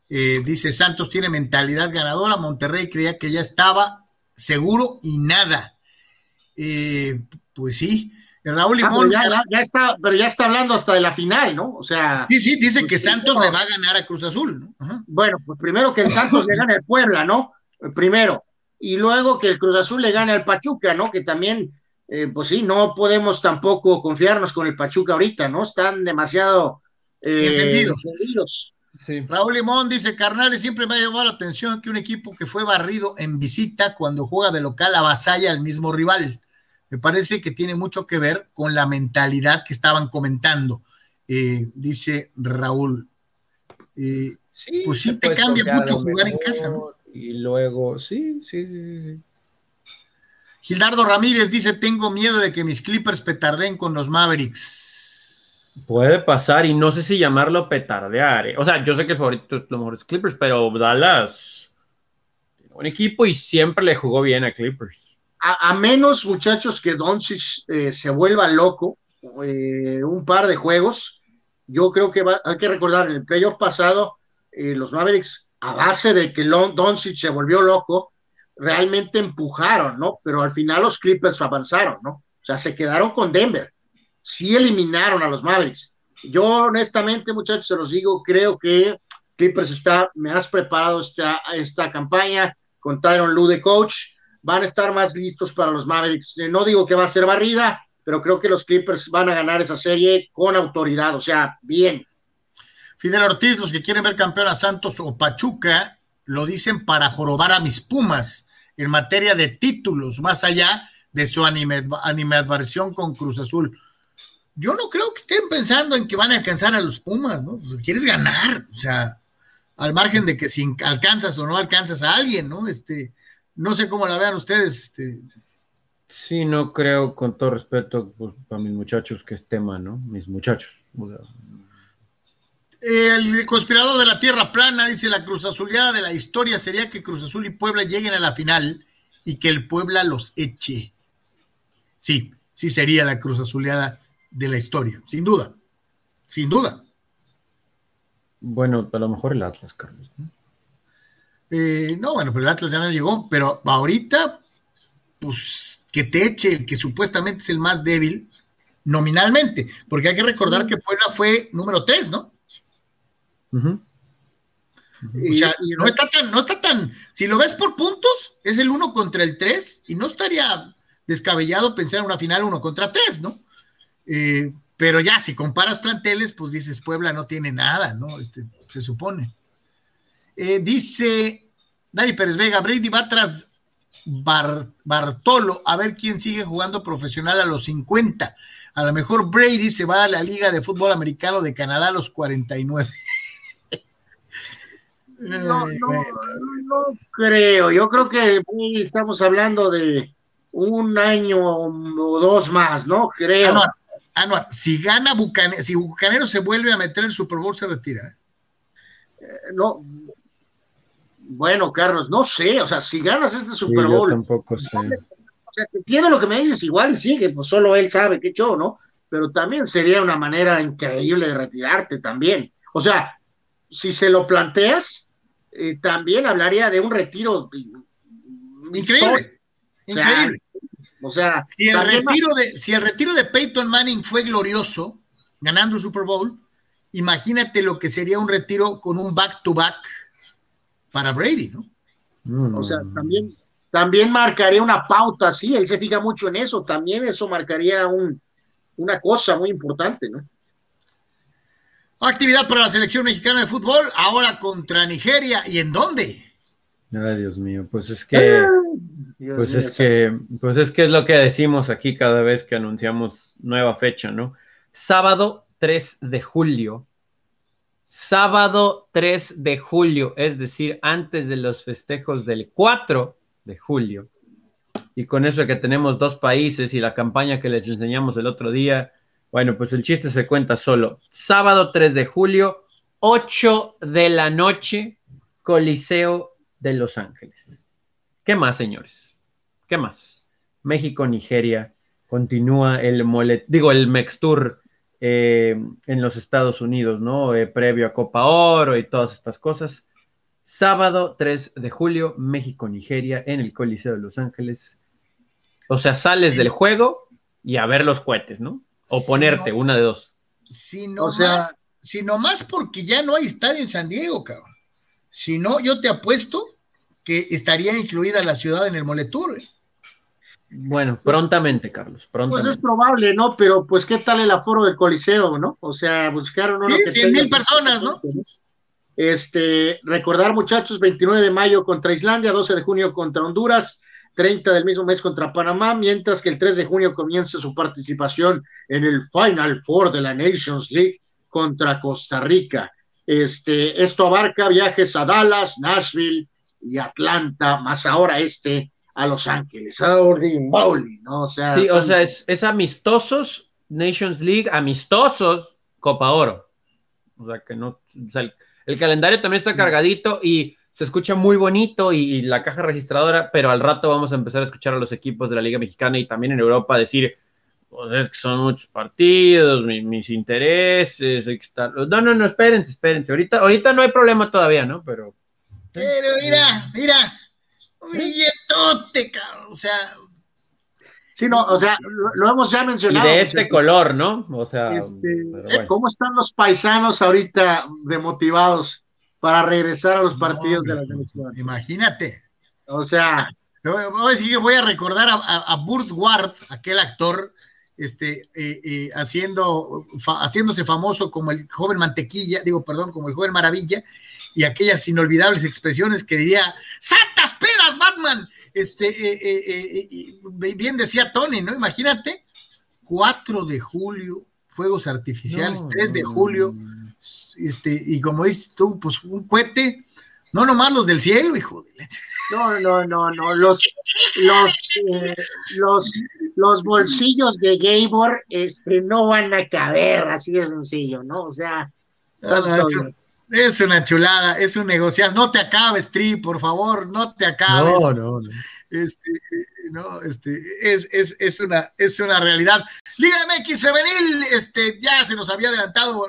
Eh, dice Santos tiene mentalidad ganadora. Monterrey creía que ya estaba seguro y nada. Pues sí. Raúl ah, Limón. ya, está, pero ya está hablando hasta de la final, ¿no? O sea. Sí, sí, dice que Santos le va a ganar a Cruz Azul. Bueno, pues primero que el Santos le gane el Puebla, ¿no? Primero y luego que el Cruz Azul le gane al Pachuca, ¿no? Que también, eh, pues sí, no podemos tampoco confiarnos con el Pachuca ahorita, ¿no? Están demasiado eh, encendidos. Raúl Limón dice, carnales, siempre me ha llamado la atención que un equipo que fue barrido en visita cuando juega de local avasalla al mismo rival. Me parece que tiene mucho que ver con la mentalidad que estaban comentando, eh, dice Raúl. Eh, pues sí te cambia mucho jugar en casa, ¿no? Y luego, sí, sí, sí, Gildardo Ramírez dice: Tengo miedo de que mis Clippers petarden con los Mavericks. Puede pasar, y no sé si llamarlo petardear. ¿eh? O sea, yo sé que el favorito es los mejores Clippers, pero Dallas tiene un equipo y siempre le jugó bien a Clippers. A, menos, muchachos, que Doncic eh, se vuelva loco eh, un par de juegos. Yo creo que hay que recordar, en el playoff pasado, los Mavericks a base de que Doncic se volvió loco, realmente empujaron, ¿no? Pero al final los Clippers avanzaron, ¿no? O sea, se quedaron con Denver. Sí eliminaron a los Mavericks. Yo honestamente, muchachos, se los digo, creo que Clippers está más preparado esta, esta campaña con Tyron Lue de coach. Van a estar más listos para los Mavericks. Eh, no digo que va a ser barrida, pero creo que los Clippers van a ganar esa serie con autoridad, o sea, bien. Fidel Ortiz, los que quieren ver campeón a Santos o Pachuca, lo dicen para jorobar a mis Pumas en materia de títulos, más allá de su animadversión con Cruz Azul. Yo no creo que estén pensando en que van a alcanzar a los Pumas, ¿no? Pues, quieres ganar, o sea, al margen de que si alcanzas o no alcanzas a alguien, ¿no? Este, no sé cómo la vean ustedes, este. Sí, no creo, con todo respeto, pues, para mis muchachos, que es tema, ¿no? Mis muchachos. El conspirador de la Tierra Plana dice la cruz azuleada de la historia sería que Cruz Azul y Puebla lleguen a la final y que el Puebla los eche. Sí, sí sería la cruz azuleada de la historia, sin duda, sin duda. Bueno, a lo mejor el Atlas, Carlos. Eh, no, bueno, pero el Atlas ya no llegó, pero ahorita, pues que te eche el que supuestamente es el más débil nominalmente, porque hay que recordar que Puebla fue número 3, ¿no? O sea, no está tan, no está tan, si lo ves por puntos, es el 1 contra el 3 y no estaría descabellado pensar en una final 1 contra 3, ¿no? Eh, pero ya, si comparas planteles, pues dices, Puebla no tiene nada, ¿no? Este, se supone. Eh, dice Dani Pérez Vega, Brady va tras Bartolo a ver quién sigue jugando profesional a los 50. A lo mejor Brady se va a la Liga de Fútbol Americano de Canadá a los 49. *laughs* No, no, no creo. Yo creo que estamos hablando de un año o dos más, ¿no? Creo. Anuar, si gana Bucanero, si Bucanero se vuelve a meter en el Super Bowl, se retira. Eh, no. Bueno, Carlos, no sé. O sea, si ganas este Super Bowl. tampoco sé. O sea, entiendo lo que me dices, igual y sigue, pues solo él sabe qué show, ¿no? Pero también sería una manera increíble de retirarte también. O sea, si se lo planteas, eh, también hablaría de un retiro increíble. increíble. O sea, si el, retiro de, si el retiro de Peyton Manning fue glorioso, ganando el Super Bowl, imagínate lo que sería un retiro con un back-to-back para Brady, ¿no? O sea, también, también marcaría una pauta, sí, él se fija mucho en eso, también eso marcaría un, una cosa muy importante, ¿no? Actividad para la selección mexicana de fútbol, ahora contra Nigeria. ¿Y en dónde? Ay, Dios mío, pues es que, pues es que, pues es que es lo que decimos aquí cada vez que anunciamos nueva fecha, ¿no? Sábado 3 de julio. Sábado 3 de julio, es decir, antes de los festejos del 4 de julio. Y con eso que tenemos dos países y la campaña que les enseñamos el otro día, bueno, pues el chiste se cuenta solo. Sábado 3 de julio, 8 de la noche, Coliseo de Los Ángeles. ¿Qué más, señores? ¿Qué más? México, Nigeria, continúa el molet, digo, el Mextour eh, en los Estados Unidos, ¿no? Eh, previo a Copa Oro y todas estas cosas. Sábado 3 de julio, México, Nigeria, en el Coliseo de Los Ángeles. O sea, sales del juego y a ver los cohetes, ¿no? O ponerte, una de dos. Si no, más, si no más porque ya no hay estadio en San Diego, cabrón. Si no, yo te apuesto que estaría incluida la ciudad en el Moletour. ¿eh? Bueno, prontamente, Carlos. Prontamente. Pues es probable, ¿no? Pero, pues, ¿qué tal el aforo del Coliseo, no? O sea, buscaron uno sí, 100 mil personas, ¿no? Este, recordar, muchachos, 29 de mayo contra Islandia, 12 de junio contra Honduras, 30 del mismo mes contra Panamá, mientras que el 3 de junio comienza su participación en el Final Four de la Nations League contra Costa Rica. Este, esto abarca viajes a Dallas, Nashville y Atlanta, más ahora este a Los Ángeles, a ¿no? O sea, sí, o sea, es, amistosos, Nations League, amistosos, Copa Oro. O sea, que no, el calendario también está cargadito y se escucha muy bonito y, la caja registradora, pero al rato vamos a empezar a escuchar a los equipos de la Liga Mexicana y también en Europa decir, pues es que son muchos partidos, mis intereses, no, no, no, espérense, espérense, ahorita, ahorita no hay problema todavía, ¿no? Pero... Pero mira, mira, billetote, cabrón, o sea... Sí, no, o sea, lo, hemos ya mencionado. Y de este color, ¿no? O sea, este, ¿cómo están los paisanos ahorita demotivados? para regresar a los partidos de la selección. Imagínate. O sea. Voy a recordar a, Burt Ward, aquel actor, este, eh, eh, haciendo, haciéndose famoso como el joven mantequilla, digo, perdón, como el joven maravilla, y aquellas inolvidables expresiones que diría, ¡Santas pedas, Batman! Este, eh, bien decía Tony, ¿no? Imagínate, 4 de julio, fuegos artificiales, 3 de julio, este, y como dices tú, pues un cohete, no nomás los del cielo, hijo de No, no, no, no, los, los, eh, los, los bolsillos de Gabor este, no van a caber, así de sencillo, ¿no? O sea, es, una chulada, es un negociazo. No te acabes, Tri, por favor, no te acabes. No, no, no. Este, no, este, es, es, es, una, es una realidad. Liga MX femenil, este, ya se nos había adelantado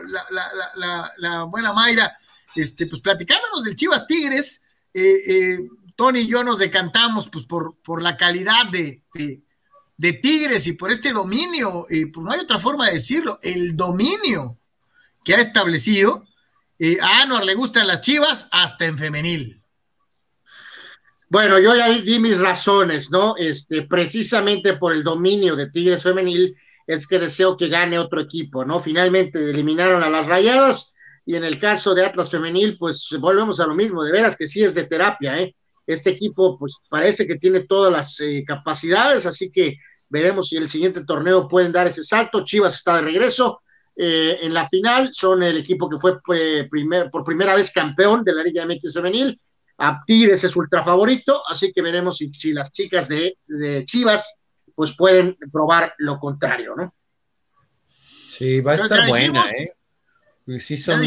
la, buena Mayra, este, pues platicándonos del Chivas Tigres, eh, eh, Tony y yo nos decantamos pues por, por la calidad de, de, Tigres y por este dominio, eh, pues no hay otra forma de decirlo, el dominio que ha establecido. A Anor le gustan las Chivas hasta en femenil. Bueno, yo ya di mis razones, ¿no? Este, precisamente por el dominio de Tigres Femenil, es que deseo que gane otro equipo, ¿no? Finalmente eliminaron a las rayadas y en el caso de Atlas Femenil, pues volvemos a lo mismo, de veras que sí es de terapia, ¿eh? Este equipo, pues parece que tiene todas las eh, capacidades, así que veremos si el siguiente torneo pueden dar ese salto. Chivas está de regreso. Eh, en la final son el equipo que fue primer, por primera vez campeón de la Liga MX Femenil a Tigres es ultra favorito, así que veremos si, si las chicas de, Chivas pues pueden probar lo contrario, ¿no? Sí, va a estar buena, ¿eh? Sí son,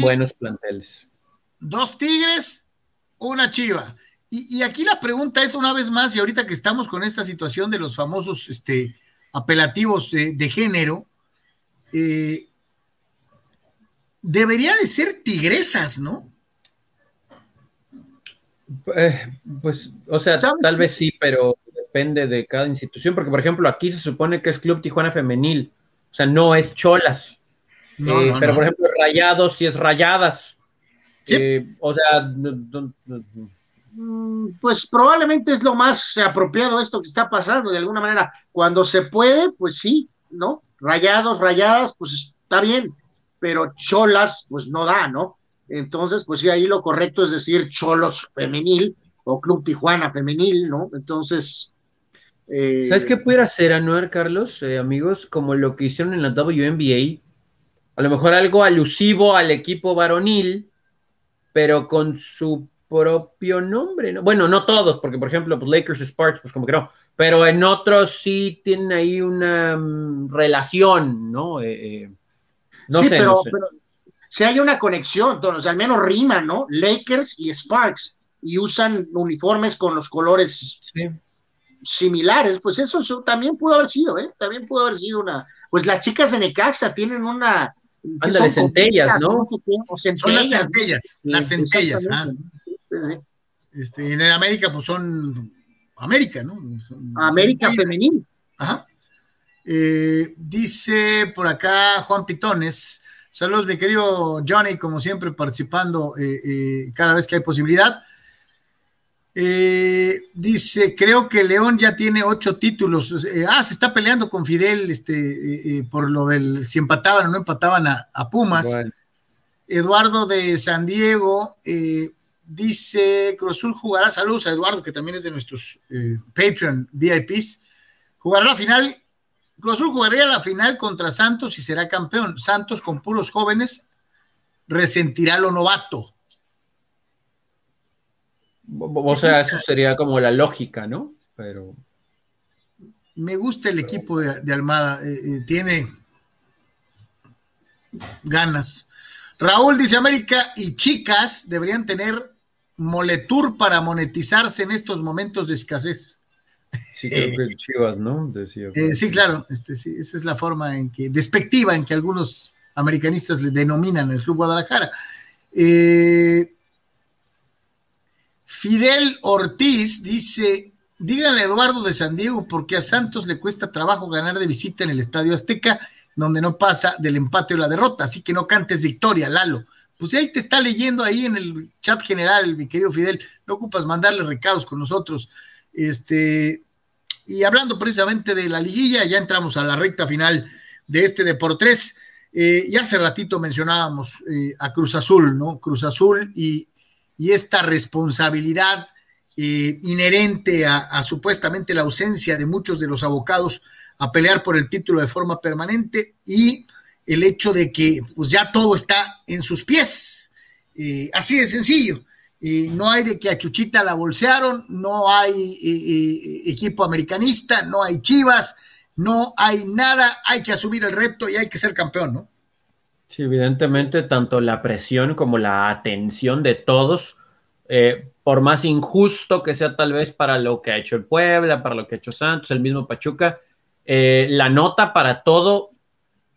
buenos planteles. Dos Tigres, una Chiva. Y, aquí la pregunta es una vez más, y ahorita que estamos con esta situación de los famosos este, apelativos de, género, eh, debería de ser tigresas, ¿no? Eh, pues, o sea, tal vez sí, pero depende de cada institución, porque por ejemplo aquí se supone que es Club Tijuana Femenil, o sea, no es Cholas, eh, pero por ejemplo Rayados sí es Rayadas, eh, o sea, mm, pues probablemente es lo más apropiado esto que está pasando, de alguna manera, cuando se puede, pues sí, ¿no? Rayados, rayadas, pues está bien, pero Cholas, pues no da, ¿no? Entonces, pues sí, ahí lo correcto es decir Cholos Femenil o Club Tijuana Femenil, ¿no? Entonces. Eh, ¿Sabes qué pudiera hacer, Anuar, Carlos, eh, amigos? Como lo que hicieron en la WNBA. A lo mejor algo alusivo al equipo varonil, pero con su propio nombre, ¿no? Bueno, no todos, porque por ejemplo, pues Lakers Sparks, pues como que no, pero en otros sí tienen ahí una mm, relación, ¿no? Eh, no sí, sé, pero, si hay una conexión, o sea, al menos rima, ¿no? Lakers y Sparks, y usan uniformes con los colores similares, pues eso, también pudo haber sido, ¿eh? También pudo haber sido una, pues las chicas de Necaxa tienen una... Ándale, centellas, ¿no? son las centellas, las centellas, ah. Este, en América, pues son América, ¿no? América femenil. Ajá. Eh, dice por acá Juan Pitones, Saludos, mi querido Johnny, como siempre, participando eh, eh, cada vez que hay posibilidad. Eh, dice, creo que León ya tiene ocho títulos. ah, se está peleando con Fidel este, por lo del si empataban o no empataban a, Pumas. Eduardo de San Diego dice, Cruzul jugará, saludos a Eduardo, que también es de nuestros Patreon VIPs. Jugará la final Cruz Azul jugaría la final contra Santos y será campeón. Santos con puros jóvenes resentirá lo novato. O sea, eso sería como la lógica, ¿no? Pero. Me gusta el equipo de, Almada. Eh, eh, tiene ganas. Raúl dice: América y chicas deberían tener moletur para monetizarse en estos momentos de escasez. Sí, creo que Chivas, ¿no? Eh, sí, claro, este, sí, esa es la forma en que, despectiva en que algunos americanistas le denominan el Club Guadalajara. Eh, Fidel Ortiz dice, díganle a Eduardo de San Diego porque a Santos le cuesta trabajo ganar de visita en el Estadio Azteca, donde no pasa del empate o la derrota, así que no cantes victoria, Lalo. Pues él te está leyendo ahí en el chat general, mi querido Fidel, no ocupas mandarle recados con nosotros. Este, y hablando precisamente de la liguilla, ya entramos a la recta final de este de por tres. Eh, y hace ratito mencionábamos eh, a Cruz Azul, ¿no? Cruz Azul y, esta responsabilidad eh, inherente a, supuestamente la ausencia de muchos de los abocados a pelear por el título de forma permanente y el hecho de que pues ya todo está en sus pies. así de sencillo no hay de que a Chuchita la bolsearon, no hay eh, eh, equipo americanista, no hay chivas, no hay nada, hay que asumir el reto y hay que ser campeón, ¿no? Sí, evidentemente, tanto la presión como la atención de todos, eh, por más injusto que sea tal vez para lo que ha hecho el Puebla, para lo que ha hecho Santos, el mismo Pachuca, la nota para todo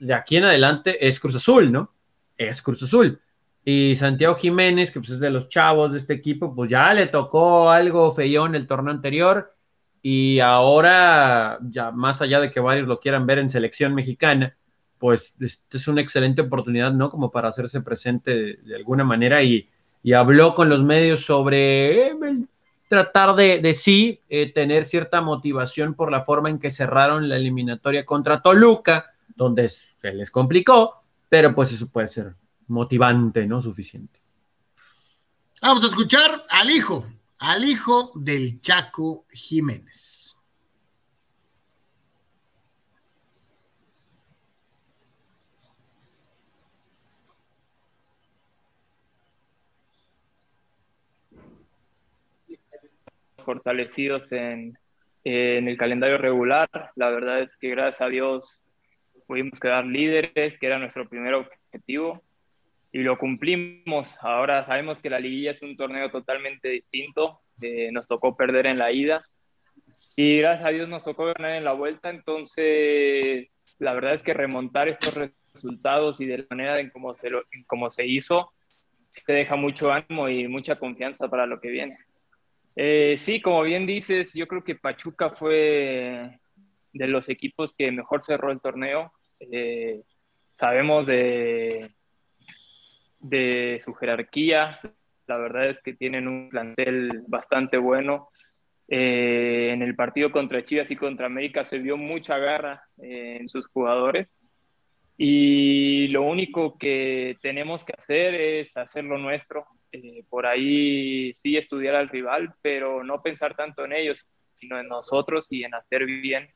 de aquí en adelante es Cruz Azul, ¿no? Es Cruz Azul. Y Santiago Jiménez, que pues es de los chavos de este equipo, pues ya le tocó algo feyón el torneo anterior y ahora, ya más allá de que varios lo quieran ver en selección mexicana, pues es una excelente oportunidad, ¿no? Como para hacerse presente de, alguna manera y, habló con los medios sobre eh, tratar de, sí eh, tener cierta motivación por la forma en que cerraron la eliminatoria contra Toluca, donde se les complicó, pero pues eso puede ser motivante, ¿no? Suficiente. Vamos a escuchar al hijo, al hijo del Chaco Jiménez. fortalecidos en, en, el calendario regular. La verdad es que gracias a Dios pudimos quedar líderes, que era nuestro primer objetivo y lo cumplimos. Ahora sabemos que la liguilla es un torneo totalmente distinto. Eh, nos tocó perder en la ida y gracias a Dios nos tocó ganar en la vuelta. Entonces, la verdad es que remontar estos resultados y de la manera en cómo se, lo, en se hizo, sí te deja mucho ánimo y mucha confianza para lo que viene. Eh, sí, como bien dices, yo creo que Pachuca fue de los equipos que mejor cerró el torneo. Eh, sabemos de, su jerarquía. La verdad es que tienen un plantel bastante bueno. Eh, en el partido contra Chivas y contra América se vio mucha garra eh, en sus jugadores. Y lo único que tenemos que hacer es hacer lo nuestro. Eh, por ahí sí estudiar al rival, pero no pensar tanto en ellos, sino en nosotros y en hacer bien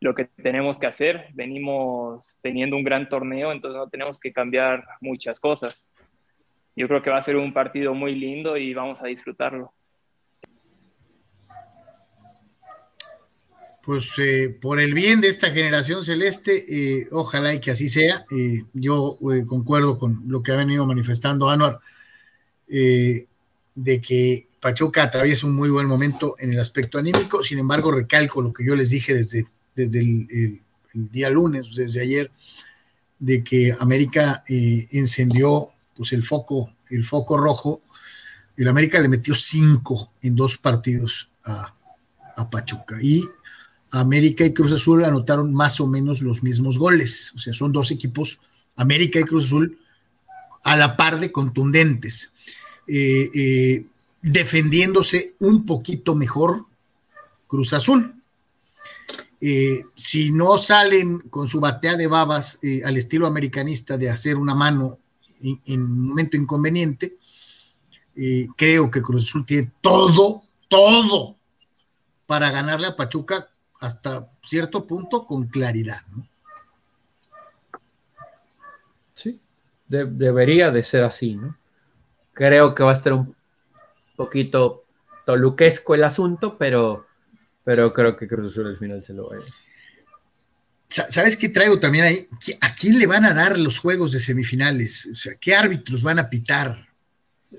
lo que tenemos que hacer. Venimos teniendo un gran torneo, entonces no tenemos que cambiar muchas cosas yo creo que va a ser un partido muy lindo y vamos a disfrutarlo. Pues eh, por el bien de esta generación celeste, eh, ojalá y que así sea. Eh, yo concuerdo con lo que ha venido manifestando Anuar, de que Pachuca atraviesa un muy buen momento en el aspecto anímico. Sin embargo, recalco lo que yo les dije desde, desde el, el día lunes, desde ayer, de que América encendió pues el foco, el foco rojo, el América le metió cinco en dos partidos a, Pachuca. Y América y Cruz Azul anotaron más o menos los mismos goles. O sea, son dos equipos, América y Cruz Azul, a la par de contundentes, eh, eh, defendiéndose un poquito mejor Cruz Azul. Eh, si no salen con su batea de babas al estilo americanista de hacer una mano en, un momento inconveniente. Eh, creo que Cruz Azul tiene todo, todo para ganarle a Pachuca hasta cierto punto con claridad. Sí, debería de ser así, ¿no? Creo que va a estar un poquito toluquesco el asunto, pero, pero creo que Cruz Azul al final se lo va a ir. ¿Sabes qué traigo también ahí? ¿A quién le van a dar los juegos de semifinales? O sea, ¿qué árbitros van a pitar?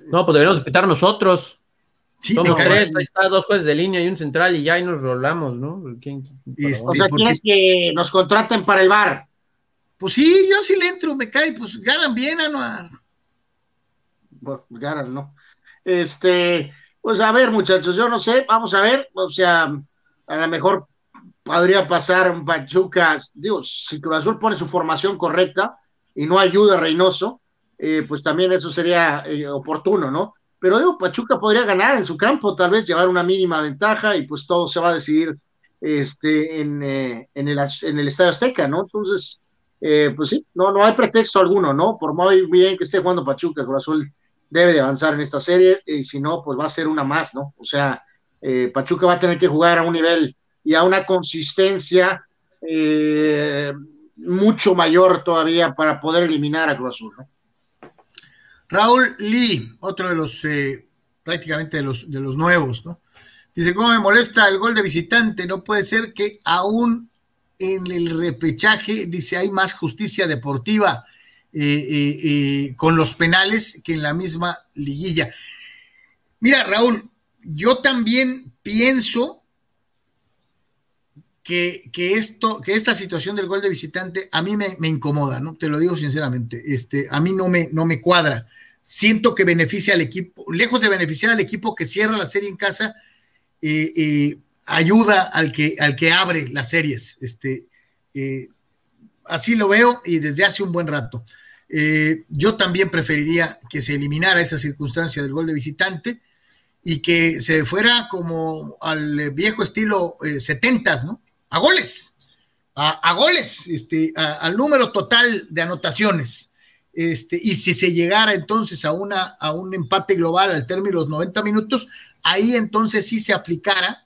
No, pues deberíamos pitar nosotros. Sí, Somos tres, ahí está, dos jueces de línea y un central y ya ahí nos rolamos, ¿no? Este, o sea, ¿quieres que nos contraten para el bar? Pues sí, yo sí le entro, me cae, pues ganan bien, Anuar. Bueno, ganan, ¿no? Este, pues a ver, muchachos, yo no sé, vamos a ver, o sea, a lo mejor podría pasar un Pachuca, digo, si Cruz Azul pone su formación correcta y no ayuda a Reynoso, eh, pues también eso sería eh, oportuno, ¿no? Pero digo, Pachuca podría ganar en su campo, tal vez llevar una mínima ventaja y pues todo se va a decidir este, en, eh, en, el, en el Estadio Azteca, ¿no? Entonces, pues sí, no, no hay pretexto alguno, ¿no? Por muy bien que esté jugando Pachuca, Cruz Azul debe de avanzar en esta serie y si no, pues va a ser una más, ¿no? O sea, Pachuca va a tener que jugar a un nivel y a una consistencia eh, mucho mayor todavía para poder eliminar a Cruz Azul. Raúl Lee, otro de los eh, prácticamente de los, de los nuevos, ¿no? Dice, ¿cómo me molesta el gol de visitante? No puede ser que aún en el repechaje, dice, hay más justicia deportiva. con los penales que en la misma liguilla. Mira, Raúl, yo también pienso que, esto, que esta situación del gol de visitante a mí me, incomoda, ¿no? Te lo digo sinceramente. Este, a mí no me, no me cuadra. Siento que beneficia al equipo, lejos de beneficiar al equipo que cierra la serie en casa, eh, eh, ayuda al que, al que abre las series. Este, eh, así lo veo y desde hace un buen rato. yo también preferiría que se eliminara esa circunstancia del gol de visitante y que se fuera como al viejo estilo eh, setentas, ¿no? A goles, a, goles, este, al número total de anotaciones. Este, y si se llegara entonces a, una, a un empate global al término de los 90 minutos, ahí entonces sí se aplicara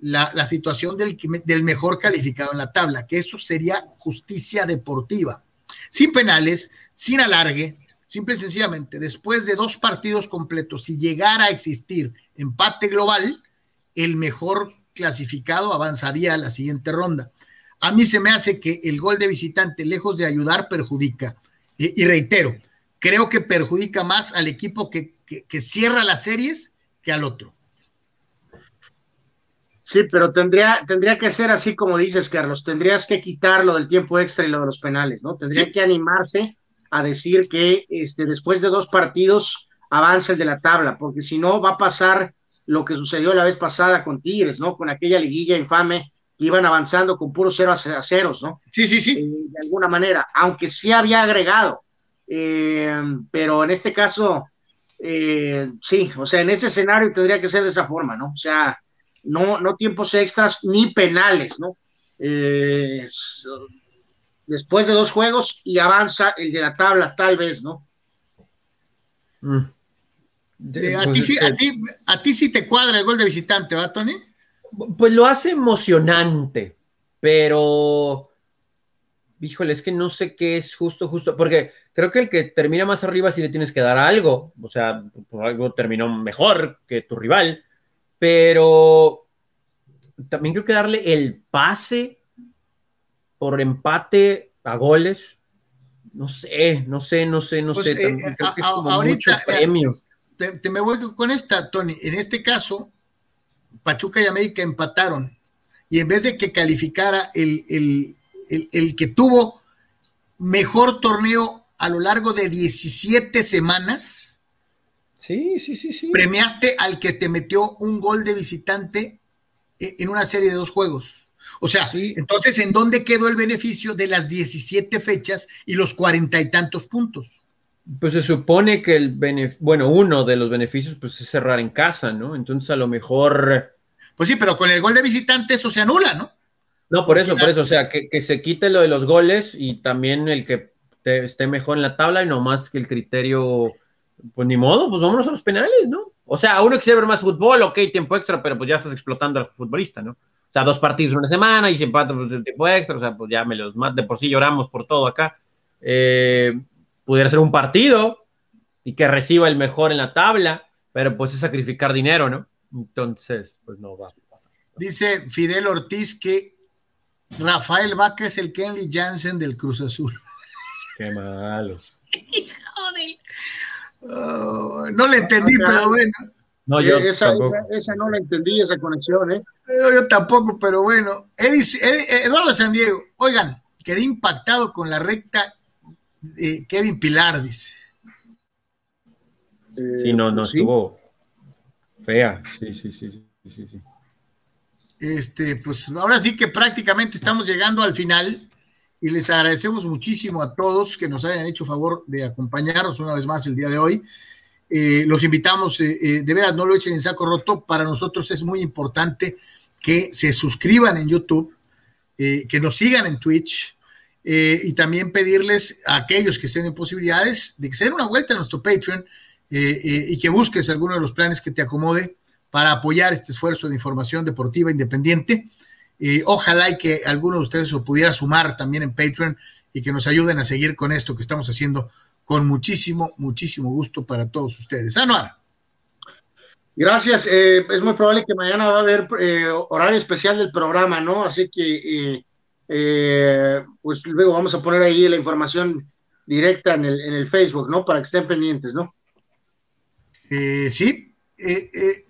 la, la situación del, del mejor calificado en la tabla, que eso sería justicia deportiva. Sin penales, sin alargue, Simple y sencillamente, después de dos partidos completos, si llegara a existir empate global, el mejor clasificado avanzaría a la siguiente ronda. A mí se me hace que el gol de visitante, lejos de ayudar, perjudica. Y, reitero, creo que perjudica más al equipo que, que, cierra las series que al otro. Sí, pero tendría, tendría que ser así como dices, Carlos. Tendrías que quitar lo del tiempo extra y lo de los penales, ¿no? Tendría que animarse a decir que este, después de dos partidos avanza el de la tabla, porque si no va a pasar lo que sucedió la vez pasada con Tigres, ¿no? Con aquella liguilla infame iban avanzando con puros cero a ceros, ¿no? Sí, sí, sí. Eh, de alguna manera, aunque sí había agregado, eh, pero en este caso, eh, sí, o sea, en ese escenario tendría que ser de esa forma, ¿no? O sea, no, no tiempos extras ni penales, ¿no? Después de dos juegos y avanza el de la tabla, tal vez, ¿no? Mm. a, ti, sí, a, ti, sí te cuadra el gol de visitante, ¿va, Tony? Pues lo hace emocionante, pero híjole, es que no sé qué es justo, justo, porque creo que el que termina más arriba sí le tienes que dar algo, o sea, por algo terminó mejor que tu rival, pero también creo que darle el pase por empate a goles. No sé, no sé, no sé, no pues, sé. Eh, creo que es ahorita, premio. Te, me voy con esta, Tony. En este caso, Pachuca y América empataron. Y en vez de que calificara el, el, que tuvo mejor torneo a lo largo de 17 semanas, sí, sí, sí, sí. premiaste al que te metió un gol de visitante e, en una serie de dos juegos. O sea, entonces, ¿en dónde quedó el beneficio de las 17 fechas y los cuarenta y tantos puntos? Pues se supone que el bueno, uno de los beneficios pues es cerrar en casa, ¿no? Entonces a lo mejor... Pues sí, pero con el gol de visitante eso se anula, ¿no? No, por eso, por eso, o sea, que, se quite lo de los goles y también el que esté mejor en la tabla y no más que el criterio, pues ni modo, pues vámonos a los penales, ¿no? O sea, uno quiere ver más fútbol, ok, tiempo extra, pero pues ya estás explotando al futbolista, ¿no? O sea, dos partidos en una semana y se empata pues, el tiempo extra, o sea, pues ya me los más de por sí lloramos por todo acá. Eh, pudiera ser un partido y que reciba el mejor en la tabla, pero pues es sacrificar dinero, ¿no? Entonces, pues no va a pasar. Dice Fidel Ortiz que Rafael Vaca es el Kenley Jansen del Cruz Azul. Qué malo. *laughs* Oh, no le entendí, pero bueno. No, yo esa, esa, no la entendí, esa conexión, ¿eh? Yo, tampoco, pero bueno. Eduardo San Diego, oigan, quedé impactado con la recta de Kevin Pilar, dice. sí, no, no, estuvo fea. Sí, sí, sí, sí, sí. Este, pues ahora sí que prácticamente estamos llegando al final y les agradecemos muchísimo a todos que nos hayan hecho favor de acompañarnos una vez más el día de hoy. Eh, los invitamos, eh, eh, de veras, no lo echen en saco roto. Para nosotros es muy importante que se suscriban en YouTube, que nos sigan en Twitch y también pedirles a aquellos que estén en posibilidades de que se den una vuelta a nuestro Patreon y que busques alguno de los planes que te acomode para apoyar este esfuerzo de información deportiva independiente. ojalá y que alguno de ustedes lo pudiera sumar también en Patreon y que nos ayuden a seguir con esto que estamos haciendo con muchísimo, muchísimo gusto para todos ustedes. Anuar. Gracias. Eh, es muy probable que mañana va a haber eh, horario especial del programa, ¿no? Así que, eh, pues luego vamos a poner ahí la información directa en el, en el Facebook, ¿no? Para que estén pendientes, ¿no? Eh, sí. Eh, eh,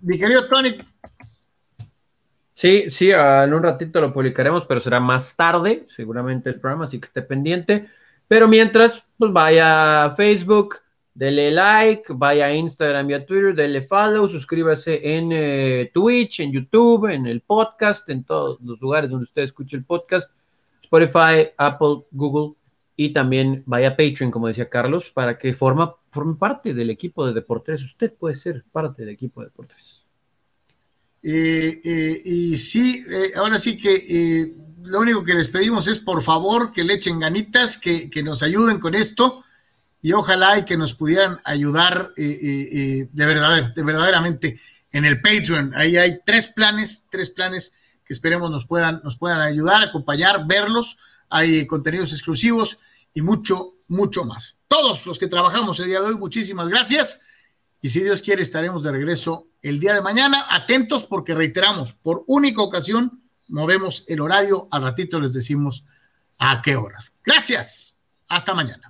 mi querido Tony. Sí, sí, en un ratito lo publicaremos, pero será más tarde, seguramente el programa, así que esté pendiente. Pero mientras, pues vaya a Facebook, dele like, vaya a Instagram y a Twitter, dele follow, suscríbase en Twitch, en YouTube, en el podcast, en todos los lugares donde usted escuche el podcast, Spotify, Apple, Google, y también vaya a Patreon, como decía Carlos, para que forma, forme parte del equipo de Deportes. Usted puede ser parte del equipo de Deportes. Eh, eh, y sí, eh, ahora sí que lo único que les pedimos es por favor que le echen ganitas, que, nos ayuden con esto y ojalá y que nos pudieran ayudar de, verdad, de verdaderamente en el Patreon. Ahí hay tres planes, tres planes que esperemos nos puedan, nos puedan ayudar, acompañar, verlos. Hay contenidos exclusivos y mucho, mucho más. Todos los que trabajamos el día de hoy, muchísimas gracias. Y si Dios quiere, estaremos de regreso el día de mañana. Atentos porque reiteramos, por única ocasión, movemos el horario. Al ratito les decimos a qué horas. Gracias. Hasta mañana.